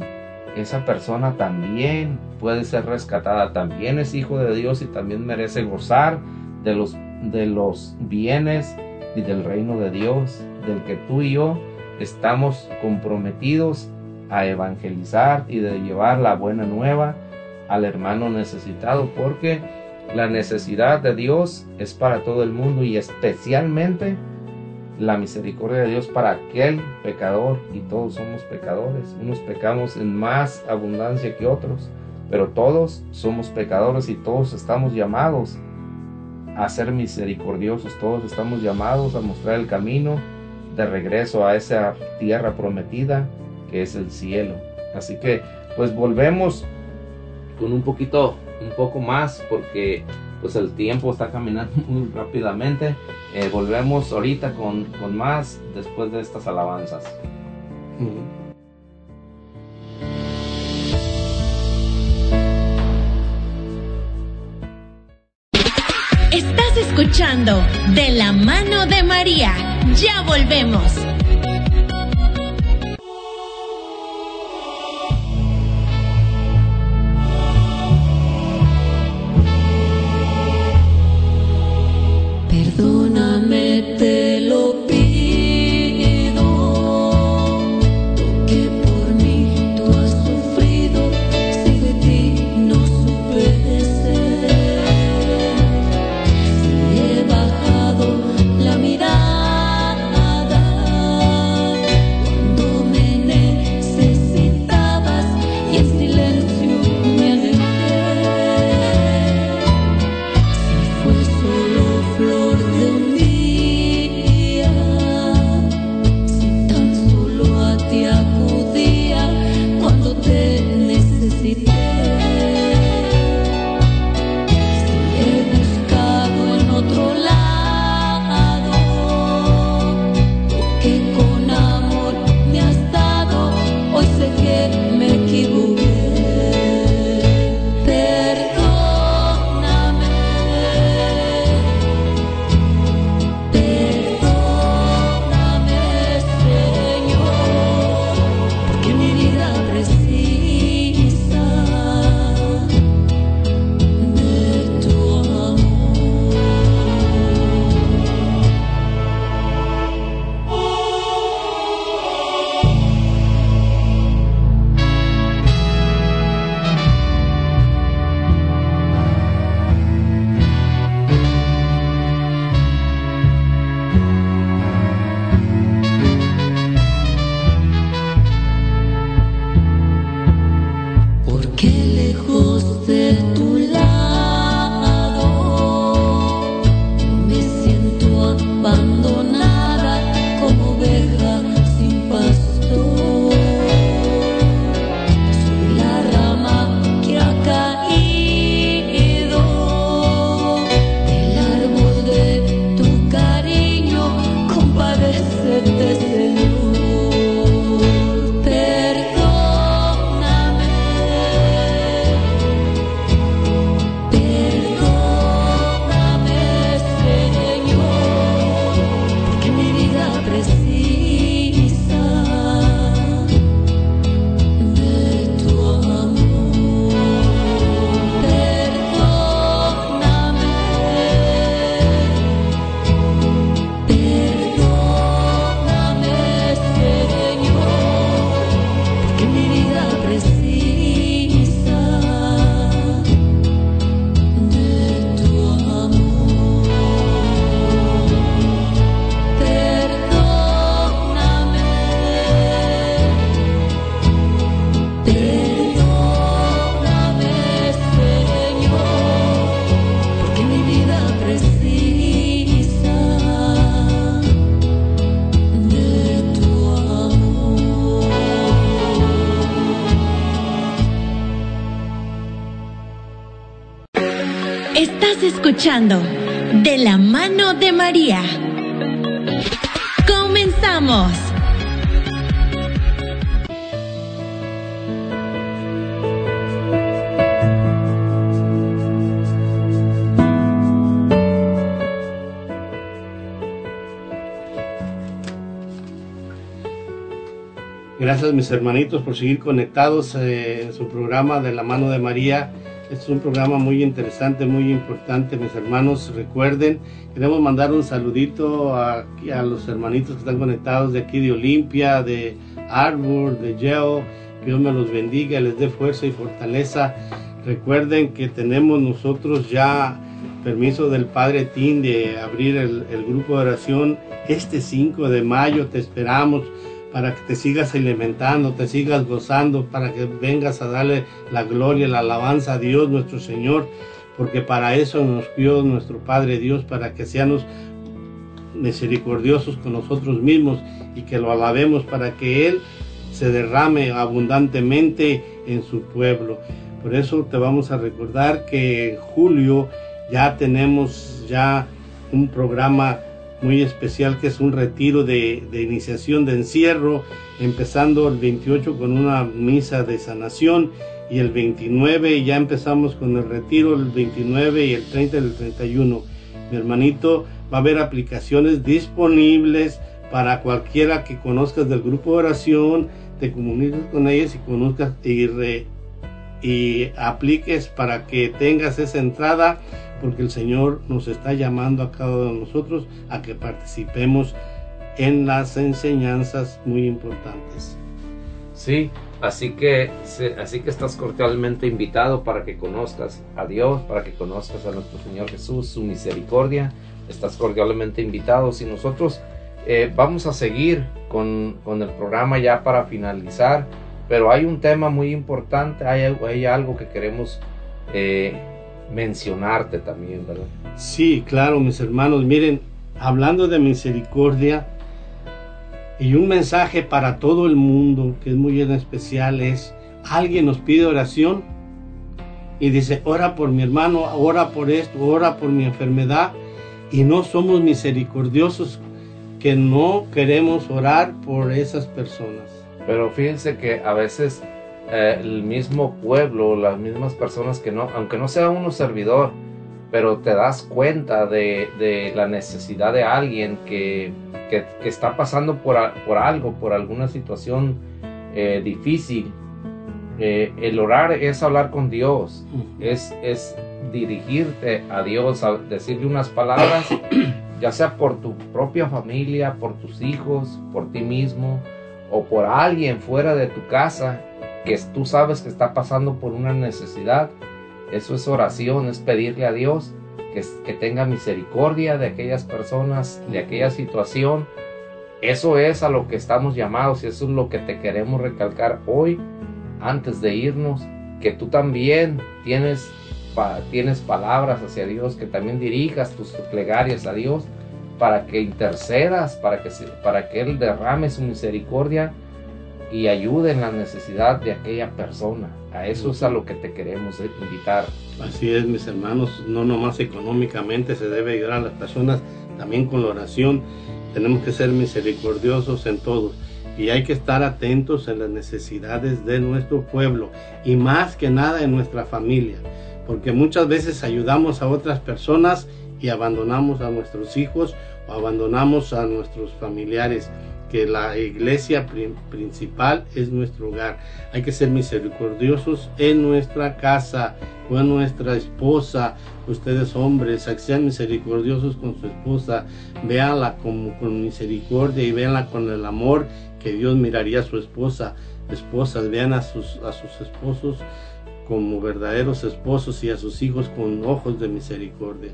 esa persona también puede ser rescatada, también es hijo de Dios y también merece gozar de los, de los bienes y del reino de Dios, del que tú y yo estamos comprometidos a evangelizar y de llevar la buena nueva al hermano necesitado, porque la necesidad de Dios es para todo el mundo y especialmente la misericordia de Dios para aquel pecador y todos somos pecadores. Unos pecamos en más abundancia que otros, pero todos somos pecadores y todos estamos llamados a ser misericordiosos, todos estamos llamados a mostrar el camino de regreso a esa tierra prometida que es el cielo. Así que pues volvemos con un poquito, un poco más porque pues el tiempo está caminando muy rápidamente. Eh, volvemos ahorita con, con, más después de estas alabanzas. Estás escuchando De la mano de María. Ya volvemos. De la mano de María. Comenzamos. Gracias mis hermanitos por seguir conectados eh, en su programa de la mano de María. Este es un programa muy interesante, muy importante. Mis hermanos, recuerden, queremos mandar un saludito a, los hermanitos que están conectados de aquí de Olimpia, de Arbor, de Yale. Dios me los bendiga, les dé fuerza y fortaleza. Recuerden que tenemos nosotros ya permiso del Padre Tim de abrir el, el grupo de oración este 5 de mayo. Te esperamos para que te sigas alimentando, te sigas gozando, para que vengas a darle la gloria, la alabanza a Dios nuestro Señor, porque para eso nos dio nuestro Padre Dios, para que seamos misericordiosos con nosotros mismos y que lo alabemos para que Él se derrame abundantemente en su pueblo. Por eso te vamos a recordar que en julio ya tenemos ya un programa muy especial que es un retiro de, de, iniciación de encierro, empezando el 28 con una misa de sanación y el 29 ya empezamos con el retiro, el 29 y el 30 y el 31. Mi hermanito, va a haber aplicaciones disponibles para cualquiera que conozcas del grupo de oración, te comuniques con ellos y conozcas y, re, y apliques para que tengas esa entrada porque el Señor nos está llamando a cada uno de nosotros a que participemos en las enseñanzas muy importantes. Sí, así que, así que estás cordialmente invitado para que conozcas a Dios, para que conozcas a nuestro Señor Jesús, su misericordia. Estás cordialmente invitado. Y nosotros eh, vamos a seguir con, con, el programa ya para finalizar, pero hay un tema muy importante, hay, hay algo que queremos eh, mencionarte también, ¿verdad? Sí, claro, mis hermanos, miren, hablando de misericordia y un mensaje para todo el mundo que es muy en especial es, alguien nos pide oración y dice, ora por mi hermano, ora por esto, ora por mi enfermedad y no somos misericordiosos que no queremos orar por esas personas. Pero fíjense que a veces eh, el mismo pueblo, las mismas personas que no, aunque no sea uno servidor, pero te das cuenta de, de la necesidad de alguien que, que, que está pasando por, por, algo, por alguna situación eh, difícil. Eh, el orar es hablar con Dios, es, es dirigirte a Dios, a decirle unas palabras, ya sea por tu propia familia, por tus hijos, por ti mismo o por alguien fuera de tu casa que tú sabes que está pasando por una necesidad. Eso es oración, es pedirle a Dios que, que tenga misericordia de aquellas personas, de aquella situación. Eso es a lo que estamos llamados y eso es lo que te queremos recalcar hoy antes de irnos, que tú también tienes, tienes palabras hacia Dios, que también dirijas tus plegarias a Dios para que intercedas, para que, para que Él derrame su misericordia y ayude en la necesidad de aquella persona. A eso es a lo que te queremos invitar. Así es, mis hermanos, no nomás económicamente se debe ayudar a las personas, también con la oración. Tenemos que ser misericordiosos en todo y hay que estar atentos en las necesidades de nuestro pueblo y más que nada en nuestra familia, porque muchas veces ayudamos a otras personas y abandonamos a nuestros hijos o abandonamos a nuestros familiares que la iglesia principal es nuestro hogar. Hay que ser misericordiosos en nuestra casa, con nuestra esposa. Ustedes hombres, sean misericordiosos con su esposa. Véanla como con misericordia y véanla con el amor que Dios miraría a su esposa. Esposas, vean a sus, a sus esposos como verdaderos esposos y a sus hijos con ojos de misericordia.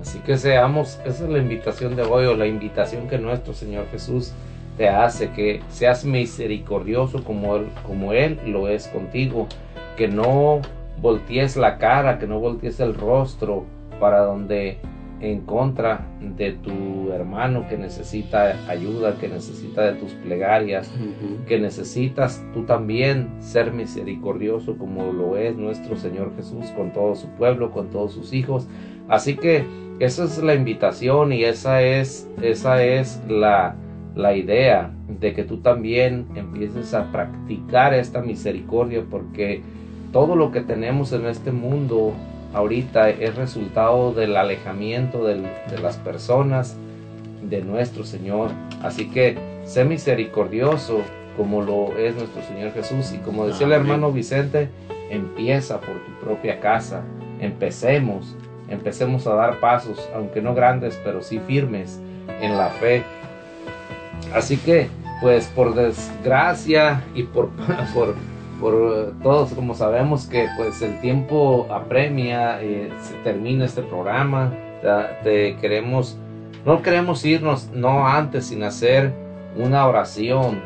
Así que seamos, esa es la invitación de hoy o la invitación que nuestro Señor Jesús te hace que seas misericordioso como él, como él lo es contigo, que no voltees la cara, que no voltees el rostro para donde en contra de tu hermano que necesita ayuda, que necesita de tus plegarias, uh -huh. que necesitas tú también ser misericordioso como lo es nuestro Señor Jesús con todo su pueblo, con todos sus hijos. Así que esa es la invitación y esa es, esa es la, la idea de que tú también empieces a practicar esta misericordia porque todo lo que tenemos en este mundo ahorita es resultado del alejamiento del- de las personas de nuestro Señor. Así que sé misericordioso como lo es nuestro Señor Jesús. Y como decía el hermano Vicente, empieza por tu propia casa. Empecemos, empecemos a dar pasos, aunque no grandes, pero sí firmes en la fe. Así que, pues por desgracia y por, por, por eh, todos, como sabemos que pues el tiempo apremia, eh, se termina este programa, te, queremos, no queremos irnos, no antes sin hacer una oración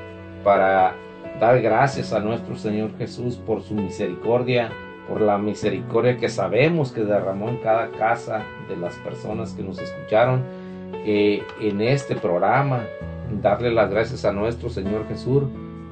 para dar gracias a nuestro Señor Jesús por su misericordia, por la misericordia que sabemos que derramó en cada casa de las personas que nos escucharon eh, en este programa. Darle las gracias a nuestro Señor Jesús,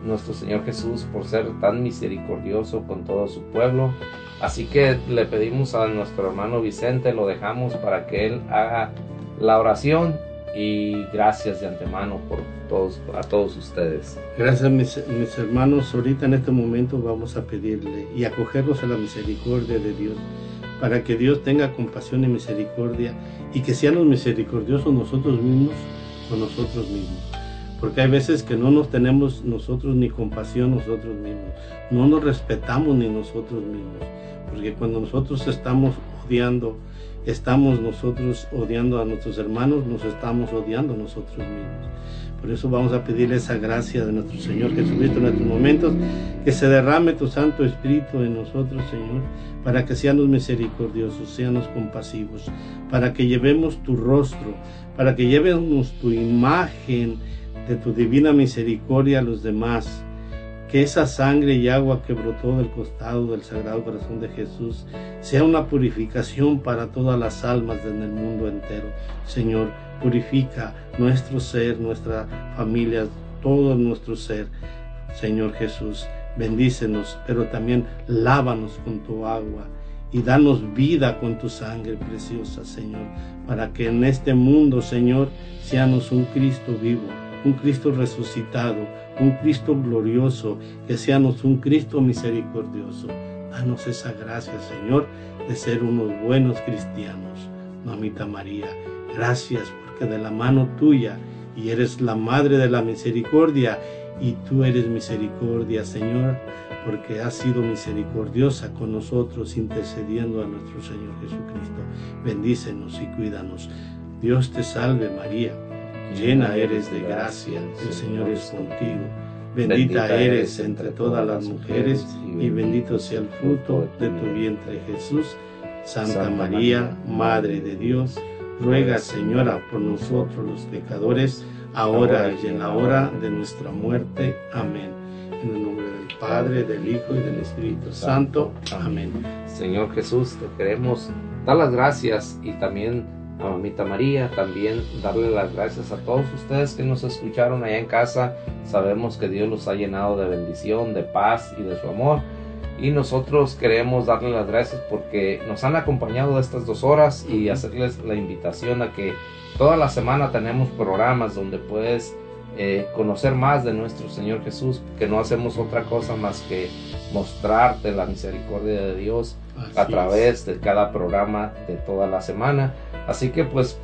nuestro Señor Jesús por ser tan misericordioso con todo su pueblo. Así que le pedimos a nuestro hermano Vicente, lo dejamos para que él haga la oración y gracias de antemano por todos, a todos ustedes. Gracias mis, hermanos, ahorita en este momento vamos a pedirle y acogernos a la misericordia de Dios, para que Dios tenga compasión y misericordia y que seamos misericordiosos nosotros mismos con nosotros mismos. Porque hay veces que no nos tenemos nosotros ni compasión nosotros mismos, no nos respetamos ni nosotros mismos. Porque cuando nosotros estamos odiando, estamos nosotros odiando a nuestros hermanos, nos estamos odiando nosotros mismos. Por eso vamos a pedirle esa gracia de nuestro Señor Jesucristo en estos momentos, que se derrame tu Santo Espíritu en nosotros, Señor, para que seamos misericordiosos, seamos compasivos, para que llevemos tu rostro, para que llevemos tu imagen de tu divina misericordia a los demás. Que esa sangre y agua que brotó del costado del Sagrado Corazón de Jesús sea una purificación para todas las almas en el mundo entero. Señor, purifica nuestro ser, nuestra familia, todo nuestro ser. Señor Jesús, bendícenos, pero también lávanos con tu agua y danos vida con tu sangre preciosa, Señor, para que en este mundo, Señor, seamos un Cristo vivo, un Cristo resucitado, un Cristo glorioso, que seamos un Cristo misericordioso. Danos esa gracia, Señor, de ser unos buenos cristianos. Mamita María, gracias porque de la mano tuya y eres la Madre de la Misericordia y tú eres misericordia, Señor, porque has sido misericordiosa con nosotros intercediendo a nuestro Señor Jesucristo. Bendícenos y cuídanos. Dios te salve María, llena eres de gracia, el Señor es contigo. Bendita eres entre todas las mujeres y bendito sea el fruto de tu vientre Jesús. Santa María, Madre de Dios, ruega Señora por nosotros los pecadores, ahora y en la hora de nuestra muerte. Amén. En el nombre del Padre, del Hijo y del Espíritu Santo. Amén. Señor Jesús, te queremos dar las gracias y también Mamita María, también darle las gracias a todos ustedes que nos escucharon allá en casa. Sabemos que Dios los ha llenado de bendición, de paz y de su amor. Y nosotros queremos darle las gracias porque nos han acompañado estas dos horas y hacerles la invitación a que toda la semana tenemos programas donde puedes eh, conocer más de nuestro Señor Jesús, que no hacemos otra cosa más que mostrarte la misericordia de Dios a través de cada programa de toda la semana. Así que pues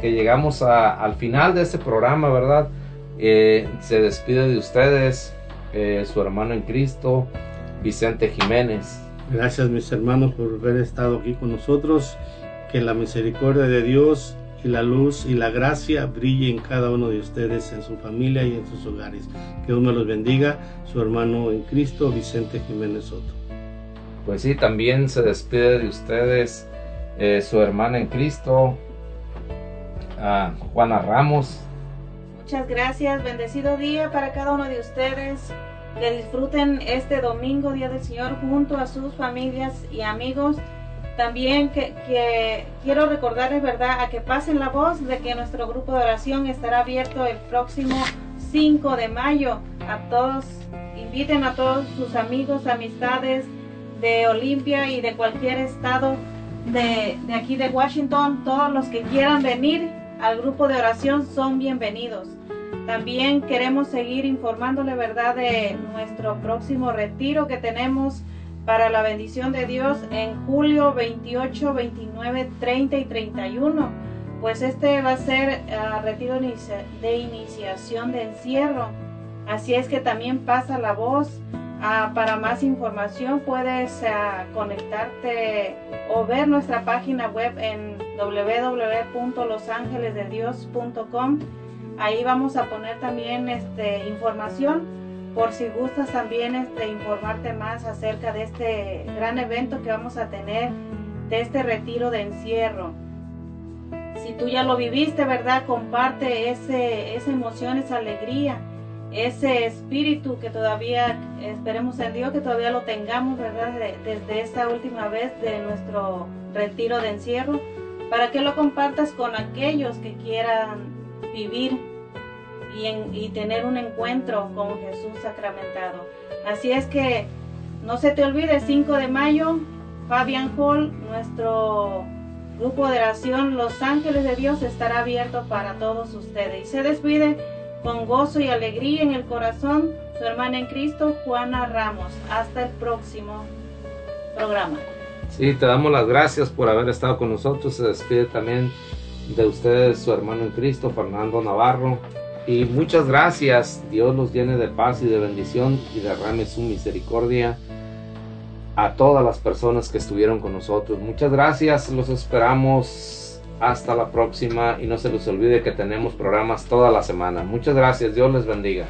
que llegamos a- al final de este programa, ¿verdad? Eh, se despide de ustedes eh, su hermano en Cristo, Vicente Jiménez. Gracias mis hermanos por haber estado aquí con nosotros. Que la misericordia de Dios y la luz y la gracia brille en cada uno de ustedes, en su familia y en sus hogares. Que Dios me los bendiga. Su hermano en Cristo, Vicente Jiménez Soto. Pues sí, también se despide de ustedes eh, su hermana en Cristo, Juana Ramos. Muchas gracias, bendecido día para cada uno de ustedes. Que disfruten este domingo, Día del Señor, junto a sus familias y amigos. También que, que quiero recordarles, ¿verdad?, a que pasen la voz de que nuestro grupo de oración estará abierto el próximo 5 de mayo. A todos, inviten a todos sus amigos, amistades de Olimpia y de cualquier estado de, de aquí de Washington, todos los que quieran venir al grupo de oración son bienvenidos. También queremos seguir informándole, ¿verdad?, de nuestro próximo retiro que tenemos para la bendición de Dios en julio 28, 29, 30 y 31. Pues este va a ser uh, retiro de iniciación de encierro. Así es que también pasa la voz. Uh, para más información puedes uh, conectarte o ver nuestra página web en www.losangelesdedios.com Ahí vamos a poner también este, información por si gustas también este, informarte más acerca de este gran evento que vamos a tener, de este retiro de encierro. Si tú ya lo viviste, ¿verdad? Comparte ese, esa emoción, esa alegría, ese espíritu que todavía, esperemos en Dios que todavía lo tengamos, ¿verdad? desde esta última vez de nuestro retiro de encierro, para que lo compartas con aquellos que quieran vivir y, tener un encuentro con Jesús sacramentado. Así es que no se te olvide, 5 de mayo, Fabian Hall, nuestro grupo de oración Los Ángeles de Dios estará abierto para todos ustedes. Y se despide con gozo y alegría en el corazón su hermana en Cristo, Juana Ramos. Hasta el próximo programa. Sí, te damos las gracias por haber estado con nosotros. Se despide también de ustedes su hermano en Cristo, Fernando Navarro. Y muchas gracias. Dios los llene de paz y de bendición y derrame su misericordia a todas las personas que estuvieron con nosotros. Muchas gracias. Los esperamos hasta la próxima y no se les olvide que tenemos programas toda la semana. Muchas gracias. Dios les bendiga.